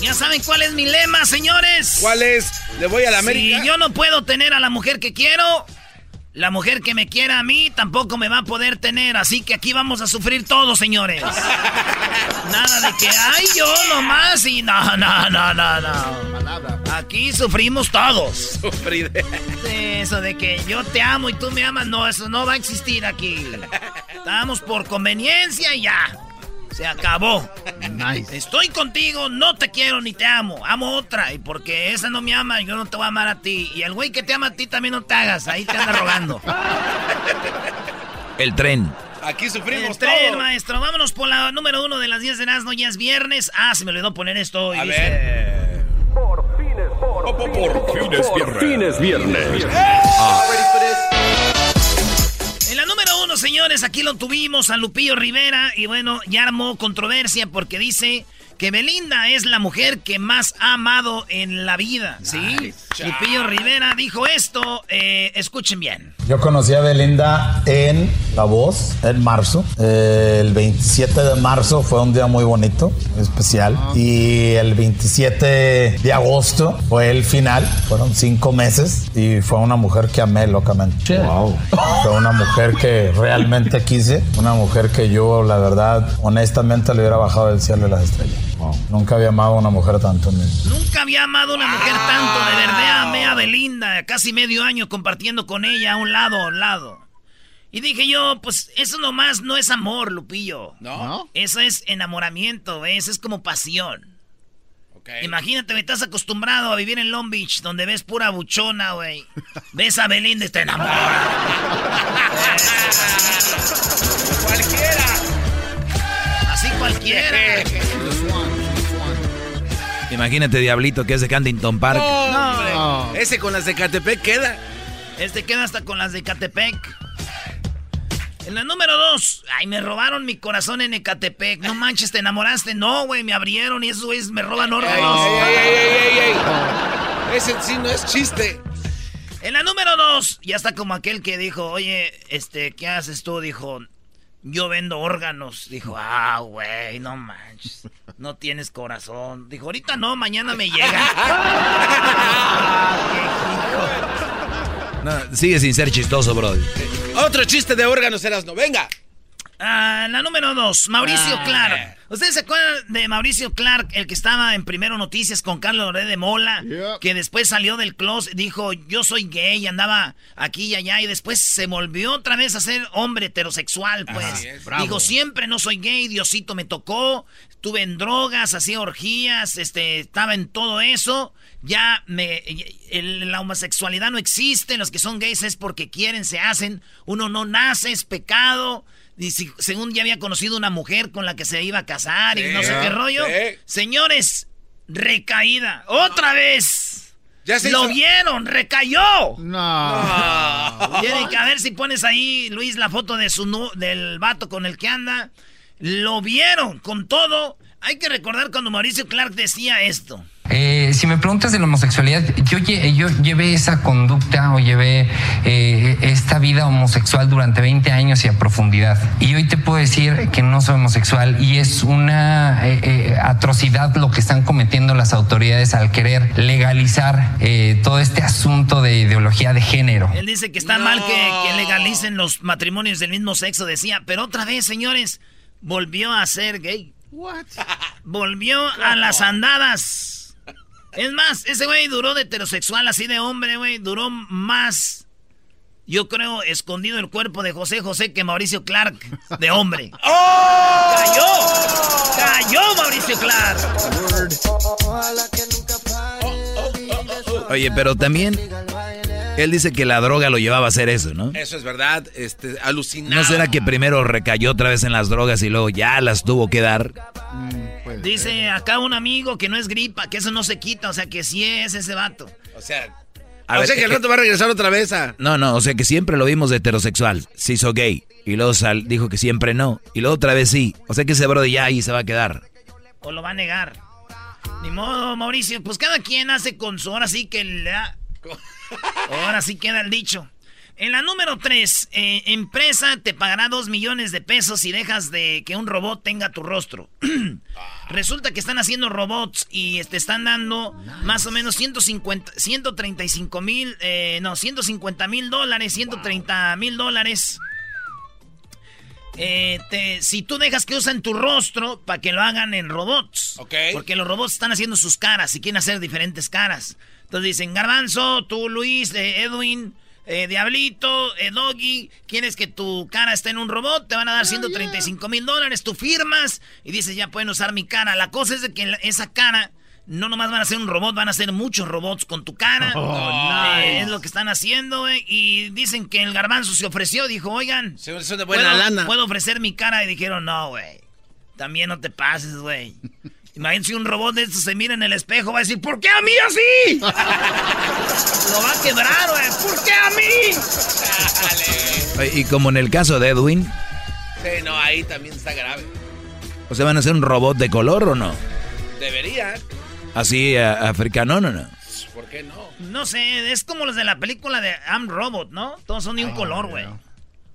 Ya saben cuál es mi lema, señores. ¿Cuál es? Le voy a la América. Si yo no puedo tener a la mujer que quiero, la mujer que me quiera a mí tampoco me va a poder tener. Así que aquí vamos a sufrir todos, señores. Nada de que, ay, yo nomás y no, no, no, no, no. Aquí sufrimos todos. Eso de que yo te amo y tú me amas, no, eso no va a existir aquí. Estamos por conveniencia y ya. Se acabó. Estoy contigo, no te quiero ni te amo. Amo otra. Y porque esa no me ama, yo no te voy a amar a ti. Y el güey que te ama a ti también no te hagas. Ahí te anda rogando. El tren. Aquí sufrimos El tren, maestro. Vámonos por la número uno de las 10 de Nazno. Ya es viernes. Ah, se me olvidó poner esto. Y A dice- ver. Por fines viernes. En señores, aquí lo tuvimos a Lupillo Rivera. Y bueno, ya armó controversia porque dice que Belinda es la mujer que más ha amado en la vida. ¿Sí? Lupillo Rivera dijo esto. eh, escuchen bien. Yo conocí a Belinda en La Voz, en marzo. Eh, el 27 de marzo fue un día muy bonito, especial. Y el 27 de agosto fue el final. Fueron cinco meses y fue una mujer que amé locamente. Fue una mujer que realmente quise. Una mujer que yo, la verdad, honestamente le hubiera bajado del cielo y las estrellas. Nunca había amado a una mujer tanto vida. Nunca había amado a una mujer tanto. De verdad, amé a Belinda. Casi medio año compartiendo con ella a un lado, a un lado. Y dije yo, pues eso nomás no es amor, Lupillo. ¿No? Eso es enamoramiento, ¿ves? Es como pasión. Ok. Imagínate, me estás acostumbrado a vivir en Long Beach, donde ves pura buchona, güey. Ves a Belinda y te enamoras. Cualquiera. Así cualquiera. Imagínate, Diablito, que es de Cantington Park. No, hombre. Ese con las de Catepec queda. Este queda hasta con las de Ecatepec. En la número dos. Ay, me robaron mi corazón en Ecatepec. No manches, ¿te enamoraste? No, güey, me abrieron y esos güeyes me roban Ey, órganos. ey, ey, ey, ey, ey. Ese sí no es chiste. En la número dos, ya está como aquel que dijo, oye, este, ¿qué haces tú? Dijo, yo vendo órganos. Dijo, ah, güey, no manches. No tienes corazón. Dijo, ahorita no, mañana me llega. No, sigue sin ser chistoso, bro. Otro chiste de órganos eras no. Venga. Ah, la número dos, Mauricio Ah. Clark. ¿Ustedes se acuerdan de Mauricio Clark, el que estaba en Primero Noticias con Carlos Loré de Mola? Que después salió del closet, dijo, yo soy gay, andaba aquí y allá, y después se volvió otra vez a ser hombre heterosexual, pues. Dijo, siempre no soy gay, Diosito me tocó, estuve en drogas, hacía orgías, este, estaba en todo eso. Ya me, el- la homosexualidad no existe, los que son gays es porque quieren, se hacen, uno no nace, es pecado. Y si- según ya había conocido una mujer con la que se iba a casar y no sé qué rollo. sí. Señores, recaída. ¡Otra vez! Ya se ¡Lo hizo- vieron! ¡Recayó! Ah. Tienen que a ver si pones ahí, Luis, la foto de su nu- del vato con el que anda. Lo vieron con todo. Hay que recordar cuando Mauricio Clark decía esto. Eh, si me preguntas de la homosexualidad, yo, lle- yo llevé esa conducta o llevé eh, esta vida homosexual durante 20 años y a profundidad. Y hoy te puedo decir que no soy homosexual y es una eh, eh, atrocidad lo que están cometiendo las autoridades al querer legalizar eh, todo este asunto de ideología de género. Él dice que está No. mal que, que legalicen los matrimonios del mismo sexo, decía. Pero otra vez, señores, volvió a ser gay. Volvió a las andadas. Es más, ese güey duró de heterosexual así de hombre, güey. Duró más, yo creo, escondido el cuerpo de José José que Mauricio Clark de hombre. ¡Oh! ¡Cayó! ¡Cayó Mauricio Clark! Oye, pero también Él dice que la droga lo llevaba a hacer eso, ¿no? Eso es verdad, este, alucinado. ¿No será que primero recayó otra vez en las drogas y luego ya las tuvo que dar? Mm, dice acá un amigo que no es gripa, que eso no se quita, o sea que sí es ese vato. O sea, o sea que el rato va a regresar otra vez a... No, no, o sea que siempre lo vimos de heterosexual, se hizo gay, y luego sal, dijo que siempre no, y luego otra vez sí, o sea que ese brody ya ahí se va a quedar. O lo va a negar. Ni modo, Mauricio, pues cada quien hace con su, ahora sí que le da... Ahora sí queda el dicho. En la número 3, eh, empresa te pagará 2 millones de pesos si dejas de que un robot tenga tu rostro. Resulta que están haciendo robots y te están dando más o menos 150, 135 mil, eh, no, 150 mil dólares, 130 mil dólares. Eh, si tú dejas que usen tu rostro para que lo hagan en robots. Porque los robots están haciendo sus caras y quieren hacer diferentes caras. Entonces dicen, Garbanzo, tú, Luis, eh, Edwin, eh, Diablito, eh, Doggy, quieres que tu cara esté en un robot, te van a dar 135 mil dólares, tú firmas y dices, ya pueden usar mi cara. La cosa es de que esa cara no nomás van a ser un robot, van a ser muchos robots con tu cara. Oh, es lo que están haciendo, Y dicen que el garbanzo se ofreció, dijo, oigan, de buena lana. puedo ofrecer mi cara. Y dijeron, no, güey, también no te pases, güey. Imagínate si un robot de estos se mira en el espejo, va a decir, ¿por qué a mí así? Lo va a quebrar, güey. ¿Por qué a mí? y como en el caso de Edwin. Sí, no, ahí también está grave. O sea, ¿van a hacer un robot de color o no? Debería. ¿Así eh, africano o no, no? ¿Por qué no? No sé, es como los de la película de I'm Robot, ¿no? Todos son de un ah, color, güey.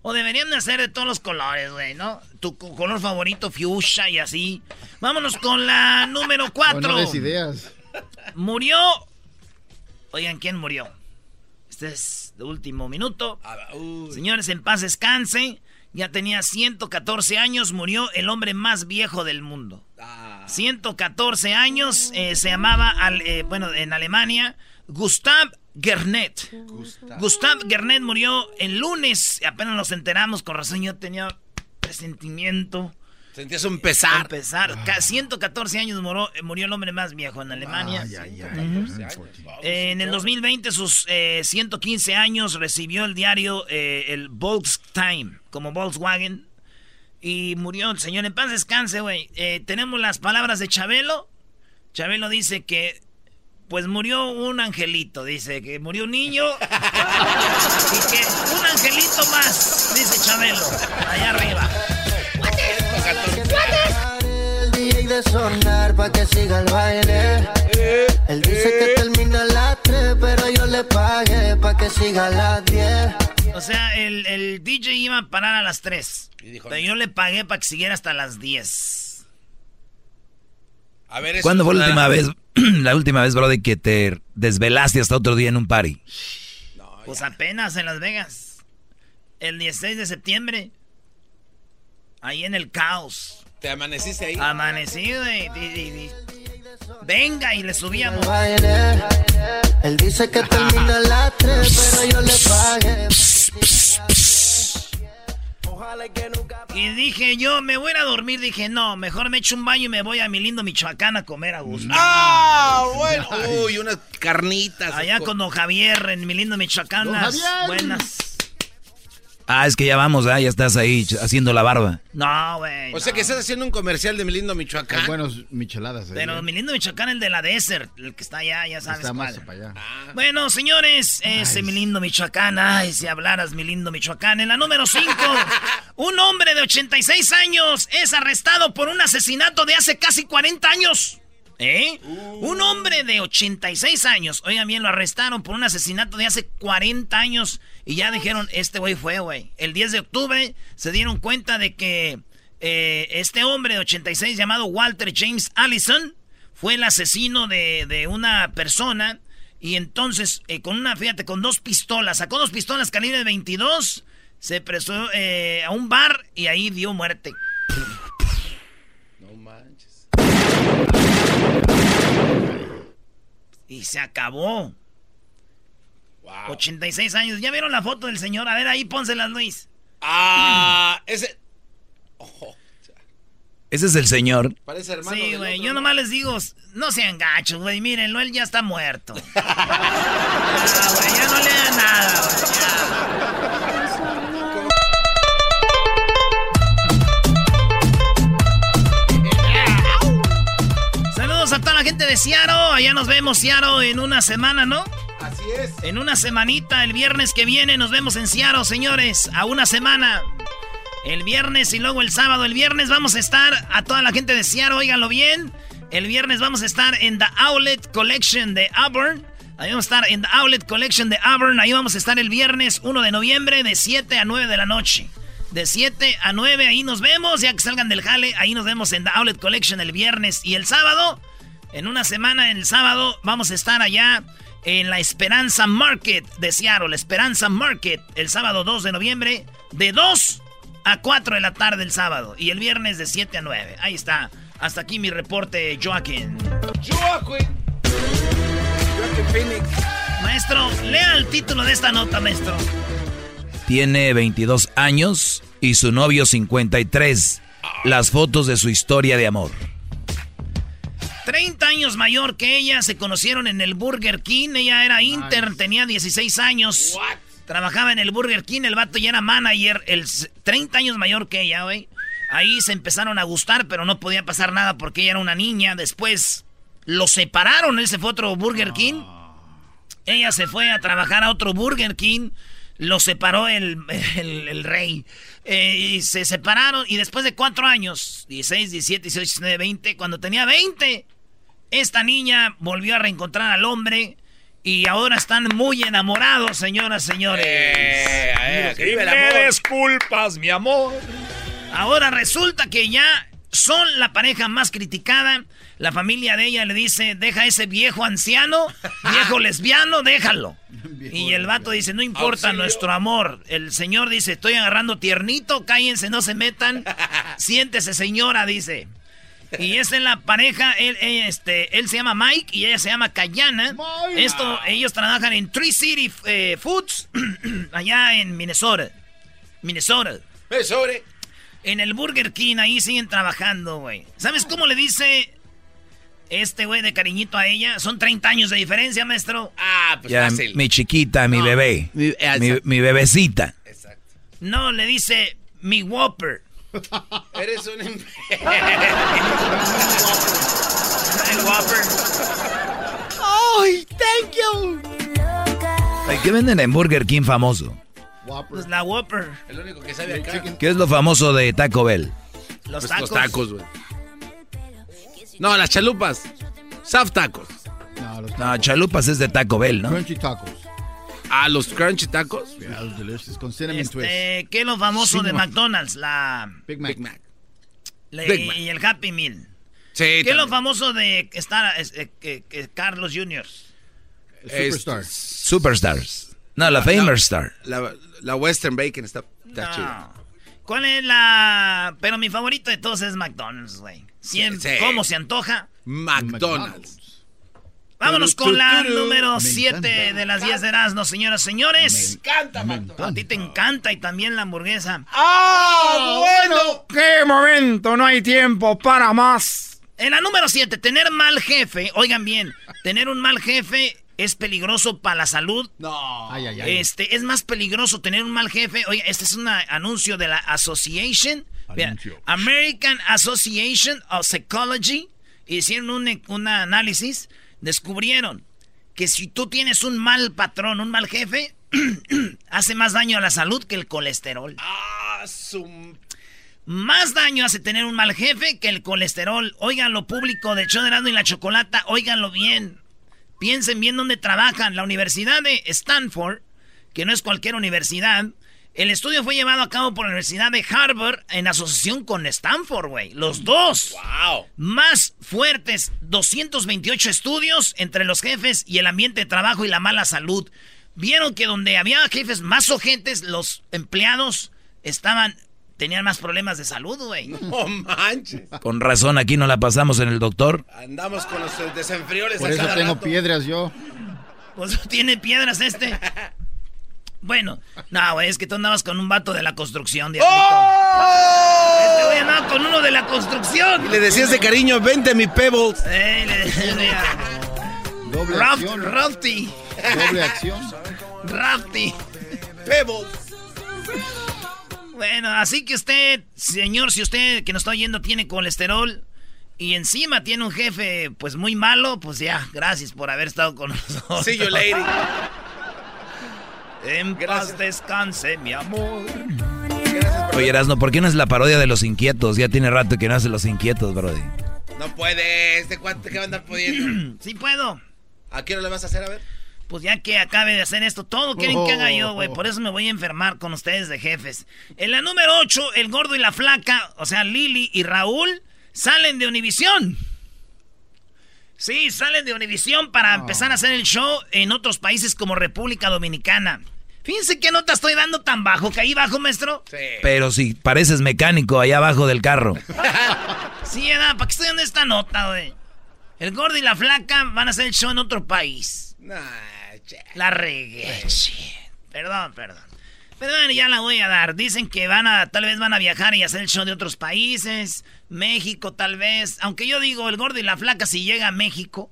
O deberían de ser de todos los colores, güey, ¿no? Tu color favorito, fuchsia y así. Vámonos con la número 4. No ideas. Murió. Oigan, ¿quién murió? Este es de último minuto. Señores, en paz descanse. Ya tenía 114 años, murió el hombre más viejo del mundo. 114 ah. años, eh, se llamaba, eh, bueno, en Alemania, Gustav Gernet. Gustav. Gernet murió el lunes. Apenas nos enteramos, con razón yo tenía presentimiento. Sentías un pesar. Un pesar. 114 años murió, murió, el hombre más viejo en Alemania. en el 2020, sus 115 eh, años, recibió el diario eh, el Volkswagen, como Volkswagen. Y murió el señor. En paz descanse, güey. Eh, tenemos las palabras de Chabelo. Chabelo dice que pues murió un angelito, dice que murió un niño y que un angelito más, dice Chabelo, allá arriba. De sonar pa' que siga el baile. Él dice que termina a las 3, pero yo le pagué pa' que siga a las 10. O sea, el, el, DJ iba a parar a las 3. pero yo le pagué para que siguiera hasta las 10. A ver, ¿Cuándo fue la última vez? la última vez, brother, que te desvelaste hasta otro día en un party? pues apenas en Las Vegas. El 16 de septiembre. Ahí en el caos. ¿Te amaneciste ahí? Amanecí, y, Venga, y le subíamos. Él dice que termina la 3, pero yo le pagué. Y dije yo, me voy a dormir. Dije, no, mejor me echo un baño y me voy a mi lindo Michoacán a comer a gusto. ¡Ah! Bueno. Uy, unas carnitas. Allá con don Javier en mi lindo Michoacán. Buenas. Ah, es que ya vamos, ¿ah? ya estás ahí haciendo la barba. No, güey. O sea que estás haciendo un comercial de mi lindo Michoacán. buenos micheladas. ¿eh? Pero mi lindo Michoacán, el de la Desert, el que está allá, ya sabes. Está más para allá. Ah. Bueno, señores, ese mi lindo Michoacán. Ay, si hablaras mi lindo Michoacán. En la número 5, un hombre de 86 años es arrestado por un asesinato de hace casi 40 años. ¿Eh? Un hombre de 86 años, oigan bien, lo arrestaron por un asesinato de hace 40 años y ya dijeron, este güey fue, güey. El 10 de octubre se dieron cuenta de que eh, este hombre de 86 llamado Walter James Allison fue el asesino de, una persona y entonces eh, con una, fíjate, con dos pistolas, sacó dos pistolas calibre 22, se presó eh, a un bar y ahí dio muerte. Y se acabó. 86 años. ¿Ya vieron la foto del señor? A ver, ahí pónselas, Luis. Ah, ese. Ese es el señor. Parece hermano. Sí, güey. Yo ¿no? nomás les digo, no sean gachos, güey. Mírenlo, él ya está muerto. Ah, güey, ya no le da nada, güey. A toda la gente de Seattle. Allá nos vemos, Seattle, en una semana, ¿no? Así es. En una semanita, el viernes que viene, nos vemos en Seattle, señores. A una semana. El viernes y luego el sábado. El viernes vamos a estar, a toda la gente de Seattle, óiganlo bien. El viernes vamos a estar en The Outlet Collection de Auburn. Ahí vamos a estar en The Outlet Collection de Auburn. Ahí vamos a estar el viernes 1 de noviembre de 7 a 9 de la noche. De 7 a 9, ahí nos vemos. Ya que salgan del jale, ahí nos vemos en The Outlet Collection el viernes. Y el sábado, en una semana, el sábado, vamos a estar allá en la Esperanza Market de Seattle. La Esperanza Market, el sábado 2 de noviembre, de 2 a 4 de la tarde el sábado. Y el viernes de 7 a 9. Ahí está. Hasta aquí mi reporte, Joaquín. Joaquín. Joaquín Phoenix. Maestro, lea el título de esta nota, maestro. Tiene 22 años y su novio 53. Las fotos de su historia de amor. 30 años mayor que ella, se conocieron en el Burger King. Ella era intern, tenía 16 años. Trabajaba en el Burger King, el vato ya era manager, el s- 30 años mayor que ella, güey. Ahí se empezaron a gustar, pero no podía pasar nada porque ella era una niña. Después lo separaron, él se fue a otro Burger King. Ella se fue a trabajar a otro Burger King. Lo separó el, el- el rey. Eh, y se separaron. Y después de cuatro años, 16, 17, 18, 19, 20, cuando tenía 20, esta niña volvió a reencontrar al hombre. Y ahora están muy enamorados, señoras, señores. Eh, eh, que vive el Me amor. disculpas, mi amor. Ahora resulta que ya son la pareja más criticada. La familia de ella le dice, deja ese viejo anciano, viejo lesbiano, déjalo. Y el vato dice, no importa Auxilio. nuestro amor. El señor dice, estoy agarrando tiernito, cállense, no se metan. Siéntese, señora, dice. Y esa es la pareja, él, él, este, él se llama Mike y ella se llama Cayana. Esto, ellos trabajan en Tree City eh, Foods, allá en Minnesota. Minnesota. Sobre. En el Burger King ahí siguen trabajando, güey. ¿Sabes cómo le dice este güey de cariñito a ella? Son 30 años de diferencia, maestro. Ah, pues Ya, fácil. mi chiquita, mi No. bebé. Mi- mi bebecita. Exacto. No, le dice mi Whopper. Eres un... em- El Whopper. Ay, ¿Qué venden en Burger King famoso? Pues la Whopper. El único que sabe acá. ¿Qué es lo famoso de Taco Bell? Los Pues tacos. Los tacos, güey. No, las chalupas. Soft tacos. No, los No, chalupas es de Taco Bell, ¿no? crunchy tacos. Ah, los crunchy tacos. Yeah, those delicious. Con cinnamon twist. Este, ¿qué es lo famoso de. McDonald's? La, Big Mac. Big Mac. la- Big Mac. y el Happy Meal. Sí, ¿Qué es lo también. famoso de estar es- eh, que- que Carlos Jr.? Superstar. Este, Superstars. No, la Famer Star. La, la Western Bacon está, está chida. No. ¿Cuál es la...? Pero mi favorito de todos es McDonald's, güey. Siempre. Sí. ¿Cómo se antoja? McDonald's. Vámonos con la número Me 7 encanta. de las 10 de Erasmo, señoras y señores. Encanta Me McDonald's. A ti te encanta y también la hamburguesa. ¡Ah, bueno! ¡Qué momento! No hay tiempo para más. En la número 7, tener mal jefe. Oigan bien, tener un mal jefe es peligroso para la salud. No. Ay, ay, ay. Este, es más peligroso tener un mal jefe. Oye, este es un anuncio de la Association. Vean, Anuncio. American Association of Psychology. Hicieron un, un análisis. Descubrieron que si tú tienes un mal patrón, un mal jefe, hace más daño a la salud que el colesterol. Ah, su... Más daño hace tener un mal jefe que el colesterol. Óiganlo público de Choderando y la Chocolata, óiganlo bien. Piensen bien dónde trabajan. La Universidad de Stanford, que no es cualquier universidad, el estudio fue llevado a cabo por la Universidad de Harvard en asociación con Stanford, güey. Los dos. ¡Wow! Más fuertes, 228 estudios entre los jefes y el ambiente de trabajo y la mala salud. Vieron que donde había jefes más ojentes, los empleados estaban, tenían más problemas de salud, güey. No manches. Con razón, aquí no la pasamos en el doctor. Andamos con los desenfrioles Por a eso cada tengo rato. piedras yo. Pues tiene piedras este. Bueno, no, güey, es que tú andabas con un vato de la construcción, Diablito. ¡Oh! Este güey andaba con uno de la construcción. Y le decías de cariño, vente mi Pebbles. Eh, le decía, Doble acción. Rafty. Doble acción. Rafty. Pebbles. Bueno, así que usted, señor, si usted que nos está oyendo tiene colesterol y encima tiene un jefe pues muy malo, pues ya, gracias por haber estado con nosotros. See you, lady. En paz descanse, mi amor. Oye, Erasno, ¿por qué no es la parodia de los inquietos? Ya tiene rato que no hace los inquietos, brody. No puede, este cuate que va a andar pudiendo. Sí puedo. ¿A qué hora le vas a hacer? A ver. Pues ya que acabe de hacer esto, todo quieren que haga yo, Oh. güey. Por eso me voy a enfermar con ustedes de jefes. En la número 8, el gordo y la flaca, o sea, Lili y Raúl, salen de Univisión. Sí, salen de Univisión para empezar a hacer el show en otros países como República Dominicana. Fíjense qué nota estoy dando tan bajo. ¿Caí bajo, maestro? Pero si pareces mecánico allá abajo del carro. Sí, edad, ¿para qué estoy dando esta nota, güey? El gordo y la flaca van a hacer el show en otro país. La regué. Perdón, perdón. Pero bueno, ya la voy a dar. Dicen que van a, tal vez van a viajar y hacer el show de otros países. México, tal vez. Aunque yo digo, el gordo y la flaca, si llega a México,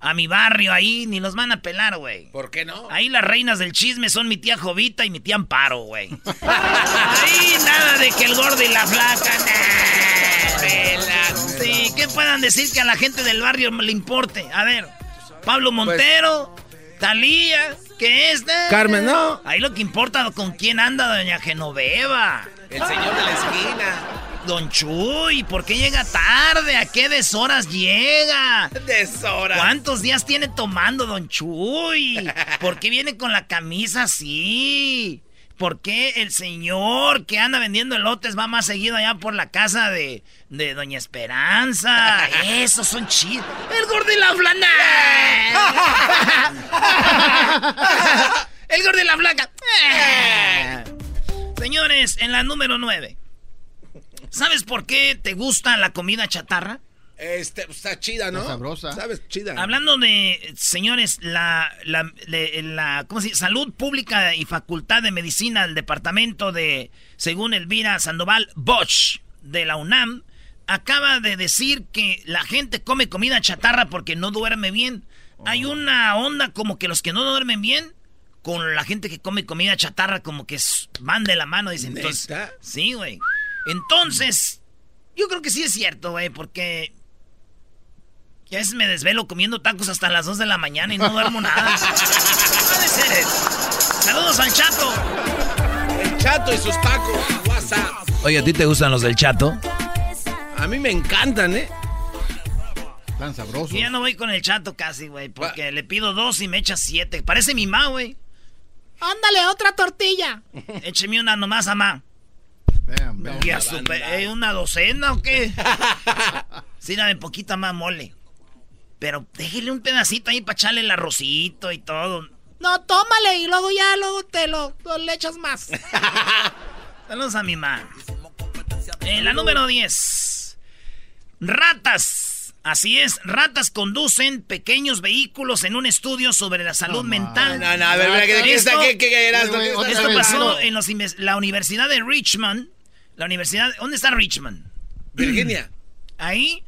a mi barrio ahí, ni los van a pelar, güey. ¿Por qué no? Ahí las reinas del chisme son mi tía Jovita y mi tía Amparo, güey. Ahí nada de que el gordo y la flaca, nah. Sí, ¿qué puedan decir que a la gente del barrio le importe? A ver, Pablo Montero, Talía, ¿qué es? Nah. Carmen, no. Ahí lo que importa con quién anda doña Genoveva. El señor de la esquina. Don Chuy, ¿por qué llega tarde? ¿A qué deshoras llega? Deshora. ¿Cuántos días tiene tomando Don Chuy? ¿Por qué viene con la camisa así? ¿Por qué el señor que anda vendiendo elotes va más seguido allá por la casa de, de Doña Esperanza? Esos son chidos. ¡El gordo y la flaca! ¡El gordo y la flaca! Señores, en la número 9. ¿Sabes por qué te gusta la comida chatarra? Este, está chida, ¿no? Está sabrosa. ¿Sabes? Chida. Hablando de, señores, la, la, le- la- ¿cómo se dice? Salud Pública y Facultad de Medicina del Departamento de, según Elvira Sandoval Bosch, de la UNAM, acaba de decir que la gente come comida chatarra porque no duerme bien. Hay una onda como que los que no duermen bien, con la gente que come comida chatarra, como que van de la mano, dicen. Entonces, ¿Neta? sí, güey. Entonces, yo creo que sí es cierto, güey, porque y a veces me desvelo comiendo tacos hasta las 2 de la mañana y no duermo nada. Puede ser eso. Saludos al chato. El chato y sus tacos. WhatsApp. Oye, ¿a ti te gustan los del chato? A mí me encantan, ¿eh? Tan sabroso. Yo ya no voy con el chato casi, güey, porque le pido dos y me echa siete. Parece mi ma, güey. Ándale, otra tortilla. Écheme una nomás, mamá. Bam, bam. ¿Y a su pe- eh, ¿Una docena o qué? Sí, dame poquita más mole. Pero déjele un pedacito ahí para echarle el arrocito y todo. No, tómale y luego ya, luego te lo, lo le echas más. Saludos a mi mamá. Eh, la número 10. Ratas. Así es, ratas conducen pequeños vehículos en un estudio sobre la salud mental. No, no, a ver, ¿qué? Esto- ¿Qué, qué, qué güey, ¿Qué Esto pasó en los la Universidad de Richmond. La universidad, ¿dónde está Richmond? Virginia. Ahí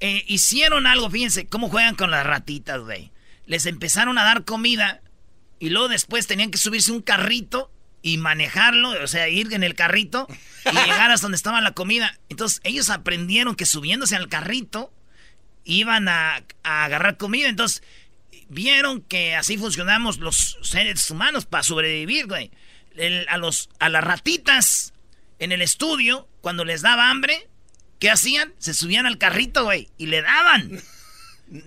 eh, hicieron algo, fíjense, cómo juegan con las ratitas, güey. Les empezaron a dar comida y luego después tenían que subirse un carrito y manejarlo, o sea, ir en el carrito y llegar hasta donde estaba la comida. Entonces ellos aprendieron que subiéndose al carrito iban a, a agarrar comida. Entonces vieron que así funcionamos los seres humanos para sobrevivir, güey. El- a, los, a las ratitas en el estudio, cuando les daba hambre, ¿qué hacían? Se subían al carrito, güey, y le daban.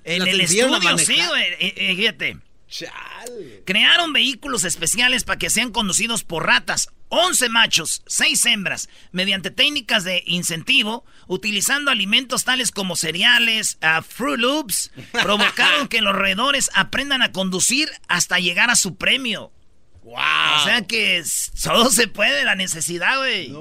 En el estudio, sí, güey. eh, eh, fíjate. Chale. Crearon vehículos especiales para que sean conducidos por ratas. 11 machos, 6 hembras, mediante técnicas de incentivo, utilizando alimentos tales como cereales, ah, Fruit Loops, provocaron que los roedores aprendan a conducir hasta llegar a su premio. O sea que todo se puede, la necesidad, güey.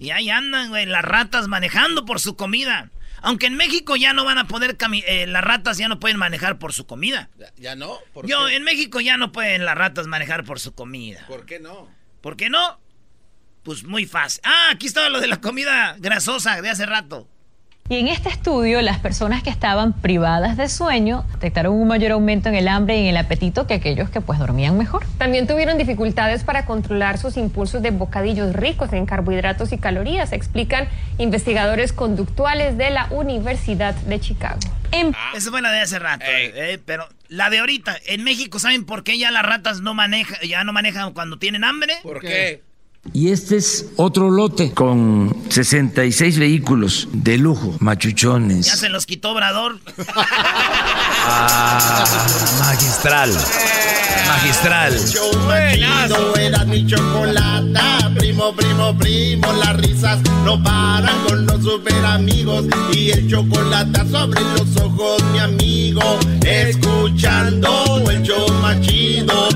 y ahí andan, güey, las ratas manejando por su comida. Aunque en México ya no van a poder, eh, las ratas ya no pueden manejar por su comida. ¿Ya, ya no? ¿Por Yo, qué? en México ya no pueden las ratas manejar por su comida. ¿Por qué no? ¿Por qué no? Pues muy fácil. Ah, aquí estaba lo de la comida grasosa de hace rato. Y en este estudio, las personas que estaban privadas de sueño detectaron un mayor aumento en el hambre y en el apetito que aquellos que pues dormían mejor. También tuvieron dificultades para controlar sus impulsos de bocadillos ricos en carbohidratos y calorías, explican investigadores conductuales de la Universidad de Chicago. Esa fue la de hace rato. eh, pero la de ahorita, en México, ¿saben por qué ya las ratas no manejan, ya no manejan cuando tienen hambre? ¿Por qué? Y este es otro lote con 66 vehículos de lujo, Ya machuchones. se los quitó Obrador. Ah, magistral. Magistral. Chido era mi chocolata, primo, primo, primo, las risas no paran con los super amigos y el chocolate sobre los ojos, mi amigo, escuchando el show más chido.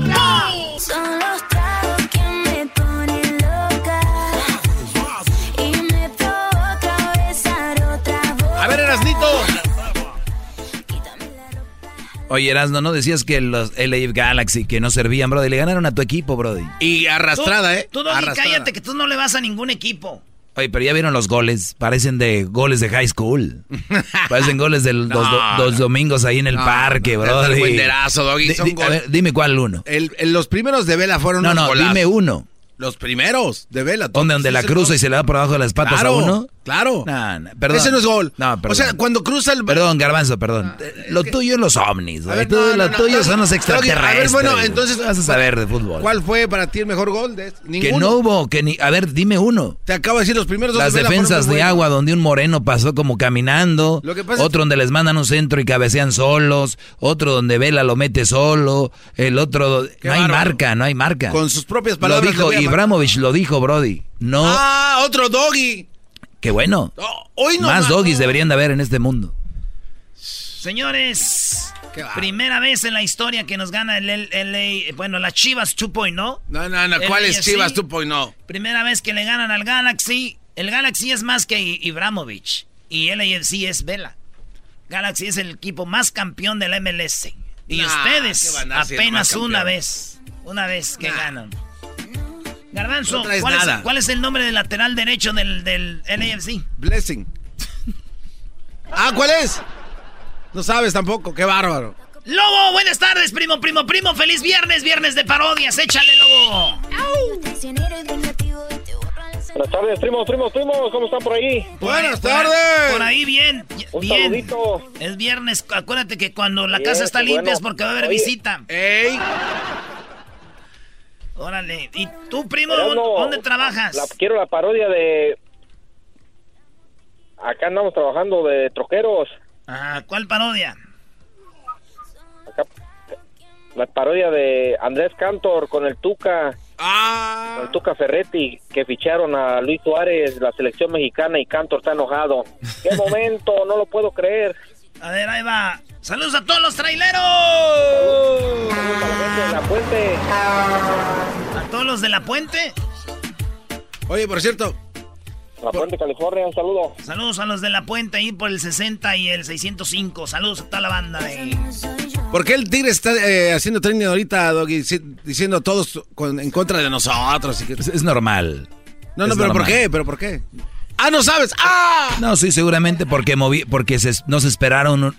Oye, Erasno, ¿no decías que los LA Galaxy que no servían, Brody? Le ganaron a tu equipo, Brody. Y arrastrada, ¿eh? Tú, Doggy, cállate, que tú no le vas a ningún equipo. Oye, pero ya vieron los goles. Parecen de goles de high school. Parecen goles de los, No, do- dos domingos ahí en el No, parque, no, Brody. el buenderazo, Doggy, son a ver, dime cuál uno. El- el- los primeros de Vela fueron No, unos no, golazos. dime uno. Los primeros de Vela. ¿Dónde, donde la cruza y se le da por abajo de las patas Claro, a uno? Claro. No, no, perdón. Ese no es gol. No, perdón. O sea, cuando cruza el... Perdón, Garbanzo, perdón. lo tuyo es los ovnis, ver, Tú- lo tuyo son los extraterrestres. A ver, bueno, entonces... Vas a saber de fútbol. ¿Cuál fue para ti el mejor gol? De este? Ninguno. Que no hubo, que ni... A ver, dime uno. Te acabo de decir, los primeros dos Las defensas de agua donde un moreno pasó como caminando, Lo que pasa es- otro donde les mandan un centro y cabecean solos, otro donde Vela lo mete solo, el otro... Qué no hay marca, no hay marca. Con sus propias Lo palabras. le dijo Ibramovich, lo dijo Brody. No, Ah, otro doggy. Qué bueno. Hoy no Más más, doggies no. deberían de haber en este mundo. Señores, primera vez en la historia que nos gana el LA, bueno, las Chivas 2.0, ¿no? No, no, no. ¿Cuál es. Chivas 2.0? Primera vez que le ganan al Galaxy. El Galaxy es más que Ibramovich y LAFC es Vela. Galaxy es el equipo más campeón de la MLS. Y Nah, ustedes ¿qué van a ser apenas una vez, una vez que ganan. Garbanzo, No traes ¿cuál, es, nada. cuál es el nombre del lateral derecho del, del LAFC? Blessing. ah, ¿cuál es? No sabes tampoco. Qué bárbaro. Lobo, buenas tardes, primo, primo, primo. Feliz viernes, viernes de parodias. Échale, Lobo. Buenas tardes, primos, primos, primos, ¿cómo están por ahí? Buenas Por ahí- tardes. Por ahí bien, Un bien. saludito. Es viernes, acuérdate que cuando la casa está limpia bueno. es porque va a haber Oye. visita. ¡Ey! Órale. ¿Y tú, primo, dónde trabajas? la- quiero la parodia de... Acá andamos trabajando de troqueros. Ah, ¿cuál parodia? Acá, la parodia de Andrés Cantor con el Tuca, Ah. con el Tuca Ferretti, que ficharon a Luis Suárez, la selección mexicana, y Cantor está enojado. ¡Qué momento! No lo puedo creer. A ver, ahí va. Saludos a todos los traileros. Saludos a la gente de la puente. A todos los de la puente. Oye, por cierto, La puente, California, un saludo. Saludos a los de la puente ahí por el 60 y el 605. Saludos a toda la banda de ahí. ¿por qué el Tigre está eh, haciendo training ahorita, Doggy? Diciendo todos con- en contra de nosotros. y que- Es, es normal. No, no, Es pero ¿por qué? ¿Pero por qué? ¡Ah, no sabes! ¡Ah! No, sí, seguramente porque moví, porque se, no se esperaron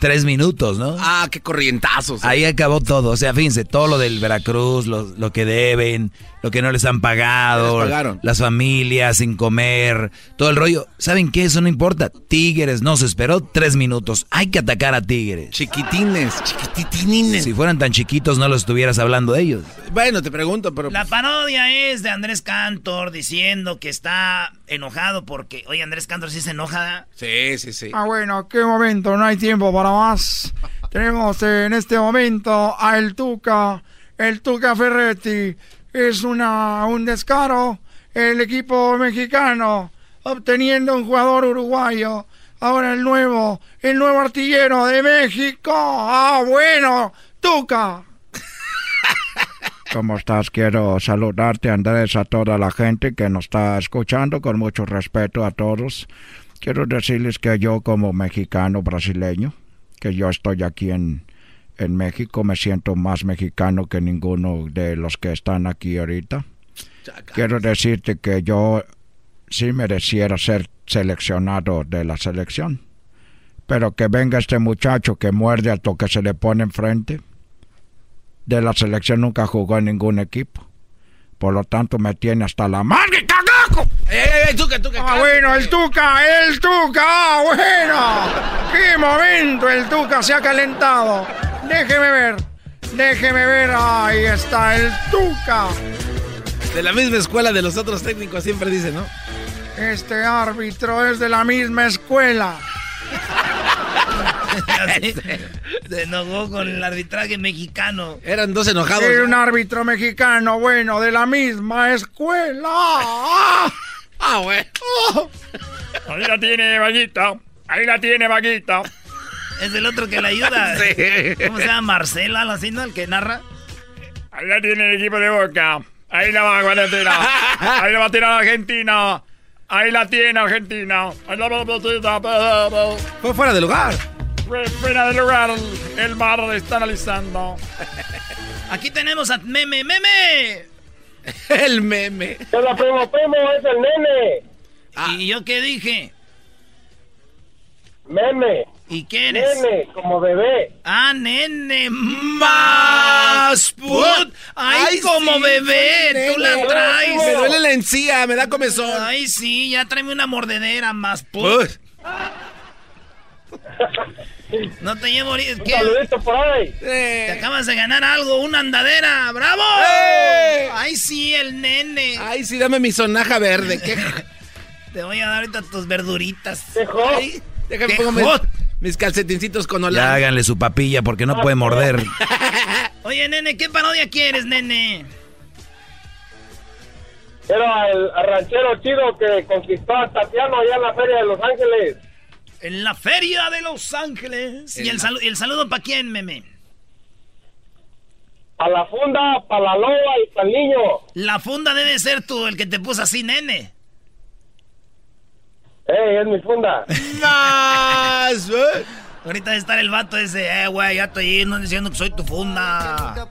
tres minutos, ¿no? ¡Ah, qué corrientazos! Ahí acabó todo. O sea, fíjense, todo lo del Veracruz, lo, lo que deben, lo que no les han pagado, Les pagaron. las familias sin comer, todo el rollo. ¿Saben qué? Eso no importa. Tigres no se esperó tres minutos. Hay que atacar a Tigres. Chiquitines, chiquititines. Si fueran tan chiquitos, no lo estuvieras hablando de ellos. Bueno, te pregunto, pero... La parodia es de Andrés Cantor diciendo que está enojado porque. Oye, Andrés Cantor sí se enoja. Sí, sí, sí. Ah, bueno, qué momento, no hay tiempo para más. Tenemos en este momento a El Tuca, el Tuca Ferretti. Es una, un descaro el equipo mexicano obteniendo un jugador uruguayo. Ahora el nuevo, el nuevo artillero de México. Ah, bueno, Tuca. ¿Cómo estás? Quiero saludarte, Andrés, a toda la gente que nos está escuchando, con mucho respeto a todos. Quiero decirles que yo como mexicano brasileño, que yo estoy aquí en, en México, me siento más mexicano que ninguno de los que están aquí ahorita. Quiero decirte que yo sí mereciera ser seleccionado de la selección. Pero que venga este muchacho que muerde a lo que se le pone enfrente. De la selección nunca jugó en ningún equipo. Por lo tanto me tiene hasta la madre, cagaco. ¡Ey, ey, ey, Tuca, Tuca! Ah, bueno, el Tuca, el Tuca, ah, bueno. ¡Qué momento! El Tuca se ha calentado. Déjeme ver, déjeme ver. Ahí está el Tuca. De la misma escuela de los otros técnicos siempre dice, ¿no? Este árbitro es de la misma escuela. Se enojó con el arbitraje mexicano. Eran dos enojados. Era un árbitro mexicano, bueno, de la misma escuela. Ah, ah bueno. Ahí la tiene, Vaguita. Ahí la tiene, Vaguita. Es el otro que le ayuda. Sí. ¿Cómo se llama? Marcelo, algo así, ¿no? El que narra. Ahí la tiene el equipo de Boca. Ahí la va a tirar. Ahí la va a tirar Argentina. Ahí la tiene Argentina. Ahí la va a tirar. Fue fuera de lugar. Fue fuera de lugar. El bar está analizando. Aquí tenemos a Meme. ¡Meme! El meme. Hola, primo, primo, es el nene. ¿Y yo qué dije? Meme. ¿Y qué eres? Nene, como bebé. Ah, nene. Más put. Ay, Ay, como sí, bebé. Tú la traes. Me duele la encía, me da comezón. Ay, sí, ya tráeme una mordedera más put. No te llevo ahorita. Un ¿Qué? saludito por ahí. Te acabas de ganar algo, una andadera. ¡Bravo! ¡Eh! Ay, sí, el nene. Ay, sí, dame mi sonaja verde. ¿Qué? Te voy a dar ahorita tus verduritas. Ay, déjame ¡Qué pongo mis, calcetincitos con Ya hola. háganle su papilla porque no puede morder. Oye, nene, ¿qué parodia quieres, nene? Era el ranchero chido que conquistó a Tatiano allá en la Feria de Los Ángeles. En la feria de Los Ángeles. ¿Y el, salu- el saludo para quién, meme? A la funda, para la loba y para el niño. La funda debe ser tú, el que te puso así, nene. ¡Ey, es mi funda! Más, ¿eh? Ahorita debe estar el vato ese, eh, güey, ya estoy yendo diciendo que soy tu funda.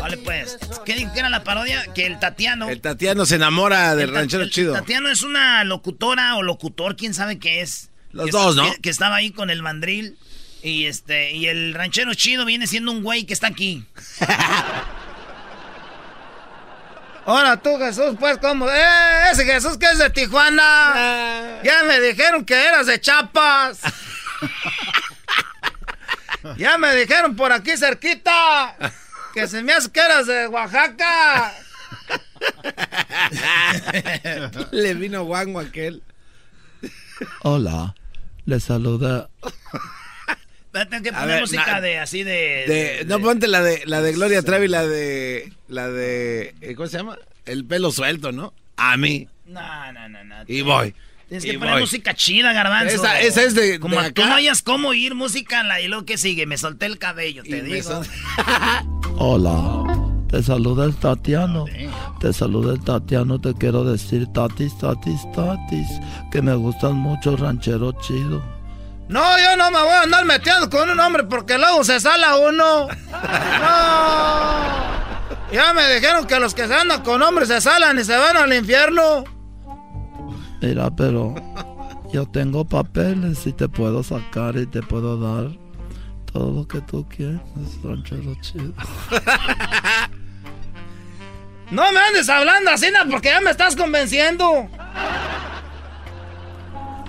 Vale, pues. ¿Qué dijo que era la parodia? Que el Tatiano. El Tatiano se enamora del ranchero el chido. Tatiano es una locutora o locutor, quién sabe qué es. Los Que- dos, ¿no? Que, que estaba ahí con el mandril. Y este, y el ranchero chido viene siendo un güey que está aquí. Ahora tú, Jesús, pues, ¿cómo? ¡Eh! Ese Jesús que es de Tijuana. Ya me dijeron que eras de Chiapas. ya me dijeron por aquí cerquita que se me hace que eras de Oaxaca. Le vino guango aquel. Hola, les saluda. Tengo que poner ver, música na- de así de. De, no, ponte la de la de Gloria Trevi, la de. La de. eh, ¿Cómo se llama? El pelo suelto, ¿no? A mí. No, no, no, no. Y voy. Tienes Y que poner voy. música chida, garbanzo. Esa- esa es de- Como de tú acá. no hayas cómo oír música en la y luego que sigue, me solté el cabello, te digo. sol- Hola, te saluda el Tatiano. Te saluda el Tatiano. Te quiero decir, Tatis, Tatis, Tatis, que me gustan mucho ranchero chido. No, yo no me voy a andar metiendo con un hombre porque luego se sala uno. No. Ya me dijeron que los que se andan con hombres se salan y se van al infierno. Mira, pero yo tengo papeles y te puedo sacar y te puedo dar todo lo que tú quieras, ranchero chido. No me andes hablando así, no, porque ya me estás convenciendo.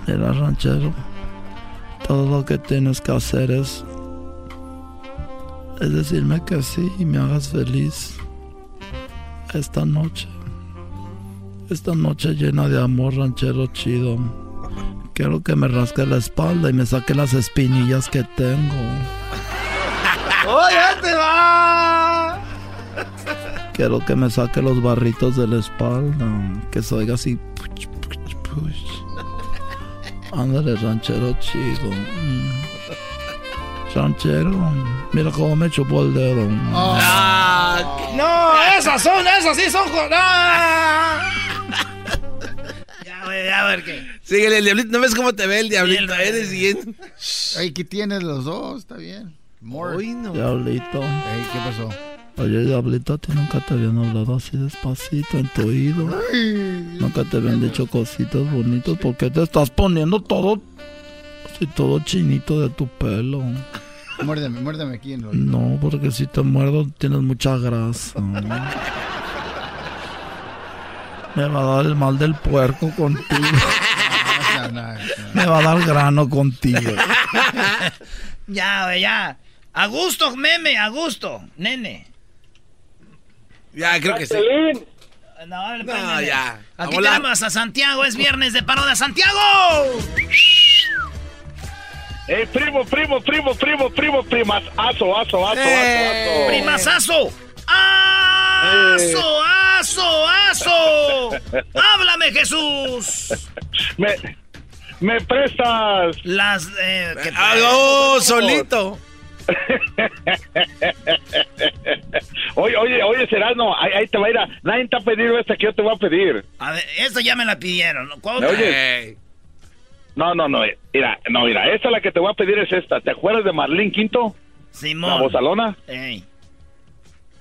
Mira, ranchero, todo lo que tienes que hacer es, es decirme que sí y me hagas feliz esta noche. Esta noche llena de amor ranchero chido. Quiero que me rasque la espalda y me saque las espinillas que tengo. ¡Oh, ya te va! Quiero que me saque los barritos de la espalda. Que se oiga así. Ándale, ranchero chido. Mm. Ranchero, mira cómo me chupó el dedo. No, esas son, esas sí son. ¡Ah! ya, güey, a ver qué. Síguele, el diablito. ¿No ves cómo te ve el diablito? Eres bien. Ay, ¿qué tienes los dos? Está bien. More. Diablito. Ey, ¿qué pasó? Oye, Diablito, ¿a ti nunca te habían hablado así despacito en tu oído? Nunca te habían dicho cositas bonitas. ¿Por qué te estás poniendo todo, así todo chinito de tu pelo? Muérdeme, muérdeme aquí en los... No, porque si te muerdo tienes mucha grasa. Me va a dar el mal del puerco contigo. Me va a dar grano contigo. Ya, ya. A gusto, meme, a gusto, nene. Ya, creo que sí. No, ya. A Aquí tenemos a Santiago, es viernes de parodia. ¡Santiago! Eh, primo, primo, primo, primo, primo, primas. Aso, aso, aso, Eh. aso, aso. ¡Primazazo! ¡Aso, aso, aso! ¡Háblame, Jesús! Me, me prestas. Las. Eh, ¿qué Ah, oh, solito. oye, oye, oye, Serano, ahí, ahí te va a ir a... Nadie te ha pedido esta que yo te voy a pedir. A ver, esta ya me la pidieron. ¿Cuál oyes? No, no, no, mira, no, mira, esta la que te voy a pedir es esta. ¿Te acuerdas de Marlene Quinto? Simón. La bozalona. Ey.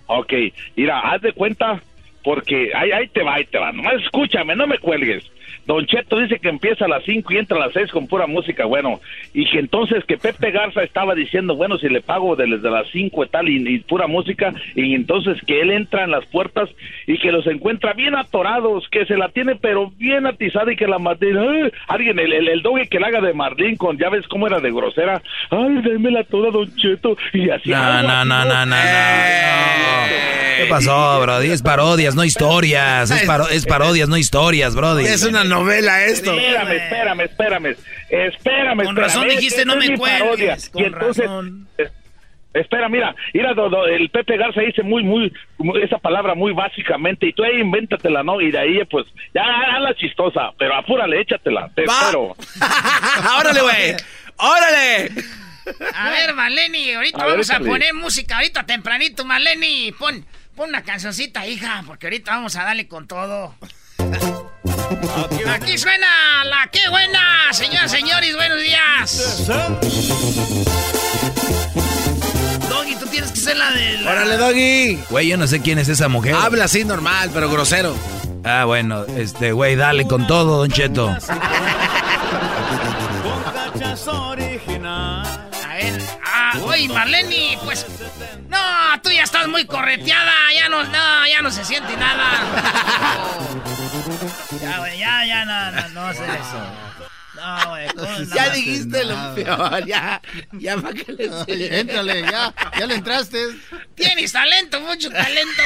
Ok, mira, haz de cuenta, porque ahí, ahí te va, ahí te va. Nomás escúchame, no me cuelgues. Don Cheto dice que empieza a las 5 y entra a las 6 con pura música, bueno. Y que entonces que Pepe Garza estaba diciendo, bueno, si le pago de- desde las 5 y tal y, y pura música, y entonces que él entra en las puertas y que los encuentra bien atorados, que se la tiene pero bien atizada y que la ¡ay! alguien, el, el, el doggy que la haga de Marlene con, ya ves cómo era de grosera, ay, démela toda, Don Cheto, y así. No, algo no, no, no, no, no. ¿Qué pasó, Brody? Es parodias, no historias. Es, paro- es parodias, no historias, Brody. Es una novela esto. Espérame, espérame, espérame. Espérame, Con espérame. razón Es- dijiste, no me cuelgues, con Y entonces, razón. es- espera, mira, mira, do- do- el Pepe Garza dice muy, muy, muy- esa palabra muy básicamente, y tú ahí invéntatela, ¿no? Y de ahí, pues, ya hazla chistosa, pero apúrale, échatela, te Va. espero. ¡Órale, güey! ¡Órale! A ver, Maleni, ahorita A ver, vamos a poner música, ahorita tempranito, Maleni. Pon, pon una cancioncita, hija, porque ahorita vamos a darle con todo. Aquí suena la qué buena, señoras, señores, buenos días. Doggy, tú tienes que ser la de la... ¡Órale, Doggy! Güey, yo no sé quién es esa mujer. Habla así normal, pero grosero. Ah, bueno, este, güey, dale con todo, Don Cheto. A ver, ah, oye, Marleni, pues... No, tú ya estás muy correteada, ya no, no, ya no se siente nada. Ya, güey, ya, ya, no, no, no hacer eso. No, güey. Ya dijiste lo peor, ya. Ya para que le Oye, Éntrale, ya, ya le entraste. Tienes talento, mucho talento.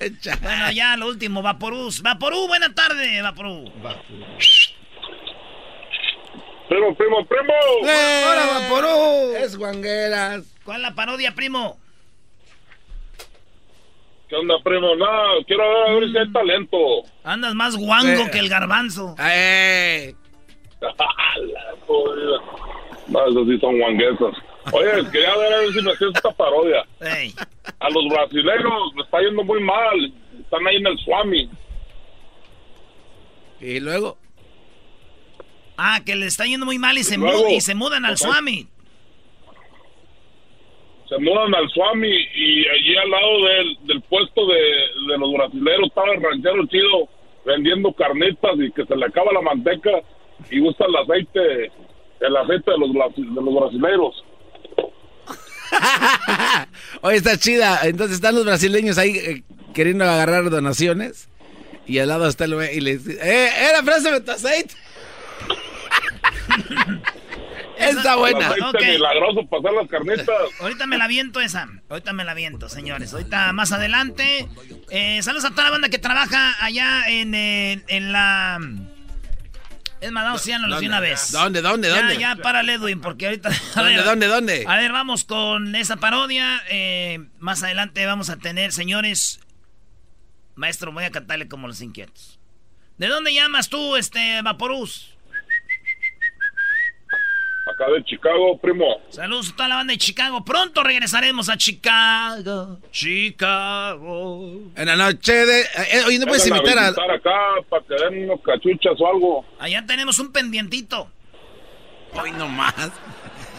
bueno, ya lo último, Vaporús. Vaporú, buena tarde, Vaporú. Primo, primo, primo. ¡Eh! ¡Ahora, Vaporú! Es guangueras. ¿Cuál es la parodia, primo? ¿Qué onda, primo? No, quiero ver, a ver si hay talento. Andas más guango Eh. que el garbanzo. ¡Eh! La jodida. No, esos sí son guanguetas. Oye, quería ver a ver si me hacías esta parodia. A los brasileños les está yendo muy mal. Están ahí en el Swami. Y luego. Ah, que le está yendo muy mal y se, Luego. mu- y se mudan al Ajá. Swami. Se mudan al Swami y allí al lado del, del puesto de, de los brasileños estaba el ranchero chido vendiendo carnitas y que se le acaba la manteca y gusta el aceite, el aceite de los, de los brasileños. Oye, está chida. Entonces están los brasileños ahí eh, queriendo agarrar donaciones. Y al lado está el güey y le dice, ¡eh, era préstame tu aceite! está El buena. aceite Ok. milagroso para hacer las carnitas. Ahorita me la viento esa. Ahorita me la viento, señores. Ahorita más adelante. Eh, saludos a toda la banda que trabaja allá en, eh, en la. Es más, vamos a de ¿Dónde? una vez. ¿Dónde, dónde, Ya, dónde? Ya, párale, Edwin, porque ahorita. ¿Dónde, ver, dónde, dónde? A ver, vamos con esa parodia. Eh, más adelante vamos a tener, señores. Maestro, voy a cantarle como los inquietos. ¿De dónde llamas tú, este, Vaporús? Acá de Chicago, primo. Saludos a toda la banda de Chicago. Pronto regresaremos a Chicago. Chicago. En la noche de... eh, oye, ¿no puedes invitar a... acá para que den unos cachuchas o algo. Allá tenemos un pendientito. Hoy nomás.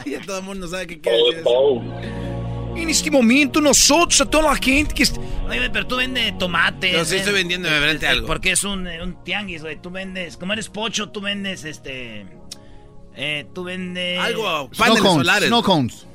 Ya todo el mundo sabe qué quiere Todo, decir todo. En este momento, nosotros, a toda la gente que... Oye, pero tú vendes tomates. Yo sí ¿eh? estoy vendiendo de frente algo. Porque es un, eh, un tianguis, güey. Tú vendes, como eres pocho, tú vendes este. Eh, tú vendes. Algo, Snow paneles cones, solares. snow cones.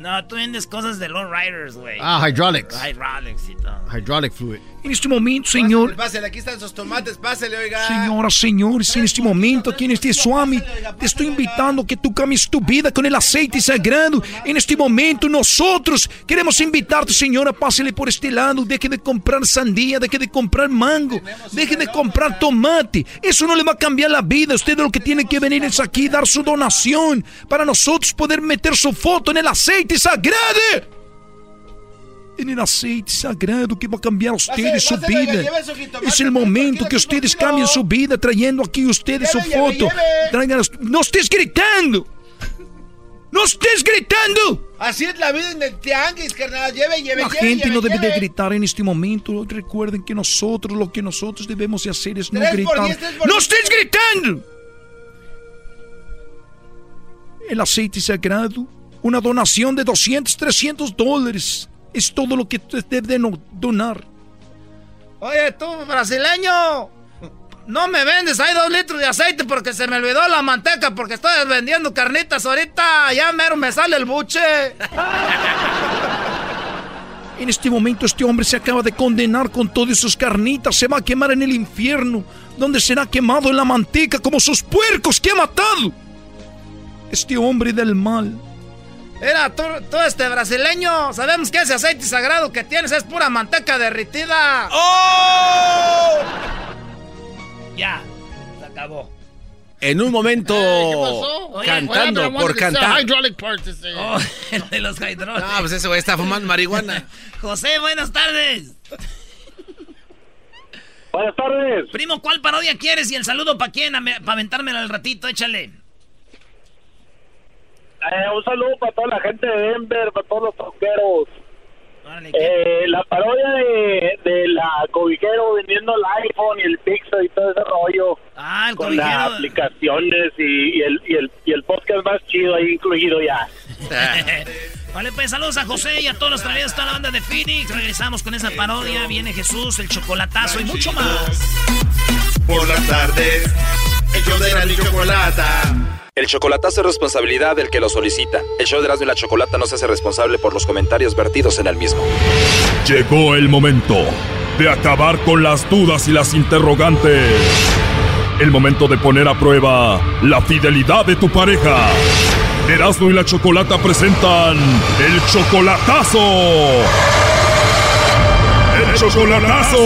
No, tú vendes cosas de low riders, güey. Ah, hydraulics. Hydraulics y todo. Hydraulic fluid. En este momento, señor... Pásale, aquí están sus tomates, pásale, oiga. Señoras, señores, en este momento aquí en este Swami, te estoy invitando a que tú cambies tu vida con el aceite sagrado. En este momento nosotros queremos invitarte, señora, pásele por este lado, deje de comprar sandía, deje de comprar mango, deje de comprar tomate. Eso no le va a cambiar la vida. Usted lo que tiene que venir es aquí dar su donación para nosotros poder meter su foto en el aceite sagrado. En el aceite sagrado que va a cambiar a ustedes su vida. Es el momento que ustedes cambien su vida trayendo aquí ustedes su foto. Traigan ¡No estés gritando! ¡No estés gritando! Así es la vida en el tianguis, carnal. Lleve, lleve, La lleve, gente lleve, no debe de lleve. gritar en este momento. Recuerden que nosotros, lo que nosotros debemos de hacer es no Tres gritar. diez, ¡No estés gritando! El aceite sagrado, una donación de 200, 300 dólares. Es todo lo que usted debe de no- donar. Oye, tú, brasileño. No me vendes ahí dos litros de aceite porque se me olvidó la manteca porque estoy vendiendo carnitas ahorita. Ya mero me sale el buche. En este momento este hombre se acaba de condenar con todas sus carnitas, se va a quemar en el infierno, donde será quemado en la manteca como sus puercos que ha matado. Este hombre del mal. Mira, tú, tú este brasileño, sabemos que ese aceite sagrado que tienes es pura manteca derritida. ¡Oh! Ya, se acabó. En un momento cantando por cantar. Oh, el de los hidrones. No, pues ese güey está fumando marihuana. José, buenas tardes. Buenas tardes. Primo, ¿cuál parodia quieres? Y el saludo para quién? Para aventármelo al ratito, échale. Eh, un saludo para toda la gente de Denver, para todos los troqueros. Eh, la parodia de, de la cobijero vendiendo el iPhone y el Pixel y todo ese rollo. Ah, el con las aplicaciones y, y el, y, el, y el podcast más chido ahí incluido ya. Vale, pues saludos a José y a todos los traídos, toda la banda de Phoenix. Regresamos con esa parodia. Viene Jesús, el chocolatazo y mucho más. Por las tardes, el show de la chocolata. El chocolatazo es responsabilidad del que lo solicita. El show de Erasmo y la Chocolata no se hace responsable por los comentarios vertidos en el mismo. Llegó el momento de acabar con las dudas y las interrogantes. El momento de poner a prueba la fidelidad de tu pareja. Erasmo y la Chocolata presentan el chocolatazo. ¡El chocolatazo!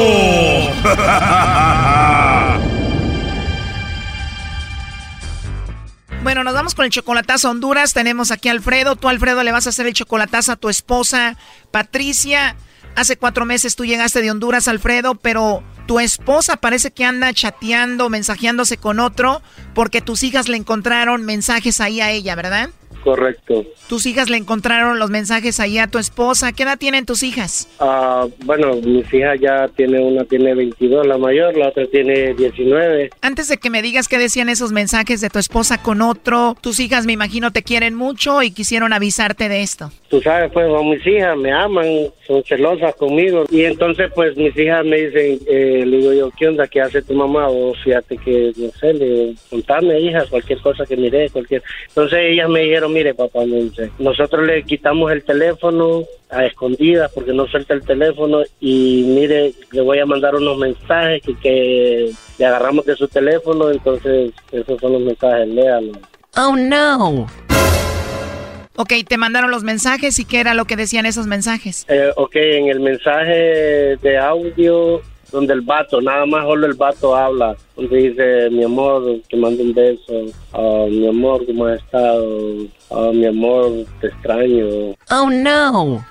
Bueno, nos vamos con el chocolatazo a Honduras. Tenemos aquí a Alfredo. Tú, Alfredo, le vas a hacer el chocolatazo a tu esposa, Patricia. Hace cuatro meses tú llegaste de Honduras, Alfredo, pero tu esposa parece que anda chateando, mensajeándose con otro, porque tus hijas le encontraron mensajes ahí a ella, ¿verdad? Correcto. Tus hijas le encontraron los mensajes ahí a tu esposa. ¿Qué edad tienen tus hijas? Ah, bueno, mis hijas ya tiene una tiene 22, la mayor, la otra tiene 19. Antes de que me digas qué decían esos mensajes de tu esposa con otro, tus hijas me imagino te quieren mucho y quisieron avisarte de esto. Tú sabes, pues, mis hijas, me aman, son celosas conmigo. Y entonces, pues, mis hijas me dicen, eh, le digo yo, ¿qué onda? ¿Qué hace tu mamá? O fíjate que, no sé, le contame, hija, cualquier cosa que mire, cualquier... Entonces ellas me dijeron, mire, papá, me dice, nosotros le quitamos el teléfono a escondidas porque no suelta el teléfono y mire, le voy a mandar unos mensajes que, que le agarramos de su teléfono, entonces esos son los mensajes, léalos. Oh, no. Ok, te mandaron los mensajes y qué era lo que decían esos mensajes. Eh, ok, en el mensaje de audio, donde el vato, nada más solo el vato habla, donde dice, mi amor, te mando un beso, Ah, mi amor, ¿cómo has estado? Ah, mi amor, te extraño. Oh, no.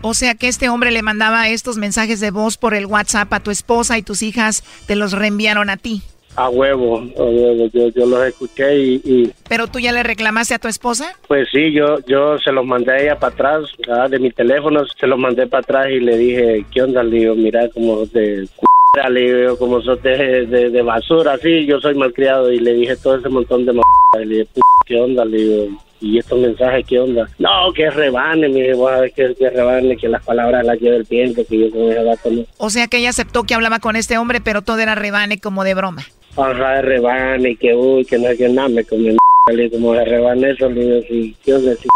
O sea que este hombre le mandaba estos mensajes de voz por el WhatsApp a tu esposa y tus hijas te los reenviaron a ti. A huevo, a huevo. Yo, yo los escuché y, y, ¿Pero tú ya le reclamaste a tu esposa? pues sí, yo yo se los mandé a ella para atrás, ah, de mi teléfono, se los mandé para atrás y le dije, ¿qué onda? Le digo, mira, como de c***, le digo, como sos de, de, de basura, así, yo soy malcriado y le dije todo ese montón de m***, y le dije, "P***, ¿qué onda? Le digo, ¿y estos mensajes qué onda? No, que rebane, me dije, voy a ver que, que rebane, que las palabras las lleve el viento, que yo con ese vato no. O sea que ella aceptó que hablaba con este hombre, pero todo era rebane como de broma. Ajá, de rebane, que uy, que no, que nada, me comí le como de rebane eso, le digo, sí, ¿qué onda? Sí,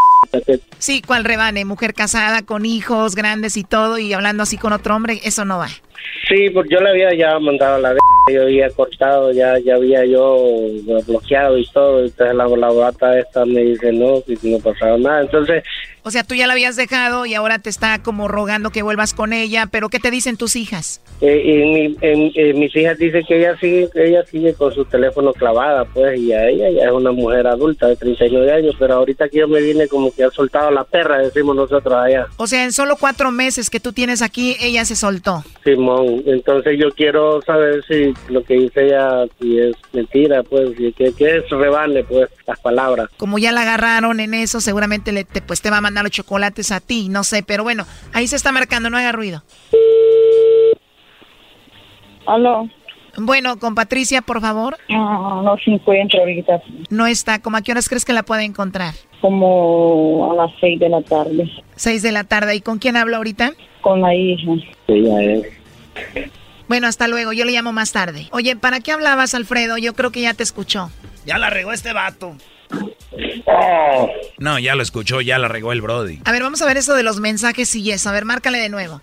Sí, ¿cuál rebane? Mujer casada, con hijos grandes y todo, y hablando así con otro hombre, eso no va. Sí, porque yo le había ya mandado la yo había cortado, ya ya había yo bloqueado y todo, entonces la, la bata esta me dice no, que no pasaba nada, entonces O sea, tú ya la habías dejado y ahora te está como rogando que vuelvas con ella, pero ¿qué te dicen tus hijas? eh, y mi, en- eh, mis hijas dicen que ella sigue, ella sigue con su teléfono clavada, pues, y a ella ya es una mujer adulta de 39 años, pero ahorita que yo me vine como que ha soltado la perra, decimos nosotros allá. O sea, en solo cuatro meses que tú tienes aquí, ella se soltó. Simón, entonces yo quiero saber si lo que dice ella si es mentira, pues, si que, que es rebane, pues, las palabras. Como ya la agarraron en eso, seguramente le, te, pues te va a mandar los chocolates a ti, no sé, pero bueno, ahí se está marcando, no haga ruido. Aló. Bueno, con Patricia, por favor. No, no se encuentra ahorita. No está. ¿Cómo a qué horas crees que la puede encontrar? Como a las seis de la tarde. Seis de la tarde. ¿Y con quién hablo ahorita? Con la hija. Ella es. Bueno, hasta luego. Yo le llamo más tarde. Oye, ¿para qué hablabas, Alfredo? Yo creo que ya te escuchó. Ya la regó este vato. No, ya lo escuchó, ya la regó el Brody. A ver, vamos a ver eso de los mensajes y eso. A ver, márcale de nuevo.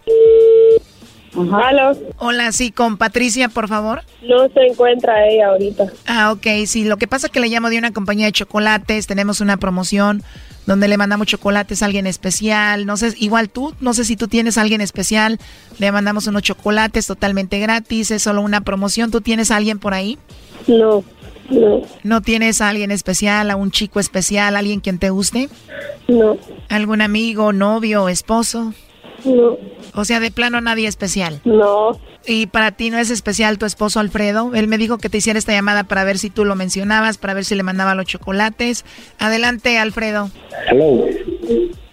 Aló. Hola, sí, con Patricia, por favor. No se encuentra ella ahorita. Ah, ok, sí. Lo que pasa es que le llamo de una compañía de chocolates. Tenemos una promoción donde le mandamos chocolates a alguien especial. No sé, igual tú, no sé si tú tienes a alguien especial. Le mandamos unos chocolates totalmente gratis. Es solo una promoción. ¿Tú tienes a alguien por ahí? No, no, ¿No tienes a alguien especial, a un chico especial, a alguien quien te guste? no, ¿Algún amigo, novio, esposo? No, O sea, de plano nadie especial. no. ¿Y para ti no es especial tu esposo Alfredo? Él me dijo que te hiciera esta llamada para ver si tú lo mencionabas, para ver si le mandaba los chocolates. Adelante, Alfredo. Hello.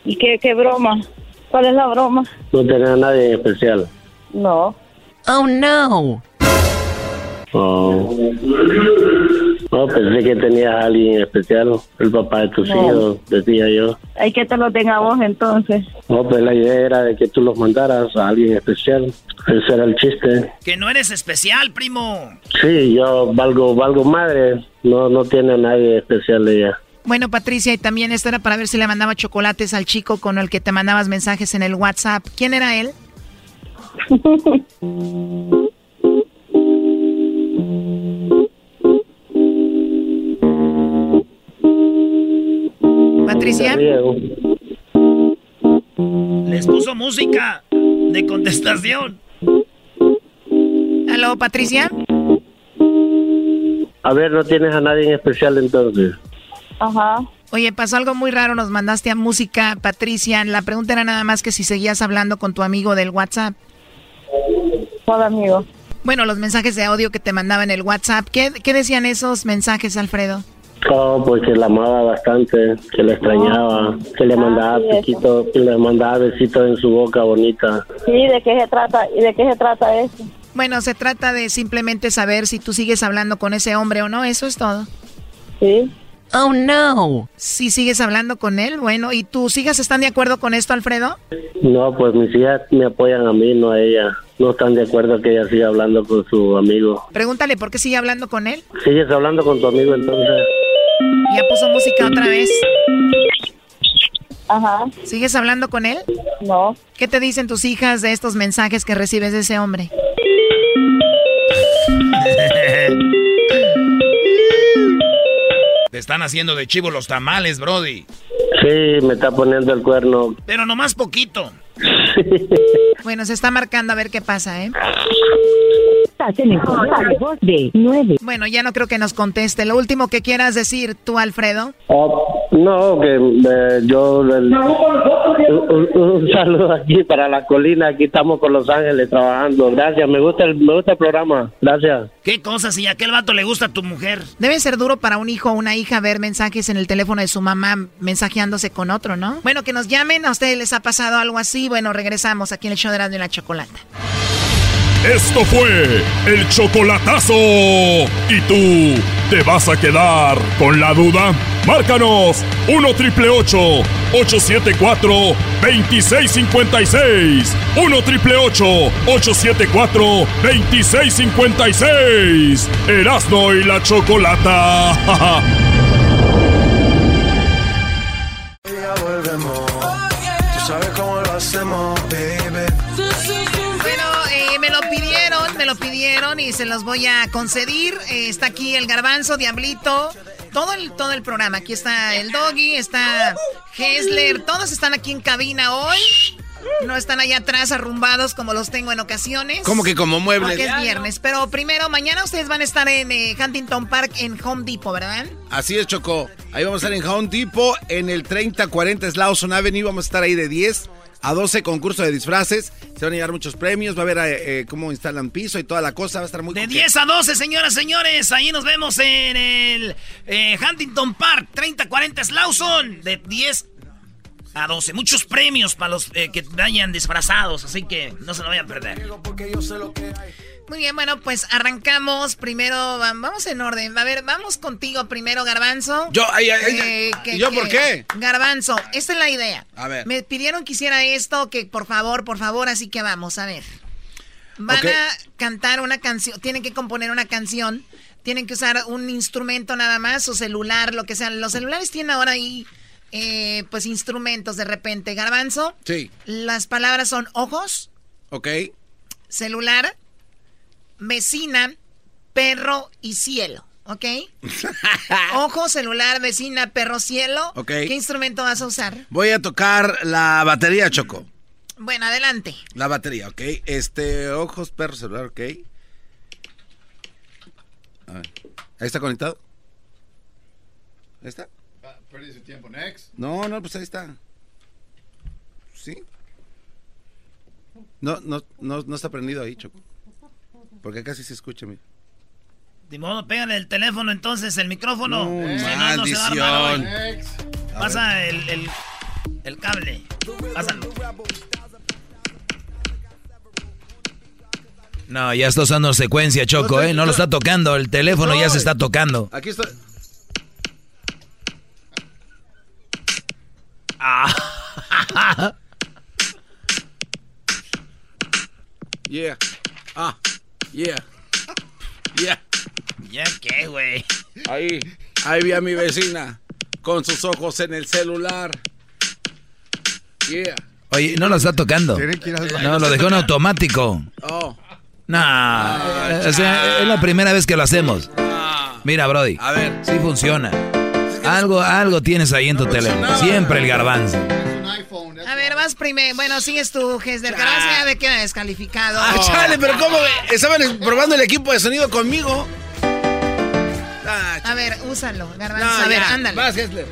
¿Y qué, qué broma? ¿Cuál es la broma? No tenía a nadie especial. No. Oh, no. Oh. No, pensé que tenías a alguien especial, el papá de tus No. hijos, decía yo. Hay que te lo tenga vos entonces. No, pues la idea era de que tú los mandaras a alguien especial. Ese era el chiste. Que no eres especial, primo. Sí, yo valgo, valgo madre. No, no tiene a nadie especial ella. Bueno, Patricia, y también esto era para ver si le mandaba chocolates al chico con el que te mandabas mensajes en el WhatsApp. ¿Quién era él? Patricia. Les puso música de contestación. Aló, Patricia. A ver, no tienes a nadie en especial entonces. Ajá. Oye, pasó algo muy raro, nos mandaste a música, Patricia. La pregunta era nada más que si seguías hablando con tu amigo del WhatsApp. ¿Cuál amigo? Bueno, los mensajes de audio que te mandaba en el WhatsApp. ¿Qué, qué decían esos mensajes, Alfredo? Oh, pues que la amaba bastante, que la extrañaba, que le mandaba sí, eso. piquito, que le mandaba besitos en su boca bonita. Sí, ¿de qué se trata? ¿Y de qué se trata eso? Bueno, se trata de simplemente saber si tú sigues hablando con ese hombre o no, eso es todo. Sí. Oh, no. Si sigues hablando con él, bueno, ¿y tus hijas están de acuerdo con esto, Alfredo? No, pues mis hijas me apoyan a mí, no a ella. No están de acuerdo que ella siga hablando con su amigo. Pregúntale por qué sigue hablando con él. ¿Sigues hablando con tu amigo entonces? Ya puso música otra vez. Ajá. ¿Sigues hablando con él? No. ¿Qué te dicen tus hijas de estos mensajes que recibes de ese hombre? Te están haciendo de chivo los tamales, Brody. Sí, me está poniendo el cuerno. Pero nomás poquito. Bueno, se está marcando a ver qué pasa, ¿eh? Estás en el correo de voz de 9. Bueno, ya no creo que nos conteste. Lo último que quieras decir tú, Alfredo. Oh, no, que eh, yo... el- un, un- un saludo aquí para la colina. Aquí estamos con Los Ángeles trabajando. Gracias, me gusta el, me gusta el programa. Gracias. ¿Qué cosa si a aquel vato le gusta a tu mujer? Debe ser duro para un hijo o una hija ver mensajes en el teléfono de su mamá mensajeándose con otro, ¿no? Bueno, que nos llamen. ¿A ustedes les ha pasado algo así? Bueno, regresamos aquí en el show de Erasmo y la Chocolata. Esto fue el chocolatazo. ¿Y tú te vas a quedar con la duda? Márcanos 1 triple 874 2656. 1 triple 874 2656. Erasno y la chocolata. Ya volvemos. Tú sabes cómo lo hacemos, pidieron, y se los voy a conceder. Eh, está aquí el garbanzo, Diablito, todo el, todo el programa. Aquí está el Doggy, está Hessler, todos están aquí en cabina hoy. No están allá atrás arrumbados como los tengo en ocasiones. ¿Cómo que como muebles? Porque es viernes. Pero primero, mañana ustedes van a estar en eh, Huntington Park en Home Depot, ¿verdad? Así es, Choco. Ahí vamos a estar en Home Depot, en el 3040 Slauson Avenue. Vamos a estar ahí de 10 a 12 concurso de disfraces. Se van a llevar muchos premios. Va a ver eh, eh, cómo instalan piso y toda la cosa. Va a estar muy De coqueto. 10 a 12, señoras, señores. Ahí nos vemos en el eh, Huntington Park, 3040 Slauson. De 10 a 12. Muchos premios para los eh, que vayan disfrazados, así que no se lo vayan a perder. Muy bien, bueno, pues arrancamos. Primero, va- vamos en orden. A ver, vamos contigo primero, Garbanzo. Yo, ay, ay, ay, ¿y yo por qué? Garbanzo, esta es la idea. A ver. Me pidieron que hiciera esto, que por favor, por favor, así que vamos, a ver. Van a cantar una canción, tienen que componer una canción, tienen que usar un instrumento nada más, su celular, lo que sea. Los celulares tienen ahora ahí, eh, pues, instrumentos de repente. Garbanzo, Sí, las palabras son ojos, ok. celular, vecina, perro y cielo, ¿ok? Ojo, celular, vecina, perro, cielo. Ok. ¿Qué instrumento vas a usar? Voy a tocar la batería, Choco. Bueno, adelante. La batería, ok. Este, ojos, perro, celular, ok. A ver. ¿Ahí está conectado? ¿Ahí está? Perdí su tiempo. Next. No, no, pues ahí está. ¿Sí? No, no, no, no está prendido ahí, Choco. Porque casi se escucha, mira. De modo, pégale el teléfono entonces, el micrófono. No, Si no, no se va a armar hoy. maldición. A Pasa el, el, el cable. Pásalo. No, ya está usando secuencia, Choco, ¿eh? No lo está tocando, el teléfono ya se está tocando. Aquí está. Ah. Yeah. Ah. Yeah. Yeah. ¿Ya qué, güey? Ahí. Ahí vi a mi vecina. Con sus ojos en el celular. Yeah. Oye, no lo está tocando. No, lo dejó en automático. Oh. Nah, o sea, es la primera vez que lo hacemos. Mira, Brody. A ver. Sí funciona. Algo, algo tienes ahí en tu teléfono. Siempre el garbanzo. A ver, vas primero. Bueno, sigues tú, Gesder. Garbanzo ya ve que queda descalificado. Ah, chale, pero ¿cómo? Estaban probando el equipo de sonido conmigo. A ver, úsalo, Garbanzo. No, a ver, ya. ándale. Vas, Hessler.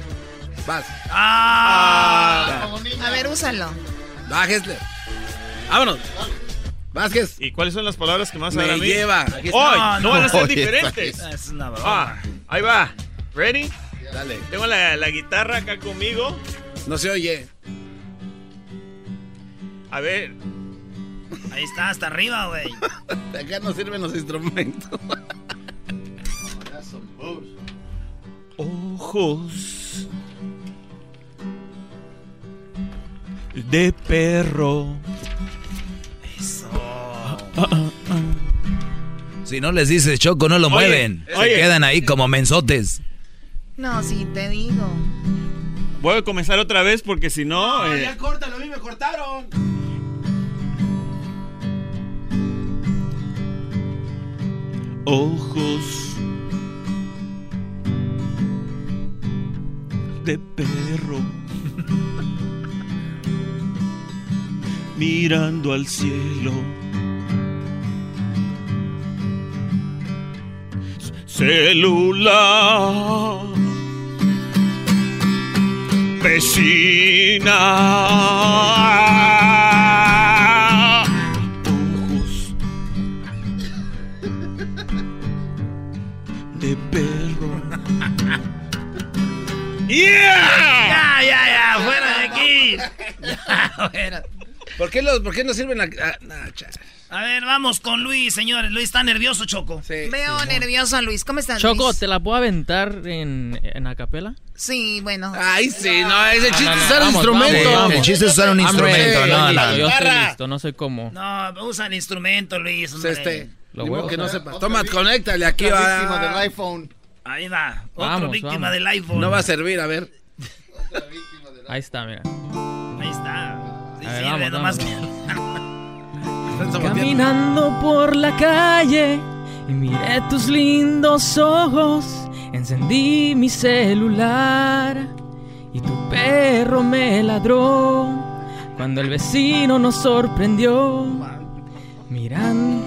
Vas. Ah. A ver, úsalo. Va, Hessler. Vámonos. Vázquez. ¿Y cuáles son las palabras que más Me a lleva. ¡Ay! No, No, van a ser diferentes. esta Es una broma. Ah, ahí va. ¿Ready? Dale. Tengo la, la guitarra acá conmigo. No se oye. A ver. Ahí está, hasta arriba, güey. Acá no sirven los instrumentos. Ojos de perro. Eso. Si no les dices Choco, no lo Oye, mueven. Se quedan ahí como mensotes. No, sí, te digo. Voy a comenzar otra vez porque si no. eh, Ya córtalo, a mí me cortaron. Ojos de perro. mirando al cielo. Celular, vecina. Ojos de perro. Ya, ya, ya, fuera de aquí. Ya, fuera. ¿Por qué, los, ¿Por qué no sirven la.? ah, cha- A ver, vamos con Luis, señores. Luis está nervioso, Choco. Veo nervioso a Luis. ¿Cómo estás, Choco, Luis? ¿te la puedo aventar en, en acapela? Sí, bueno. Ay, sí, no, ese chiste No, no, es usar un instrumento. vamos, vamos. El chiste es usar un instrumento, ready, no, listo, Yo estoy listo, no sé cómo. No, usa el instrumento, Luis. hombre. Este, Lo modo que no sepas. Toma, conéctale aquí. Otra va. víctima del iPhone. Ahí va. Otro Vamos, víctima vamos. del iPhone. No va a servir, a ver. Ahí está, mira. Ahí está. Sí, A ver, sirve, vamos, nomás vamos. Caminando por la calle y miré tus lindos ojos, encendí mi celular y tu perro me ladró cuando el vecino nos sorprendió. Miran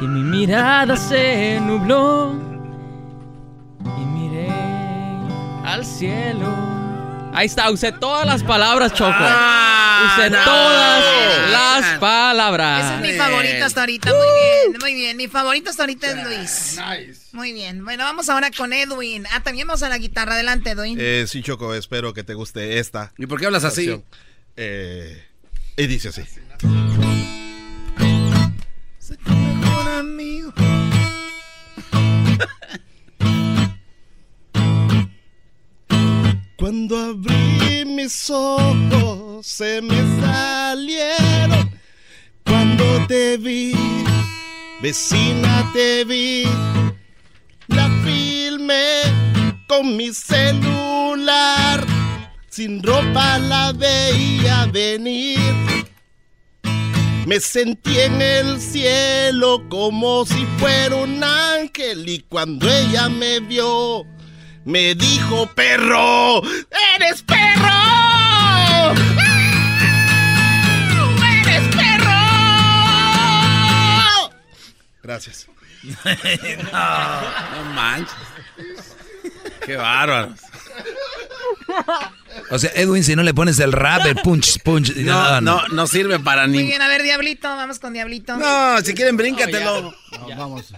y mi mirada se nubló y miré al cielo. Ahí está, usé todas las palabras, Choco. usé no. todas las palabras. Ese es mi favorito hasta ahorita. Muy bien, muy bien. Mi favorito hasta ahorita es Luis. Muy bien. Bueno, vamos ahora con Edwin. Ah, también vamos a la guitarra. Adelante, Edwin. Eh, sí, Choco, espero que te guste esta. ¿Y por qué hablas así? Eh, y dice así. Cuando abrí mis ojos se me salieron. Cuando te vi, vecina te vi. La filmé con mi celular. Sin ropa la veía venir. Me sentí en el cielo como si fuera un ángel y cuando ella me vio, me dijo, perro, eres perro. ¡Ah! ¡Eres perro! Gracias. no manches. Qué bárbaro. O sea, Edwin, si no le pones el rap, el punch, punch. No, no, no sirve para Muy ni. bien, a ver, Diablito. Vamos con Diablito. No, si quieren, bríncatelo. No, vamos.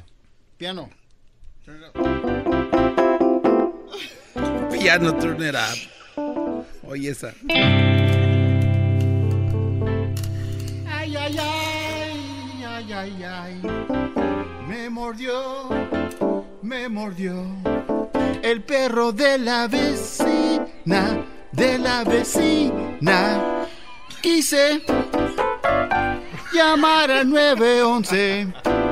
Piano. Piano, turn it up. Oye, esa. Ay, ay, ay, ay, ay, ay. Me mordió, me mordió. El perro de la vecina, de la vecina. Quise llamar al 911.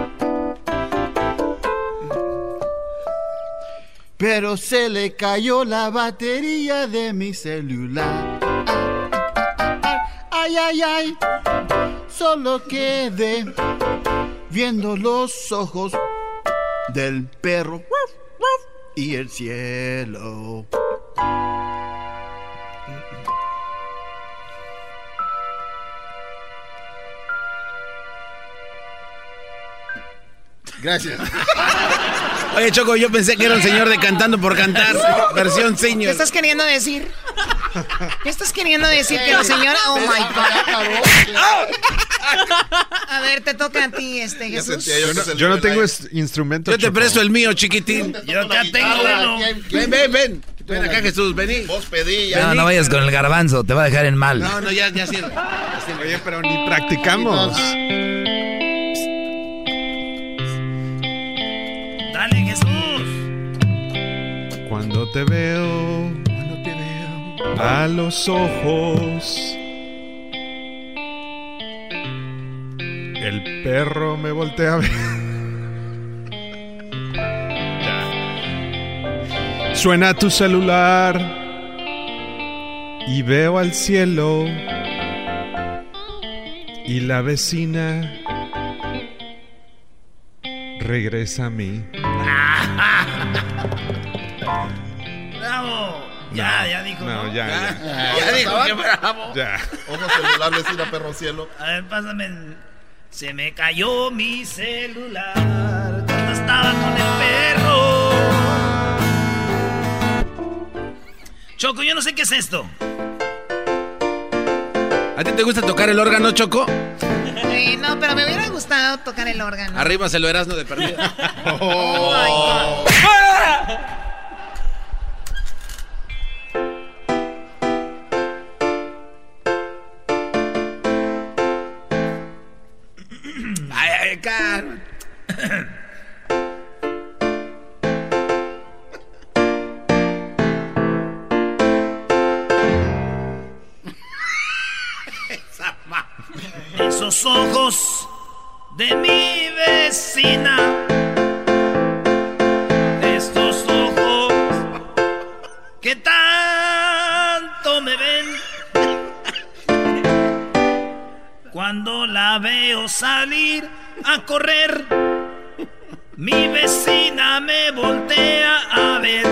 Pero se le cayó la batería de mi celular. Ay, ay, ay. Solo quedé viendo los ojos del perro y el cielo. Gracias. Oye, Choco, yo pensé que era un señor de cantando por cantar. Versión ¿Qué senior. estás queriendo decir? ¿Qué estás queriendo decir? Que la señora... Oh, my God. A ver, te toca a ti, este, Jesús. Yo no, yo no tengo instrumento. Yo te Choco. presto el mío, chiquitín. Yo ya tengo uno. Ven, ven, ven. Ven acá, Jesús, vení. Vos pedí No, no vayas con el garbanzo, te va a dejar en mal. No, no, ya, ya sirve. Oye, pero ni practicamos. Cuando te veo, a los ojos, el perro me voltea a ver. Suena tu celular y veo al cielo y la vecina regresa a mí. Bravo. Ya, ya dijo. No, ya, ya. Ya dijo que bravo. Ya. Ojo celular, vecina perro cielo. A ver, pásame. el- Se me cayó mi celular cuando estaba con el perro. Choco, yo no sé qué es esto. ¿A ti te gusta tocar el órgano, Choco? Eh, no, pero me hubiera gustado tocar el órgano. Arriba se lo eras, no de perdido. Oh. Ay, salir a correr, mi vecina me voltea a ver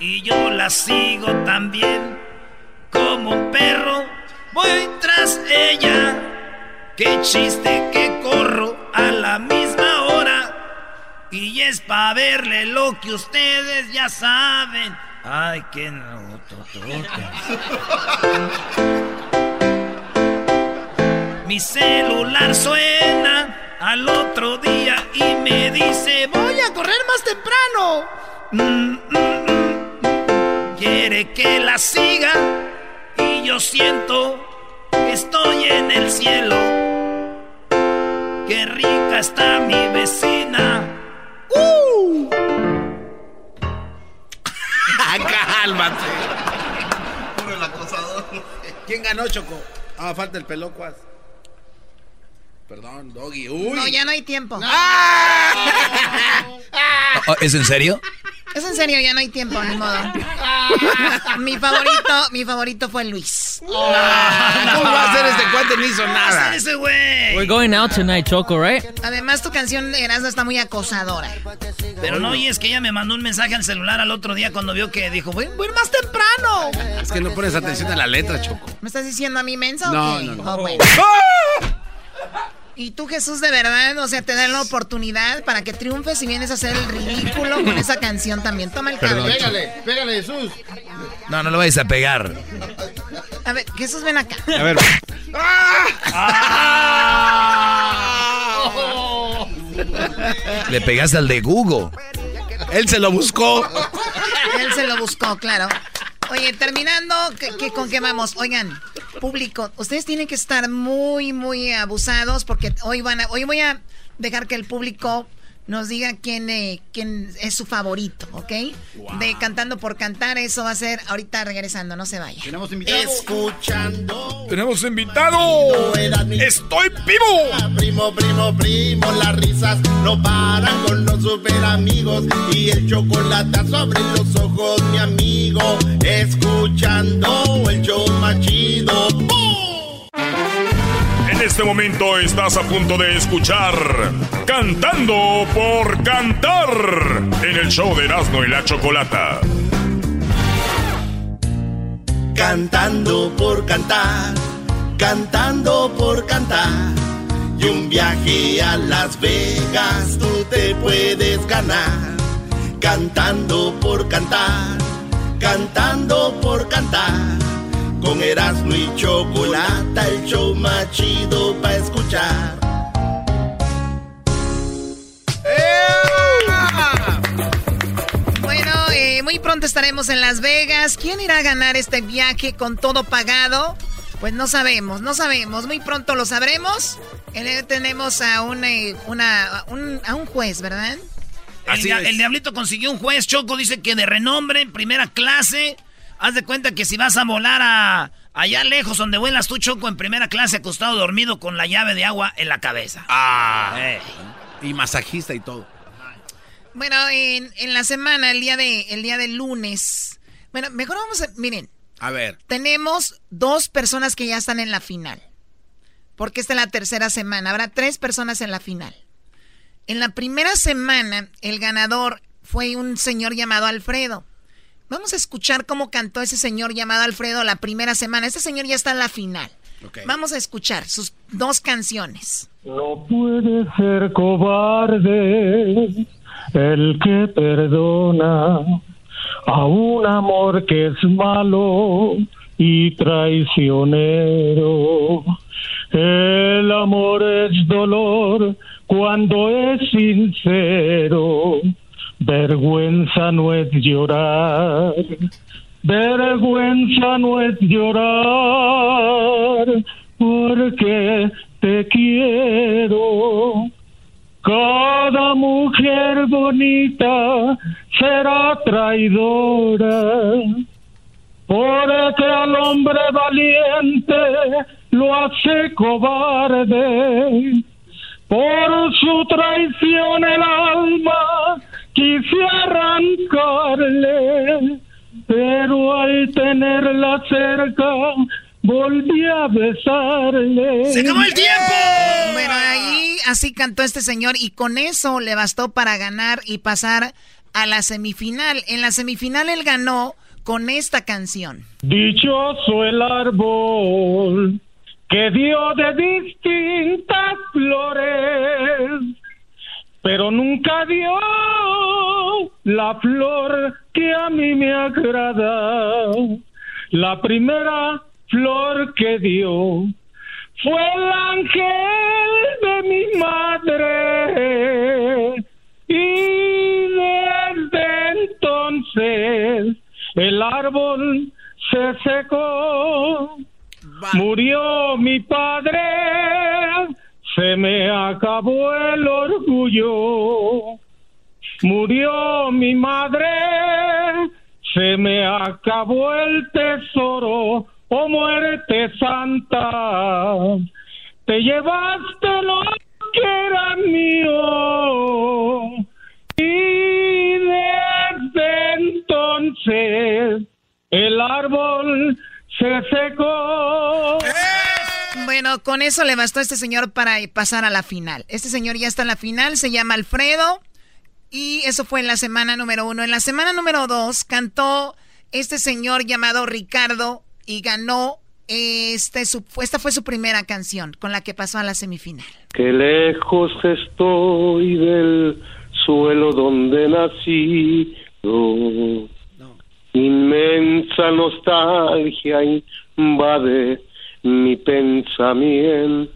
y yo la sigo también como un perro. Voy tras ella. Qué chiste que corro a la misma hora. Y es para verle lo que ustedes ya saben. Ay, qué no, Mi celular suena al otro día y me dice, voy a correr más temprano. Mm, mm, mm. Quiere que la siga y yo siento que estoy en el cielo. Qué rica está mi vecina. ¡Uh! Cálmate. El acosador. ¿Quién ganó, Choco? Ah, falta el pelocuas. Perdón, Doggy. Uy. No, ya no hay tiempo. Oh, ¿Es en serio? Es en serio, ya no hay tiempo, ni modo. mi favorito, mi favorito fue Luis. ¿Cómo va a hacer este cuate? No hizo nada. ese güey! We're going out tonight, Choco, right? Además, tu canción Erasmo está muy acosadora. Pero no, y es que ella me mandó un mensaje al celular al otro día cuando vio que dijo, voy, voy a ir más temprano. Es que no pones atención a la letra, Choco. ¿Me estás diciendo a mí mensa No, o qué? no, no. Oh, bueno. Y tú, Jesús, de verdad, o sea, te dan la oportunidad para que triunfes y vienes a hacer el ridículo con esa canción también. Toma el cable. Pégale, pégale, Jesús. No, no lo vayas a pegar. A ver, Jesús, ven acá. A ver. Le pegaste al de Google. Él se lo buscó. Él se lo buscó, claro. Oye, terminando, ¿qué, qué- con qué vamos? Oigan, público, ustedes tienen que estar muy, muy abusados porque hoy van a, hoy voy a dejar que el público nos diga quién, eh, quién es su favorito, ¿ok? De cantando por cantar, eso va a ser ahorita regresando, no se vaya. Tenemos invitado. Escuchando. ¡Tenemos invitado! ¡Estoy vivo! Primo, primo, primo, las risas no paran con los super amigos y el chocolate sobre los ojos, mi amigo. Escuchando el show más chido. ¡Bum! En este momento estás a punto de escuchar Cantando por Cantar en el show de Erasmo y la Chocolata. Cantando por cantar, cantando por cantar. Y un viaje a Las Vegas tú te puedes ganar. Cantando por cantar, cantando por cantar. Con Erasmo y Chocolata, el show más chido para escuchar. Bueno, eh, muy pronto estaremos en Las Vegas. ¿Quién irá a ganar este viaje con todo pagado? Pues no sabemos, no sabemos. Muy pronto lo sabremos. Eh, tenemos a un, eh, una, a un, a un juez, ¿verdad? El, Así es. el diablito consiguió un juez, Choco, dice que de renombre, primera clase. Haz de cuenta que si vas a volar a allá lejos donde vuelas tú, Choco, en primera clase, acostado dormido con la llave de agua en la cabeza. Ah. Eh. Y masajista y todo. Bueno, en, en la semana, el día de, el día de lunes. Bueno, mejor vamos a, miren, A ver. tenemos dos personas que ya están en la final. Porque esta es la tercera semana. Habrá tres personas en la final. En la primera semana, el ganador fue un señor llamado Alfredo. Vamos a escuchar cómo cantó ese señor llamado Alfredo la primera semana. Este señor ya está en la final. Vamos a escuchar sus dos canciones. No puede ser cobarde el que perdona a un amor que es malo y traicionero. El amor es dolor cuando es sincero. Vergüenza no es llorar. Vergüenza no es llorar porque te quiero. Cada mujer bonita será traidora, porque al hombre valiente lo hace cobarde. Por su traición el alma quise arrancarle, pero al tenerla cerca volví a besarle. ¡Se acabó el tiempo! Bueno, ahí así cantó este señor y con eso le bastó para ganar y pasar a la semifinal. En la semifinal él ganó con esta canción. Dichoso el árbol que dio de distintas flores, pero nunca dio la flor que a mí me agrada. La primera flor que dio fue el ángel de mi madre. Y desde entonces el árbol se secó. Murió mi padre se me acabó el orgullo. Murió mi madre. Se me acabó el tesoro. Oh muerte santa, te llevaste lo que era mío. Y desde entonces el árbol se secó. Bueno, con eso le bastó a este señor para pasar a la final. Este señor ya está en la final, se llama Alfredo. Y eso fue en la semana número uno. En la semana número dos cantó este señor llamado Ricardo y ganó este, su, esta fue su primera canción con la que pasó a la semifinal. Qué lejos estoy del suelo donde nací. Inmensa nostalgia invade mi pensamiento.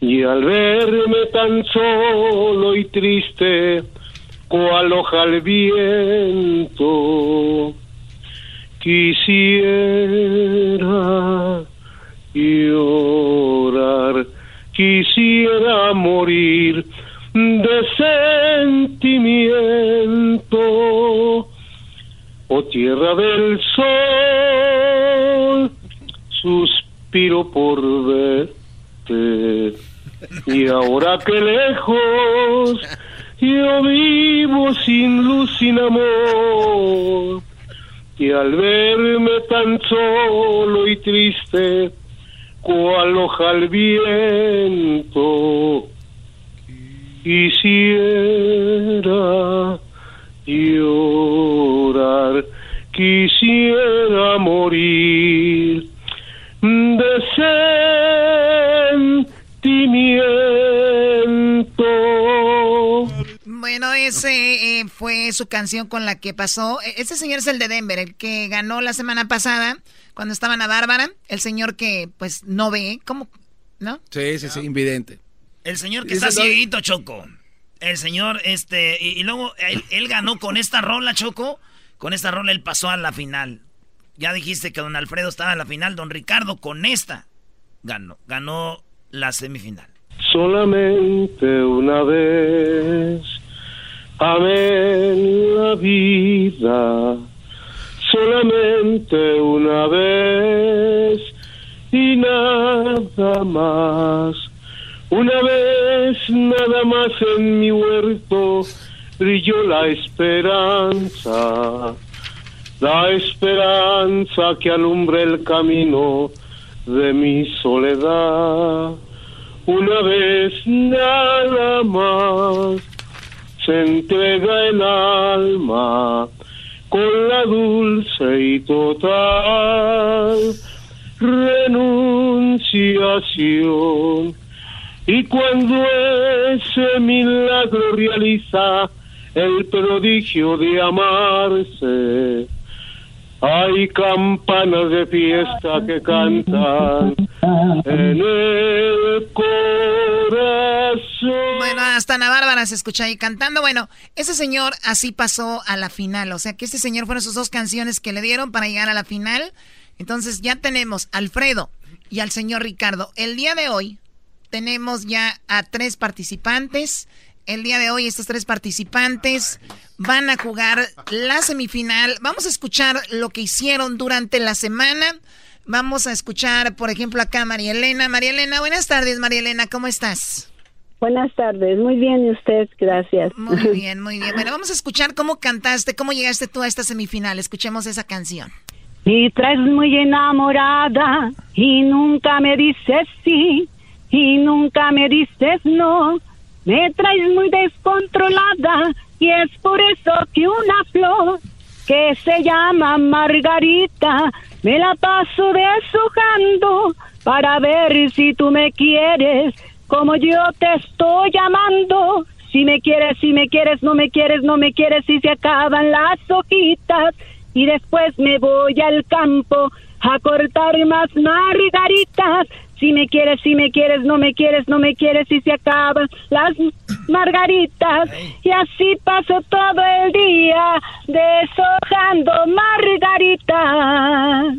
Y al verme tan solo y triste, cual hoja al viento, Quisiera llorar, quisiera morir de sentimiento. Oh tierra del sol, suspiro por verte. Y ahora que lejos yo vivo sin luz, sin amor. Y al verme tan solo y triste, cual hoja al viento, quisiera llorar, quisiera morir sentimiento. Bueno, ese eh, fue su canción con la que pasó. E, ese señor es el de Denver, el que ganó la semana pasada cuando estaba en Bárbara. El señor que, pues, no ve, ¿cómo? ¿No? Sí, sí, sí, invidente. El señor que está cieguito, Choco. El señor, este, y, luego él, ganó con esta rola, Choco. Con esta rola él pasó a la final. Ya dijiste que don Alfredo estaba en la final, don Ricardo con esta. Ganó, ganó la semifinal. Solamente una vez. Amén la vida, solamente una vez. Y nada más. Una vez nada más en mi huerto brilló la esperanza, la esperanza que alumbra el camino de mi soledad. Una vez nada más se entrega el alma con la dulce y total renunciación. Y cuando ese milagro realiza el prodigio de amarse, hay campanas de fiesta que cantan en el corazón. Bueno, hasta Ana Bárbara se escucha ahí cantando. Bueno, ese señor así pasó a la final. O sea que este señor fueron sus dos canciones que le dieron para llegar a la final. Entonces ya tenemos a Alfredo y al señor Ricardo. El día de hoy tenemos ya a tres participantes. El día de hoy estos tres participantes van a jugar la semifinal. Vamos a escuchar lo que hicieron durante la semana. Vamos a escuchar, por ejemplo, acá a María Elena. María Elena, buenas tardes, María Elena, ¿cómo estás? Buenas tardes, muy bien, ¿y usted? Gracias. Muy bien, muy bien. Bueno, vamos a escuchar cómo cantaste, cómo llegaste tú a esta semifinal. Escuchemos esa canción. Y traes muy enamorada y nunca me dices sí y nunca me dices no. Me traes muy descontrolada y es por eso que una flor que se llama Margarita me la paso deshojando para ver si tú me quieres como yo te estoy llamando. Si me quieres, si me quieres, no me quieres, no me quieres, si se acaban las hojitas y después me voy al campo a cortar más margaritas. Si me quieres, si me quieres, no me quieres, no me quieres y se acaban las margaritas. Y así paso todo el día deshojando margaritas.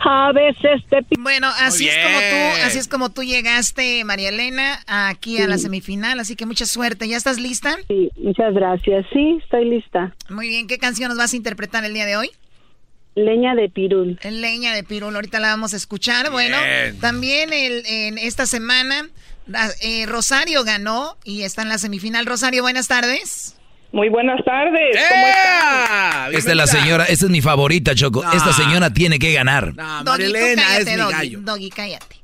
A veces te Bueno, así es como tú, así es como tú llegaste, María Elena, aquí a la semifinal, así que mucha suerte. ¿Ya estás lista? Sí, muchas gracias. Sí, estoy lista. Muy bien, ¿qué canción nos vas a interpretar el día de hoy? Leña de pirul. Leña de pirul, ahorita la vamos a escuchar. Bueno, también el, en esta semana eh, Rosario ganó y está en la semifinal. Rosario, buenas tardes. Muy buenas tardes. ¿Cómo están? Esta es la señora, esta es mi favorita, Choco. Esta señora tiene que ganar. No, Doggy, cállate, Doggy, Doggy, cállate.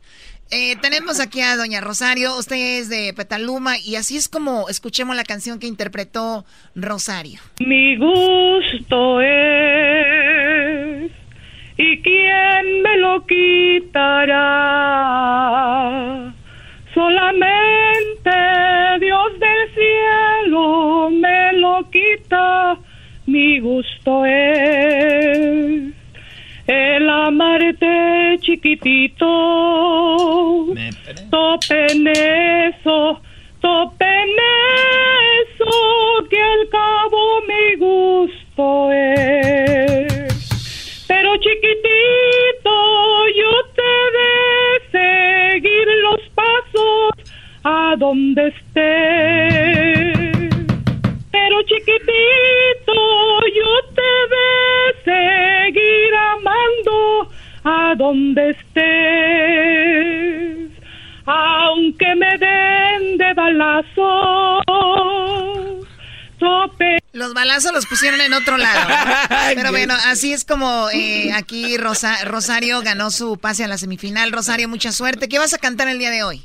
Eh, tenemos aquí a Doña Rosario, usted es de Petaluma y así es como escuchemos la canción que interpretó Rosario. Mi gusto es y quién me lo quitará. Solamente Dios del cielo me lo quita, mi gusto es el amarte chiquitito. Topen eso, topen eso, que al cabo mi gusto es. Chiquitito, yo te de seguir los pasos a donde estés. Pero chiquitito, yo te de seguir amando a donde estés. Aunque me den de balazos, tope. Los balazos los pusieron en otro lado. Pero bueno, así es como eh, aquí Rosa, Rosario ganó su pase a la semifinal. Rosario, mucha suerte. ¿Qué vas a cantar el día de hoy?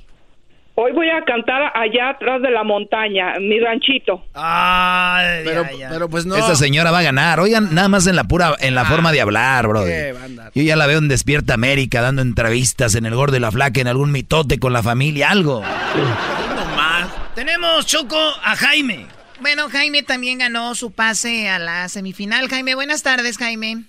Hoy voy a cantar allá atrás de la montaña, mi ranchito. Ay, pero, pero pues no. Esta señora va a ganar. Oigan, nada más en la pura, en la forma de hablar, bro. Yo ya la veo en Despierta América dando entrevistas en el Gordo y la Flaca, en algún mitote con la familia, algo. No más. Tenemos, Choco, a Jaime. Bueno, Jaime también ganó su pase a la semifinal. Jaime, buenas tardes, Jaime.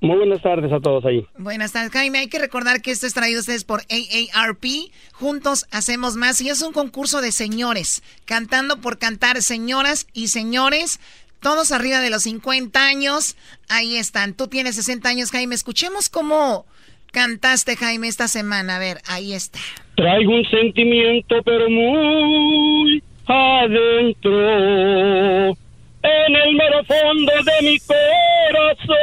Muy buenas tardes a todos ahí. Buenas tardes, Jaime. Hay que recordar que esto es traído a ustedes por AARP. Juntos hacemos más. Y es un concurso de señores. Cantando por cantar, señoras y señores. Todos arriba de los 50 años. Ahí están. Tú tienes 60 años, Jaime. Escuchemos cómo cantaste, Jaime, esta semana. A ver, ahí está. Traigo un sentimiento, pero muy adentro en el mero fondo de mi corazón.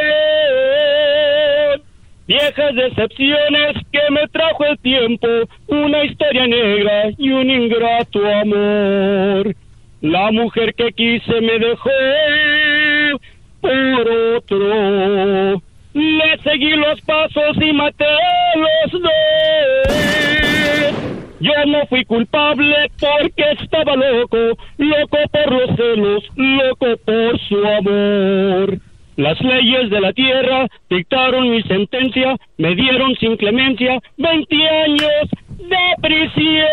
Viejas decepciones que me trajo el tiempo, una historia negra y un ingrato amor. La mujer que quise me dejó por otro. Le seguí los pasos y maté los dos. Yo no fui culpable porque estaba loco, loco por los celos, loco por su amor. Las leyes de la tierra dictaron mi sentencia, me dieron sin clemencia 20 años de prisión.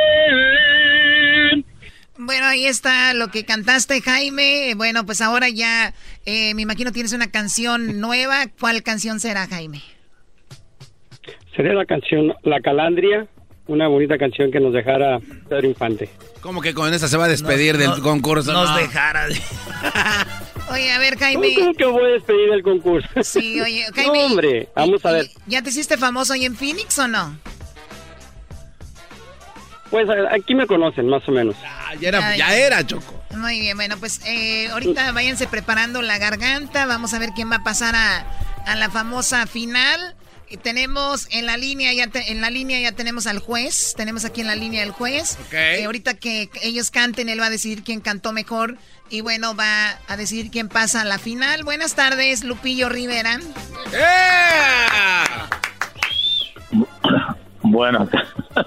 Bueno, ahí está lo que cantaste, Jaime. Bueno, pues ahora ya eh, me imagino tienes una canción nueva. ¿Cuál canción será, Jaime? Sería la canción La Calandria, una bonita canción que nos dejara Pedro Infante. ¿Cómo que con esa se va a despedir del concurso? Nos dejara. Oye, a ver, Jaime. ¿Cómo que voy a despedir del concurso? Sí, oye, Jaime. No, hombre, vamos a ver. ¿Ya te hiciste famoso hoy en Phoenix o no? Pues aquí me conocen, más o menos. Ah, ya, era, ya, era, Choco. Muy bien, bueno, pues eh, ahorita váyanse preparando la garganta. Vamos a ver quién va a pasar a, a la famosa final. Tenemos en la línea ya en la línea ya tenemos al juez, tenemos aquí en la línea el juez. Okay. Eh, ahorita que ellos canten él va a decidir quién cantó mejor y bueno va a decidir quién pasa a la final. Buenas tardes, Lupillo Rivera. Buenas,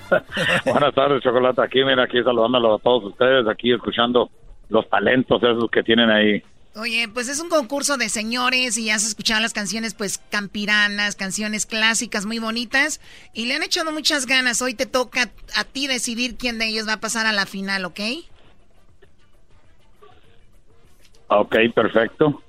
buenas tardes, Chocolate. Aquí, mira, aquí saludándolo a todos ustedes, aquí escuchando los talentos esos que tienen ahí. Oye, pues es un concurso de señores y has escuchado las canciones pues campiranas, canciones clásicas muy bonitas y le han echado muchas ganas. Hoy te toca a ti decidir quién de ellos va a pasar a la final, ¿ok? Ok, perfecto.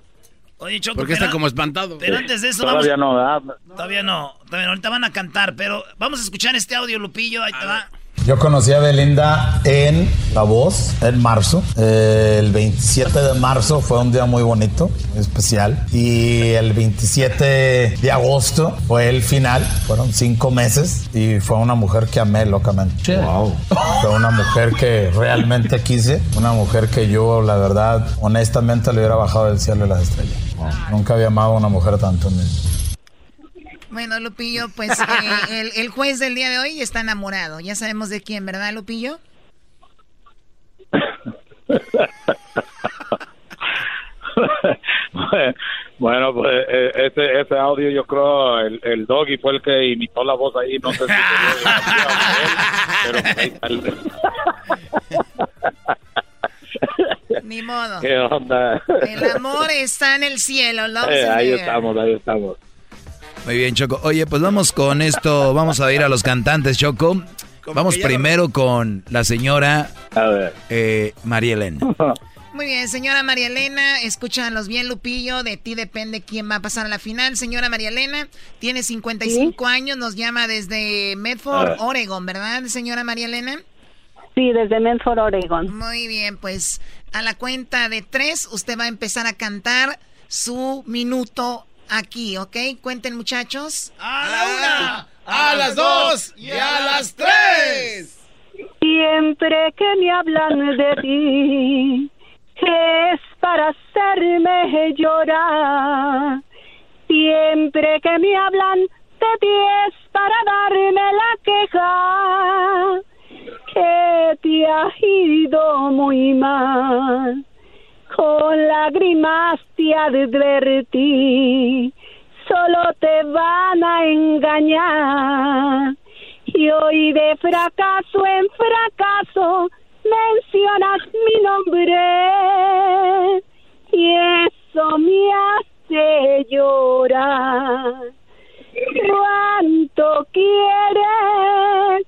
Oye, Choco, Porque está como espantado. Pero antes de eso todavía vamos... no, ¿verdad? Todavía no, todavía no. Ahorita van a cantar, pero vamos a escuchar este audio, Lupillo. Ahí te va. Yo conocí a Belinda en La Voz, en marzo. Eh, el 27 de marzo fue un día muy bonito, muy especial. Y el 27 de agosto fue el final. Fueron cinco meses y fue una mujer que amé locamente. Wow. Fue una mujer que realmente quise. Una mujer que yo, la verdad, honestamente le hubiera bajado del cielo de las estrellas. Nunca había amado a una mujer tanto en mi. Bueno, Lupillo, pues eh, el, el, juez del día de hoy está enamorado. Ya sabemos de quién, ¿verdad, Lupillo? bueno, pues ese, ese audio yo creo el, el doggy fue el que imitó la voz ahí, no sé si pero Ni modo. ¿Qué onda? El amor está en el cielo, eh, Ahí estamos, ahí estamos. Muy bien, Choco. Oye, pues vamos con esto, vamos a ir a los cantantes, Choco. Vamos primero con la señora eh, María Elena. Muy bien, señora María Elena, escúchanos bien, Lupillo, de ti depende quién va a pasar a la final. Señora María Elena, tiene 55 ¿Sí? años, nos llama desde Medford, Oregon, ¿verdad, señora María Elena? Sí, desde Medford, Oregon. Muy bien, pues a la cuenta de tres, usted va a empezar a cantar su minuto aquí, ¿ok? Cuenten, muchachos. A la una, a, a las dos y a las tres. Siempre que me hablan de ti, es para hacerme llorar. Siempre que me hablan de ti es para darme la queja. Que te ha ido muy mal con lágrimas te advertí, solo te van a engañar. Y hoy de fracaso en fracaso mencionas mi nombre y eso me hace llorar. ¿Cuánto quieres?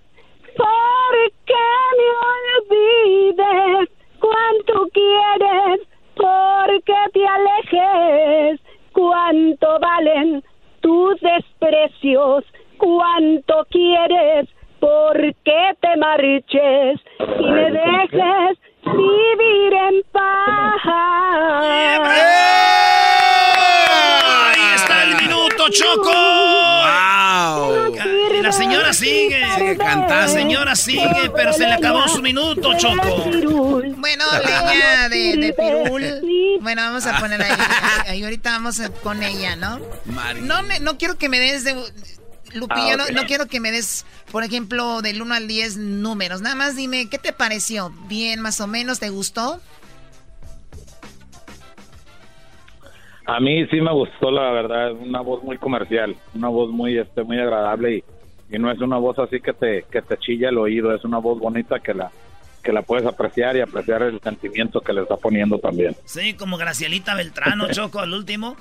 ¿Por qué me olvides? ¿Cuánto quieres? Porque te alejes, cuánto valen tus desprecios, cuánto quieres, porque te marches. Y me dejes vivir en paz. Ahí está el minuto, Choco. Señora sigue. Sigue cantando. La señora sigue, pero se le acabó su minuto, Choco. Bueno, leña de, de pirul. Bueno, vamos a poner ahí, ahí. ahorita vamos con ella, ¿no? No, me, no quiero que me des de... Lupillo, ah, okay. no, no, quiero que me des, por ejemplo, del 1 al 10 números. Nada más dime, ¿qué te pareció? ¿Bien, más o menos? ¿Te gustó? A mí sí me gustó, la verdad. Una voz muy comercial, una voz muy, este, muy agradable y, y no es una voz así que te, que te chilla el oído. Es una voz bonita que la, que la puedes apreciar y apreciar el sentimiento que le está poniendo también. Sí, como Gracielita Beltrano, Choco, al último.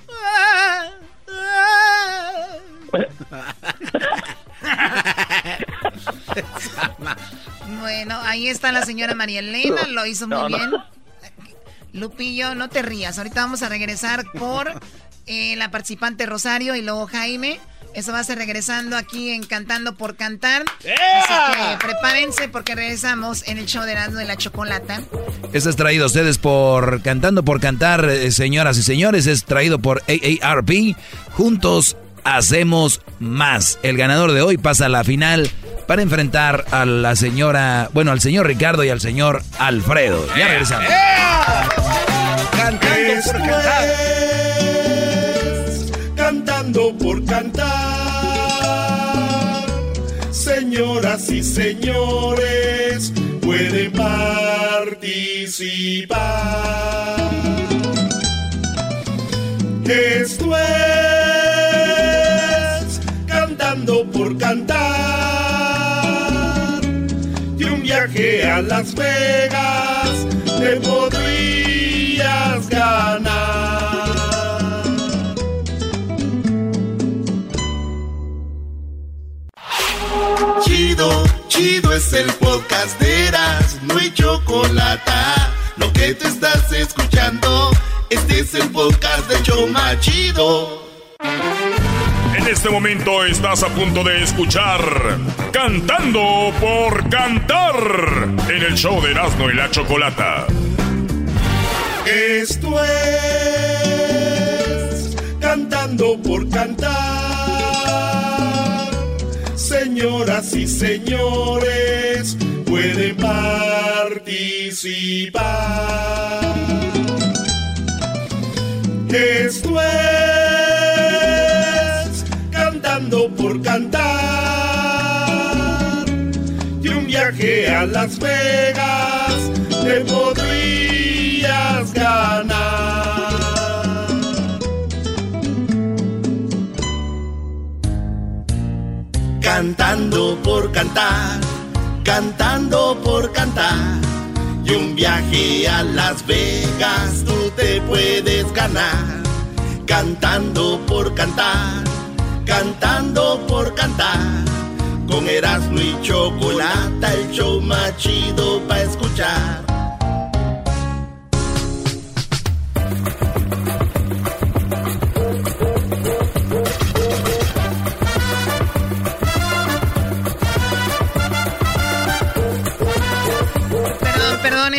bueno, ahí está la señora María Elena, lo hizo muy bien. Lupillo, no te rías. Ahorita vamos a regresar por eh, la participante Rosario y luego Jaime. Eso va a ser regresando aquí en Cantando por Cantar. Así que prepárense porque regresamos en el show de Erasmo de la Chocolata. Este es traído a ustedes por Cantando por Cantar, eh, señoras y señores. Es traído por AARP. Juntos hacemos más. El ganador de hoy pasa a la final para enfrentar a la señora, bueno, al señor Ricardo y al señor Alfredo. Ya regresamos. Cantando por cantar. Señoras y señores, pueden participar. Esto es Cantando por cantar. Y un viaje a Las Vegas te podrías ganar. Chido, chido es el podcast de Eras, no hay chocolate. Lo que te estás escuchando, este es el podcast de Choma Chido. En este momento estás a punto de escuchar Cantando por Cantar en el show de Erasmo y la Chocolata. Esto es Cantando por Cantar. Señoras y señores, pueden participar. Esto es Cantando por Cantar. Y un viaje a Las Vegas te podrías Cantando por cantar, cantando por cantar. Y un viaje a Las Vegas tú te puedes ganar. Cantando por cantar, cantando por cantar. Con Erasmo y Chocolata, el show más chido para escuchar.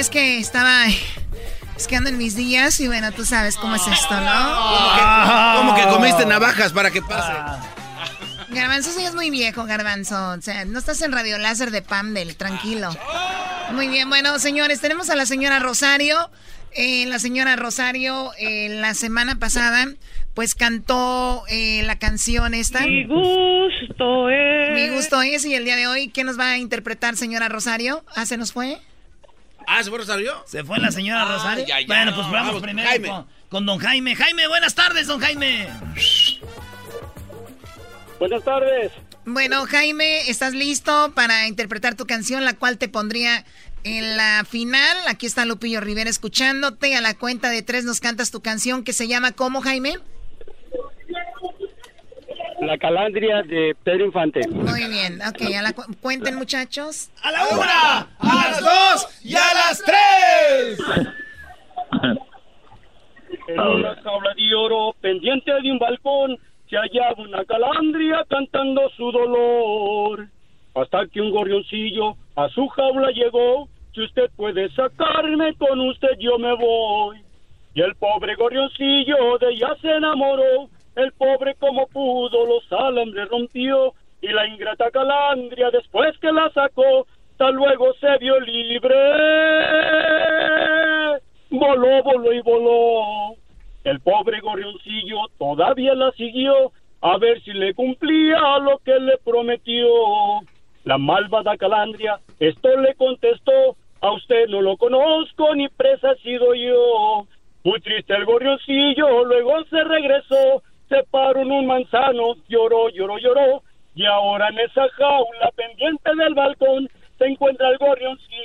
Es que estaba. Es que ando en mis días y bueno, tú sabes cómo es esto, ¿no? ¿Cómo que comiste navajas para que pase? Garbanzo, sí es muy viejo, Garbanzo. O sea, no estás en Radio Láser de Pamdel, tranquilo. Muy bien, bueno, señores, tenemos a la señora Rosario. Eh, la señora Rosario, eh, la semana pasada, pues cantó eh, la canción esta. Mi gusto es. Mi gusto es. Y el día de hoy, ¿qué nos va a interpretar, señora Rosario? ¿Ah, se nos fue? Ah, ¿se fue Rosario? ¿Se fue la señora Ah, Rosario? ya, ya. Bueno, pues vamos, Vamos, primero Jaime. Con, con don Jaime. Jaime, buenas tardes, don Jaime. Buenas tardes. Bueno, Jaime, ¿estás listo para interpretar tu canción, la cual te pondría en la final? Aquí está Lupillo Rivera escuchándote. A la cuenta de tres nos cantas tu canción que se llama ¿Cómo, Jaime? La calandria de Pedro Infante. Muy bien, ok, a la cu- cuenten muchachos. ¡A la una! ¡A las dos! ¡Y a las tres! En una jaula de oro pendiente de un balcón se hallaba una calandria cantando su dolor. Hasta que un gorrioncillo a su jaula llegó. Si usted puede sacarme, con usted yo me voy. Y el pobre gorrioncillo de ella se enamoró. El pobre como pudo los alambres rompió. Y la ingrata calandria después que la sacó, hasta luego se vio libre. Voló, voló y voló. El pobre gorrioncillo todavía la siguió a ver si le cumplía lo que le prometió. La malvada calandria esto le contestó, a usted no lo conozco ni presa sido yo. Muy triste el gorrioncillo, luego se regresó, se paró en un manzano, lloró, lloró, lloró, y ahora en esa jaula pendiente del balcón se encuentra el gorrioncillo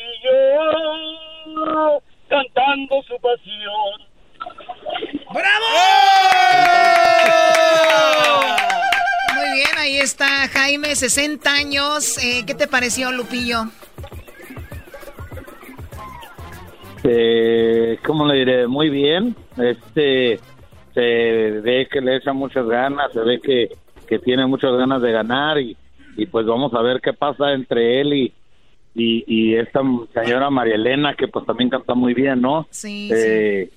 cantando su pasión. ¡Bravo! Muy bien, ahí está Jaime, 60 años. Eh, ¿Qué te pareció, Lupillo? Eh, ¿Cómo le diré? Muy bien. Este, se ve que le echa muchas ganas, se ve que, que tiene muchas ganas de ganar y, y pues vamos a ver qué pasa entre él y, y, esta señora María Elena que pues también canta muy bien, ¿no? Sí, eh,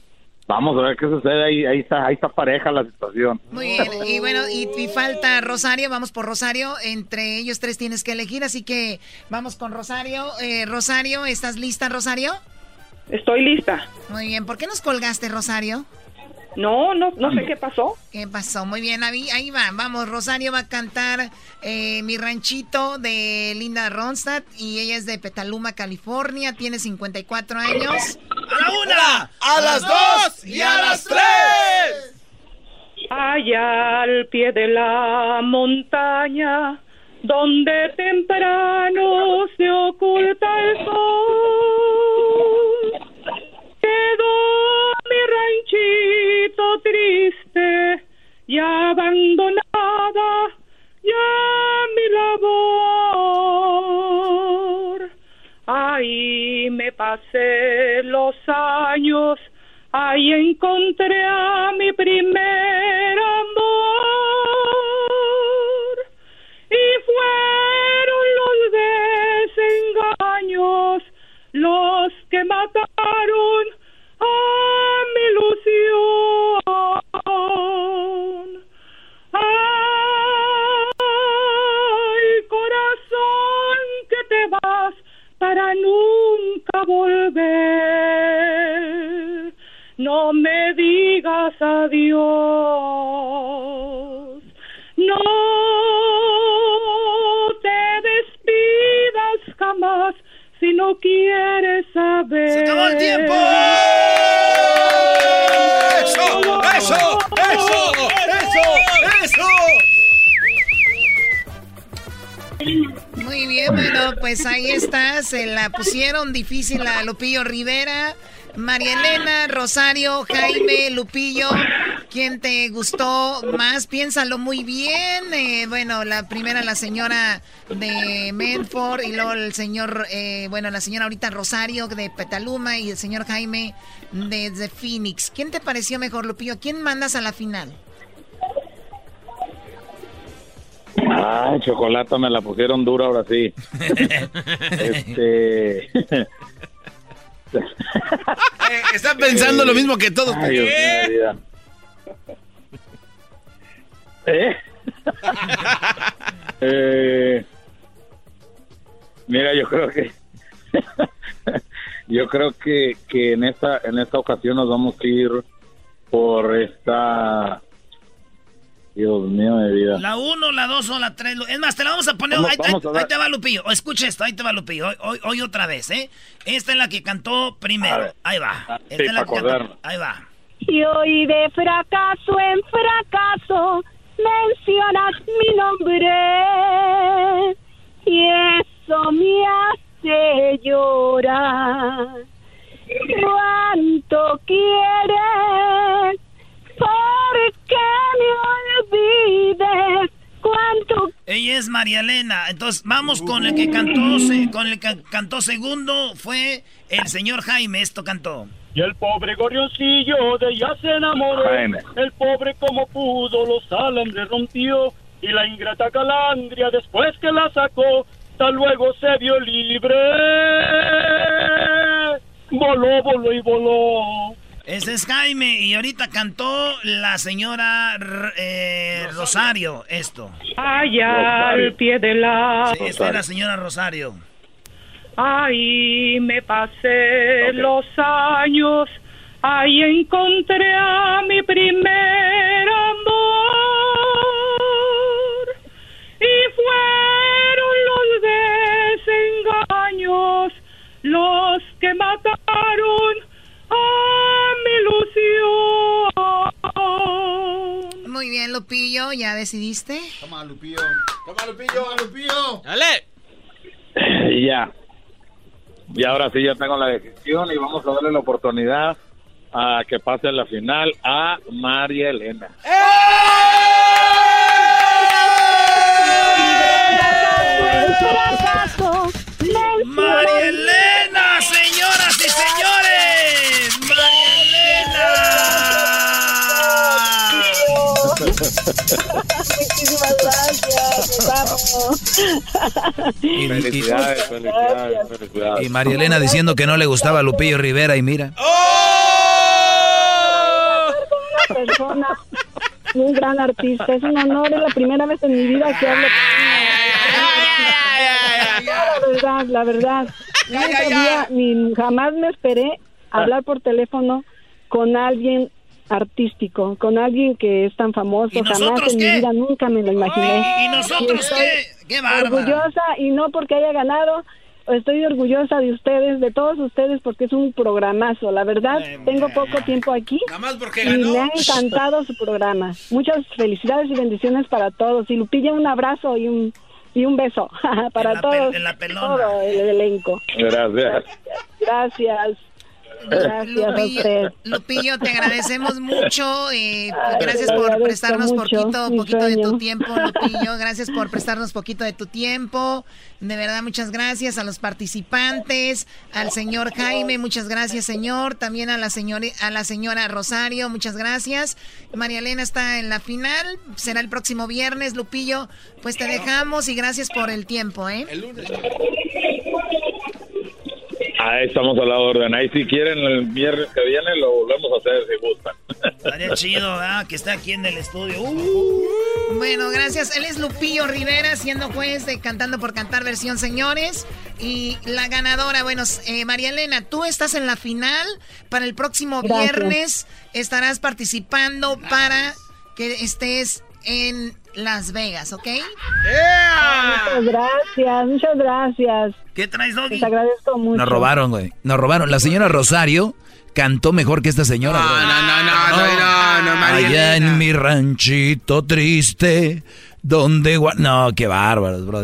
Vamos a ver qué sucede ahí, ahí está, ahí está pareja la situación. Muy bien, y bueno, y, falta Rosario, vamos por Rosario, entre ellos tres tienes que elegir, así que vamos con Rosario. Eh, Rosario, ¿estás lista, Rosario? Estoy lista. Muy bien, ¿por qué nos colgaste, Rosario? No, no, no sé qué pasó. ¿Qué pasó? Muy bien, ahí, ahí va. Vamos, Rosario va a cantar eh, Mi Ranchito de Linda Ronstadt y ella es de Petaluma, California. Tiene 54 años. ¡A la una! ¡A las dos! ¡Y a las tres! Allá al pie de la montaña, donde temprano se oculta el sol, abandonada ya mi labor. Ahí me pasé los años, ahí encontré a mi primer amor. Y fueron los desengaños los que mataron digas adiós. No te despidas jamás si no quieres saber. ¡Se acabó el tiempo! ¡Eso! ¡Eso! ¡Eso! ¡Eso! ¡Eso! Muy bien, bueno, pues ahí está. Se la pusieron difícil a Lupillo Rivera. María Elena, Rosario, Jaime, Lupillo, ¿quién te gustó más? Piénsalo muy bien. Eh, bueno, la primera la señora de Medford y luego el señor, eh, bueno, la señora ahorita Rosario de Petaluma y el señor Jaime de, Phoenix. ¿Quién te pareció mejor, Lupillo? ¿Quién mandas a la final? Ay, chocolate, me la pusieron dura ahora sí. este... eh, está pensando lo mismo que todos. Ay, ¿Eh? ¿Eh? mira, yo creo que yo creo que, que en esta en esta ocasión nos vamos a ir por esta Dios mío de vida. La 1, la 2 o la 3. Es más, te la vamos a poner. ahí, te va Lupillo. escucha esto, ahí te va Lupillo. Hoy, hoy, otra vez, ¿eh? Esta es la que cantó primero. Ahí va. Esta es la que cantó. Ahí va. Y hoy de fracaso en fracaso mencionas mi nombre. Y eso me hace llorar. ¿Cuánto quieres? ¿Por qué me olvides? ¿Cuánto? Ella es María Elena. Entonces, vamos con el que cantó, con el que cantó segundo, fue el señor Jaime. Esto cantó. Y el pobre gorrioncillo de ella se enamoró. Jaime. El pobre como pudo los alambres rompió. Y la ingrata calandria después que la sacó, hasta luego se vio libre. Voló, voló y voló. Ese es Jaime y ahorita cantó la señora eh, Rosario. esto. Allá al pie de la... Sí, esta es la señora Rosario. Ahí me pasé los años, ahí encontré a mi primer amor. ¿Ya decidiste? Toma, Lupillo. Toma, Lupillo, Lupillo. ¡Dale! Ya. y ahora sí ya tengo la decisión y vamos a darle la oportunidad a que pase a la final a María Elena. María Muchísimas gracias. Y, felicidades, felicidades, felicidades. Y María Elena diciendo que no le gustaba Lupillo Rivera y mira. Una persona, un gran artista. Es un honor, es la primera vez en mi vida que hablo con La verdad, la verdad. ni jamás me esperé hablar por teléfono con alguien artístico, con alguien que es tan famoso, jamás en mi vida nunca me lo imaginé. ¿Y nosotros qué? ¡Qué Orgullosa y no porque haya ganado, estoy orgullosa de ustedes, de todos ustedes, porque es un programazo. La verdad, tengo poco tiempo aquí y me ha encantado su programa. Muchas felicidades y bendiciones para todos. Y Lupilla, un abrazo y un y un beso para todos, todo el elenco. Gracias. Gracias. Gracias Lupillo, te agradecemos mucho. y gracias por prestarnos poquito, poquito de tu tiempo, Lupillo. Gracias por prestarnos poquito de tu tiempo. De verdad, muchas gracias a los participantes, al señor Jaime, muchas gracias, señor. También a la señora, a la señora Rosario, muchas gracias. María Elena está en la final, será el próximo viernes, Lupillo. Pues te dejamos y gracias por el tiempo, ¿eh? El lunes. Ahí estamos a la orden. Ahí si quieren el viernes que viene lo volvemos a hacer si gustan. Estaría chido, ¿verdad? Que está aquí en el estudio. Uh. Bueno, gracias. Él es Lupillo Rivera, siendo juez de Cantando por Cantar versión Señores. Y la ganadora, bueno, eh, María Elena, tú estás en la final. Para el próximo viernes estarás participando para que estés en Las Vegas, ¿ok? Muchas gracias, muchas gracias. ¿Qué traes, Doggy? Les agradezco mucho. Nos robaron, güey. Nos robaron. La señora Rosario cantó mejor que esta señora. No, no, no, no, no, no, no, Allá en mi ranchito triste, donde... No, qué bárbaros, bro.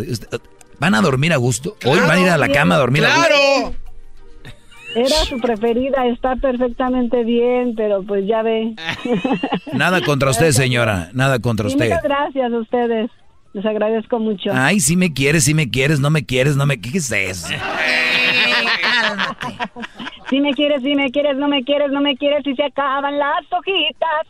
¿Van a dormir a gusto? ¿Hoy van a ir a la cama a dormir a gusto? ¡Claro! Era su preferida, está perfectamente bien, pero pues ya ve. Nada contra usted, señora, nada contra usted. Muchas gracias a ustedes. Les agradezco mucho. Ay, si me quieres, si me quieres, no me quieres, no me... ¿Qué es eso? Si me quieres, si me quieres, no me quieres, no me quieres, y se acaban las hojitas.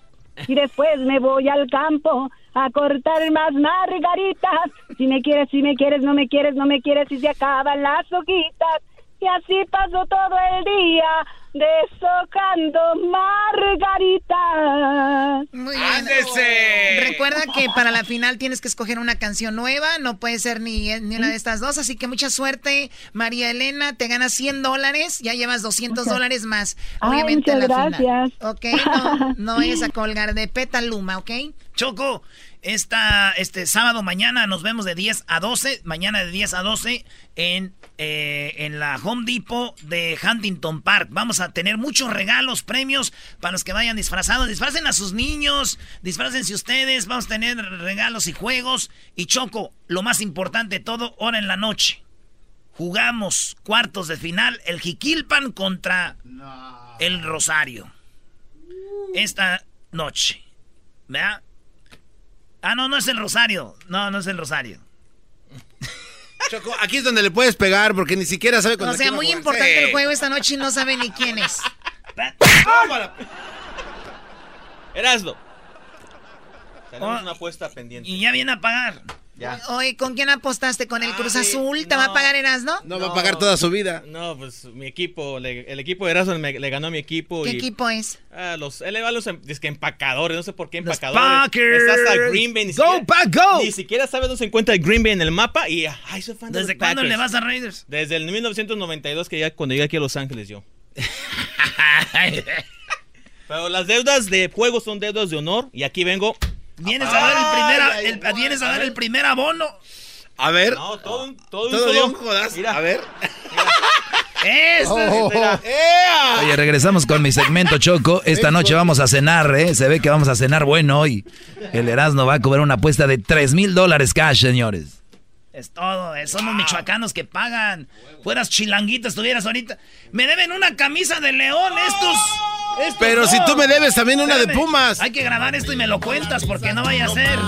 Y después me voy al campo a cortar más margaritas. Si me quieres, si me quieres, no me quieres, no me quieres, y se acaban las hojitas. Y así pasó todo el día deshojando margaritas. Muy bien. Recuerda que para la final tienes que escoger una canción nueva, no puede ser ni, ni una de estas dos, así que mucha suerte, María Elena, te ganas 100 dólares, ya llevas 200 dólares más, obviamente Ay, la gracias. final. Ok, no, no vayas a colgar de Petaluma, ¿ok? Choco, esta, este sábado mañana nos vemos de 10 a 12, mañana de 10 a 12 en, eh, en la Home Depot de Huntington Park. Vamos a tener muchos regalos, premios para los que vayan disfrazados. Disfracen a sus niños, disfrácense ustedes, vamos a tener regalos y juegos. Y Choco, lo más importante de todo, hora en la noche. Jugamos cuartos de final, el Jiquilpan contra el Rosario. Esta noche. ¿Verdad? Ah, no, no es el Rosario. No, no es el Rosario. Choco, aquí es donde le puedes pegar porque ni siquiera sabe cuándo O sea, muy importante el juego esta noche y no sabe ni quién es. Erasdo. Tenemos una apuesta pendiente. Y ya viene a pagar. Ya. Oye, ¿con quién apostaste? ¿Con el Cruz Azul? ¿Te va a pagar Erasno? No, va a pagar toda su vida. No, pues mi equipo, le- el equipo de Erasmo me- le ganó a mi equipo. ¿Qué y, equipo es? Ah, los, él le va a los em- es que empacadores, no sé por qué Los empacadores. Packers. Está hasta Green Bay. Ni Go, siquiera, Pack, go. Ni siquiera sabe dónde se encuentra el Green Bay en el mapa y ay, soy fan de ¿Desde los cuándo Packers. le vas a Raiders? Desde el 1992 que ya cuando llegué aquí a Los Ángeles yo. Pero las deudas de juego son deudas de honor y aquí vengo. Vienes a dar el primer, el- vienes a dar el primer abono. A ver. No, todo, un- todo, un Todo jodazo. Mira. A ver. Eso Oh, Mira. ¡Ea! Oye, regresamos con mi segmento Choco. Esta noche vamos a cenar, ¿eh? Se ve que vamos a cenar bueno hoy. El Erasmo va a cobrar una apuesta de 3 mil dólares cash, señores. Es todo, eh, somos michoacanos que pagan. Fueras chilanguita, estuvieras ahorita. Me deben una camisa de león estos. Pero si tú me debes también una de Pumas. Hay que grabar esto y me lo cuentas porque no vaya a ser.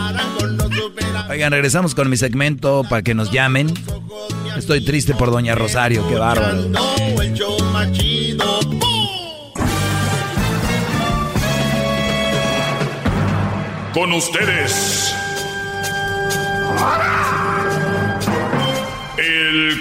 Oigan, regresamos con mi segmento para que nos llamen. Estoy triste por Doña Rosario, qué bárbaro. Con ustedes. El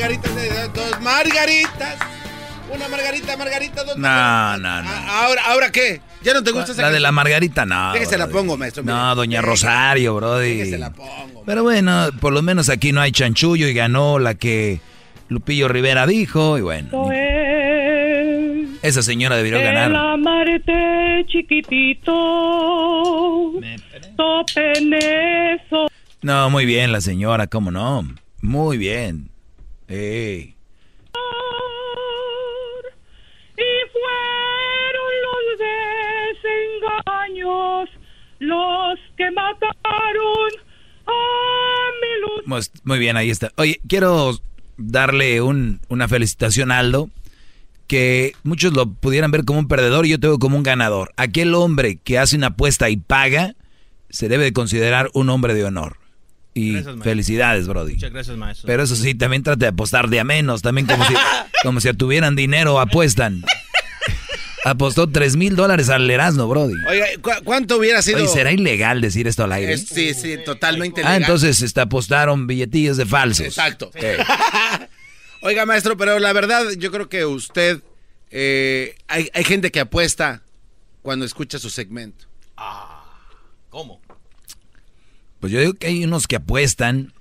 margaritas, dos margaritas. Una margarita, margarita, dos No, no, no. Ah, ¿Ahora, ¿Ahora qué? ¿Ya no te gusta esa La de la margarita, no. se la pongo, maestro. No, doña Rosario, brody. se la pongo. Pero bueno, por lo menos aquí no hay chanchullo y ganó la que Lupillo Rivera dijo y bueno. Esa señora debió ganar. El amarte chiquitito. Topen eso. No, muy bien la señora, cómo no. Muy bien. Y fueron los desengaños los que mataron a mi luz. Muy bien, ahí está. Oye, quiero darle un, una felicitación a Aldo, que muchos lo pudieran ver como un perdedor y yo tengo como un ganador. Aquel hombre que hace una apuesta y paga, se debe de considerar un hombre de honor. Y felicidades, Brody. Muchas gracias, maestro. Pero eso sí, también trate de apostar de a menos. También como si, como si tuvieran dinero, apuestan. Apostó 3 mil dólares al Erasmo, Brody. Oiga, ¿cuánto hubiera sido? Oye, ¿será ilegal decir esto al aire? sí, sí, totalmente ah, legal. Ah, entonces este, apostaron billetillos de falsos. Exacto. Oiga, maestro, pero la verdad, yo creo que usted. Eh, hay, hay gente que apuesta cuando escucha su segmento. Ah, ¿cómo? Pues yo digo que hay unos que apuestan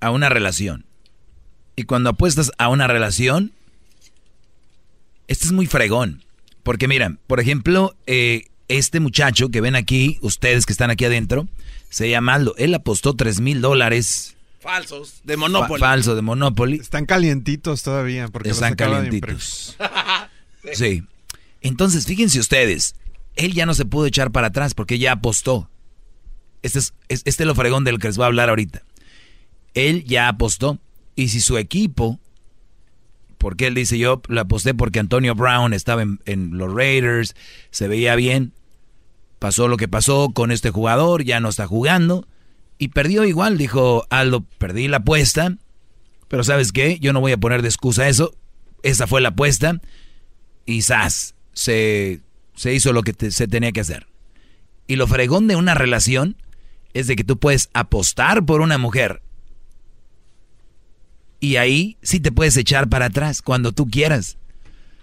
a una relación. Y cuando apuestas a una relación, este es muy fregón. Porque miran, por ejemplo, eh, este muchacho que ven aquí, ustedes que están aquí adentro, se llama Aldo. Él apostó 3 mil dólares. Falsos, de Monopoly. falso, de Monopoly. Están calientitos todavía. Porque Están calientitos. sí. Entonces, fíjense ustedes, él ya no se pudo echar para atrás porque ya apostó. Este es, este lo fregón del que les voy a hablar ahorita. Él ya apostó. Y si su equipo, porque él dice yo le aposté porque Antonio Brown estaba en, los Raiders, se veía bien, pasó lo que pasó con este jugador, ya no está jugando y perdió igual, dijo Aldo, perdí la apuesta, pero ¿sabes qué? Yo no voy a poner de excusa eso, esa fue la apuesta y ¡zas! Se, se hizo lo que se tenía que hacer. Y lo fregón de una relación es de que tú puedes apostar por una mujer. Y ahí sí te puedes echar para atrás cuando tú quieras.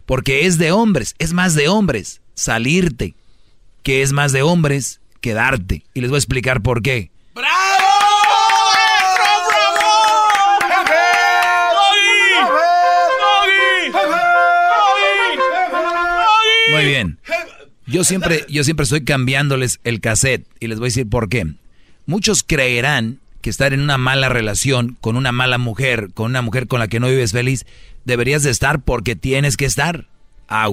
Porque es de hombres, es más de hombres salirte, que es más de hombres quedarte. Y les voy a explicar por qué. ¡Bravo! Muy bien. Yo siempre, yo siempre estoy cambiándoles el cassette y les voy a decir por qué. Muchos creerán que estar en una mala relación con una mala mujer, con una mujer con la que no vives feliz, deberías de estar porque tienes que estar. Ah,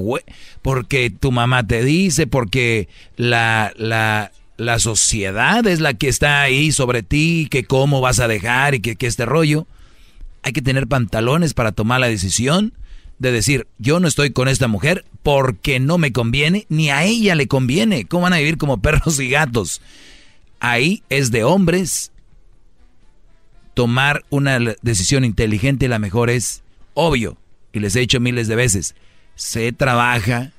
porque tu mamá te dice, porque la, la, la sociedad es la que está ahí sobre ti, que cómo vas a dejar y que, que este rollo. Hay que tener pantalones para tomar la decisión de decir, yo no estoy con esta mujer porque no me conviene, ni a ella le conviene. ¿Cómo van a vivir como perros y gatos? Ahí es de hombres tomar una decisión inteligente, la mejor es obvio, y les he dicho miles de veces, se trabaja,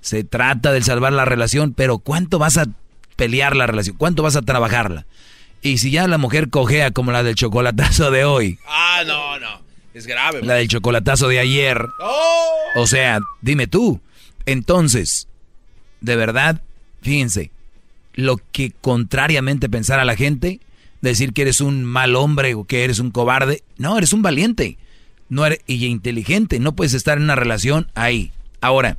se trata de salvar la relación, pero ¿cuánto vas a pelear la relación? ¿Cuánto vas a trabajarla? Y si ya la mujer cojea como la del chocolatazo de hoy. Ah, no, no. Es grave. La del chocolatazo de ayer. ¡Oh! O sea, dime tú. Entonces, de verdad, fíjense, lo que contrariamente pensara la gente, decir que eres un mal hombre o que eres un cobarde. No, eres un valiente no eres, y inteligente. No puedes estar en una relación ahí. Ahora,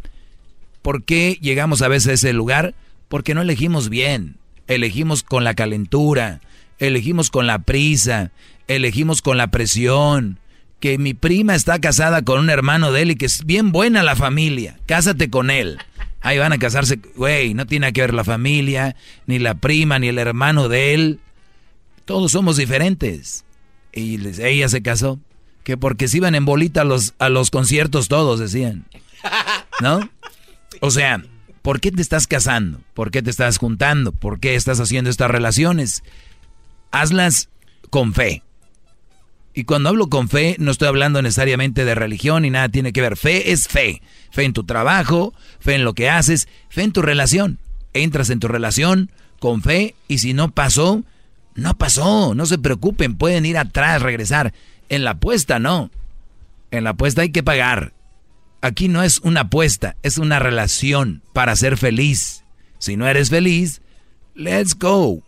¿por qué llegamos a veces a ese lugar? Porque no elegimos bien. Elegimos con la calentura, elegimos con la prisa, elegimos con la presión. Que mi prima está casada con un hermano de él y que es bien buena la familia. Cásate con él. Ahí van a casarse. Güey, no tiene que ver la familia, ni la prima, ni el hermano de él. Todos somos diferentes. Y ella se casó. Que porque se iban en bolita a los, a los conciertos todos, decían. ¿No? O sea, ¿por qué te estás casando? ¿Por qué te estás juntando? ¿Por qué estás haciendo estas relaciones? Hazlas con fe. Y cuando hablo con fe, no estoy hablando necesariamente de religión ni nada tiene que ver. Fe es fe. Fe en tu trabajo, fe en lo que haces, fe en tu relación. Entras en tu relación con fe y si no pasó, no pasó. No se preocupen, pueden ir atrás, regresar. En la apuesta no. En la apuesta hay que pagar. Aquí no es una apuesta, es una relación para ser feliz. Si no eres feliz, let's go.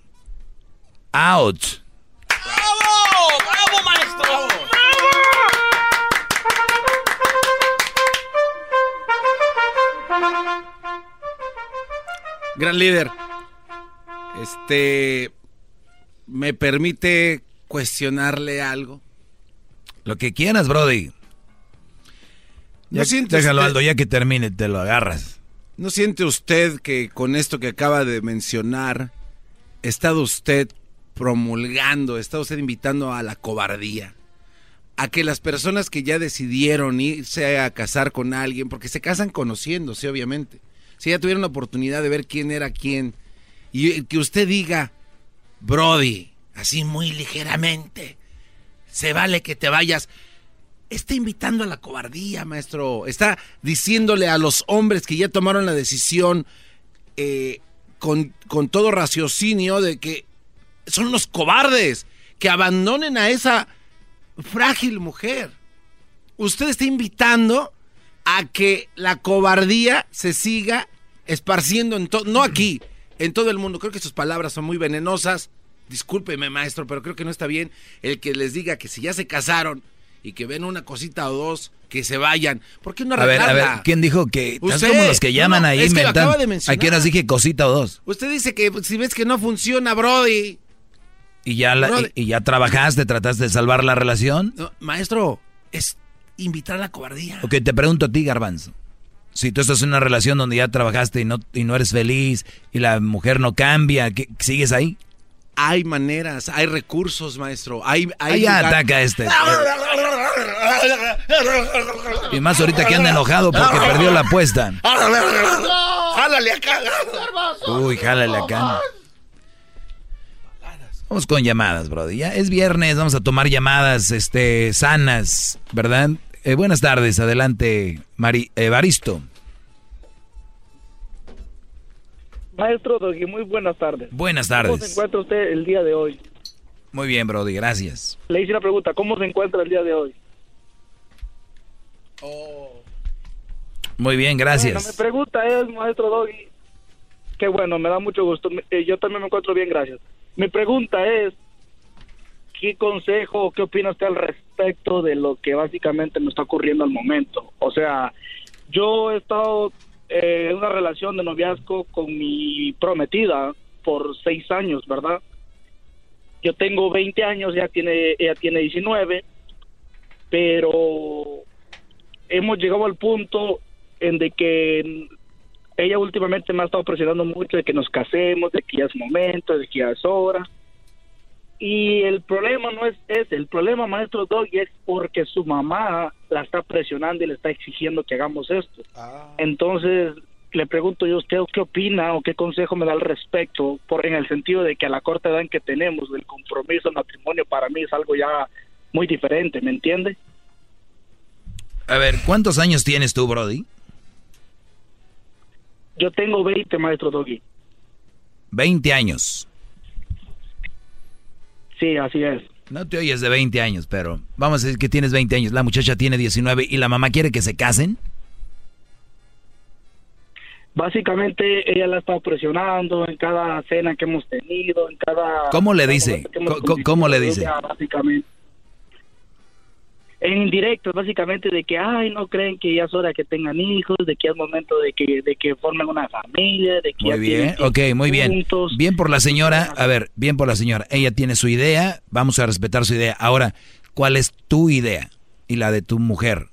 Out. Gran líder. Este. ¿Me permite cuestionarle algo? Lo que quieras, Brody. ¿No déjalo, Aldo, ya que termine, te lo agarras. ¿No siente usted que con esto que acaba de mencionar, está usted promulgando, está usted invitando a la cobardía? A que las personas que ya decidieron irse a casar con alguien, porque se casan conociéndose, obviamente, si ya tuvieron la oportunidad de ver quién era quién, y que usted diga, Brody, así muy ligeramente, se vale que te vayas. Está invitando a la cobardía, maestro. Está diciéndole a los hombres que ya tomaron la decisión eh, con, con todo raciocinio de que son los cobardes, que abandonen a esa frágil mujer. Usted está invitando a que la cobardía se siga esparciendo en todo, no aquí, en todo el mundo. Creo que sus palabras son muy venenosas. Discúlpeme, maestro, pero creo que no está bien el que les diga que si ya se casaron y que ven una cosita o dos, que se vayan. ¿Por qué no arreglarla? A ver, a ver, ¿quién dijo que Usted, como los que llaman ahí es inventan? ¿A qué horas dije cosita o dos? Usted dice que si ves que no funciona, Brody. ¿Y ya, y, ya trabajaste, trataste de salvar la relación? maestro, es invitar a la cobardía. Ok, te pregunto a ti, Garbanzo. Si tú estás en una relación donde ya trabajaste y no, y no eres feliz y la mujer no cambia, ¿sigues ahí? Hay maneras, hay recursos, maestro. Hay, hay ataca este. y más ahorita que anda enojado porque perdió la apuesta. ¡Jálale acá! Uy, jálale acá. Vamos con llamadas, brody. Ya es viernes, vamos a tomar llamadas este, sanas, ¿verdad? Eh, buenas tardes, adelante, Mari, Evaristo. Maestro Doggy, muy buenas tardes. Buenas tardes. ¿Cómo se encuentra usted el día de hoy? Muy bien, Brody, gracias. Le hice una pregunta, ¿cómo se encuentra el día de hoy? Oh. Muy bien, gracias. Bueno, mi pregunta es, maestro Doggy, que bueno, me da mucho gusto. Eh, yo también me encuentro bien, gracias. Mi pregunta es, ¿qué consejo, qué opina usted al respecto de lo que básicamente me está ocurriendo al momento? O sea, yo he estado eh, en una relación de noviazgo con mi prometida por seis años, ¿verdad? Yo tengo 20 años, ella tiene, ella tiene 19, pero hemos llegado al punto en de que ella últimamente me ha estado presionando mucho de que nos casemos, de que ya es momento, de que ya es hora. Y el problema no es ese, el problema, maestro Doggy, es porque su mamá la está presionando y le está exigiendo que hagamos esto. Ah. Entonces, le pregunto yo a usted qué opina o qué consejo me da al respecto, por, en el sentido de que a la corta edad en que tenemos del compromiso, el matrimonio, para mí es algo ya muy diferente, ¿me entiende? A ver, ¿cuántos años tienes tú, Brody? Yo tengo 20, maestro Doggy. 20 años. Sí, así es. No te oyes de 20 años, pero vamos a decir que tienes 20 años. La muchacha tiene 19 y la mamá quiere que se casen. básicamente ella la ha estado presionando en cada cena que hemos tenido, en cada... ¿Cómo le dice? ¿Cómo, le dice? Básicamente. En indirecto, básicamente de que, ay, no creen que ya es hora que tengan hijos, de que es momento de que, de que formen una familia, de que... Muy bien, ok, muy bien. Bien por la señora, a ver, bien por la señora. Ella tiene su idea, vamos a respetar su idea. Ahora, ¿cuál es tu idea y la de tu mujer?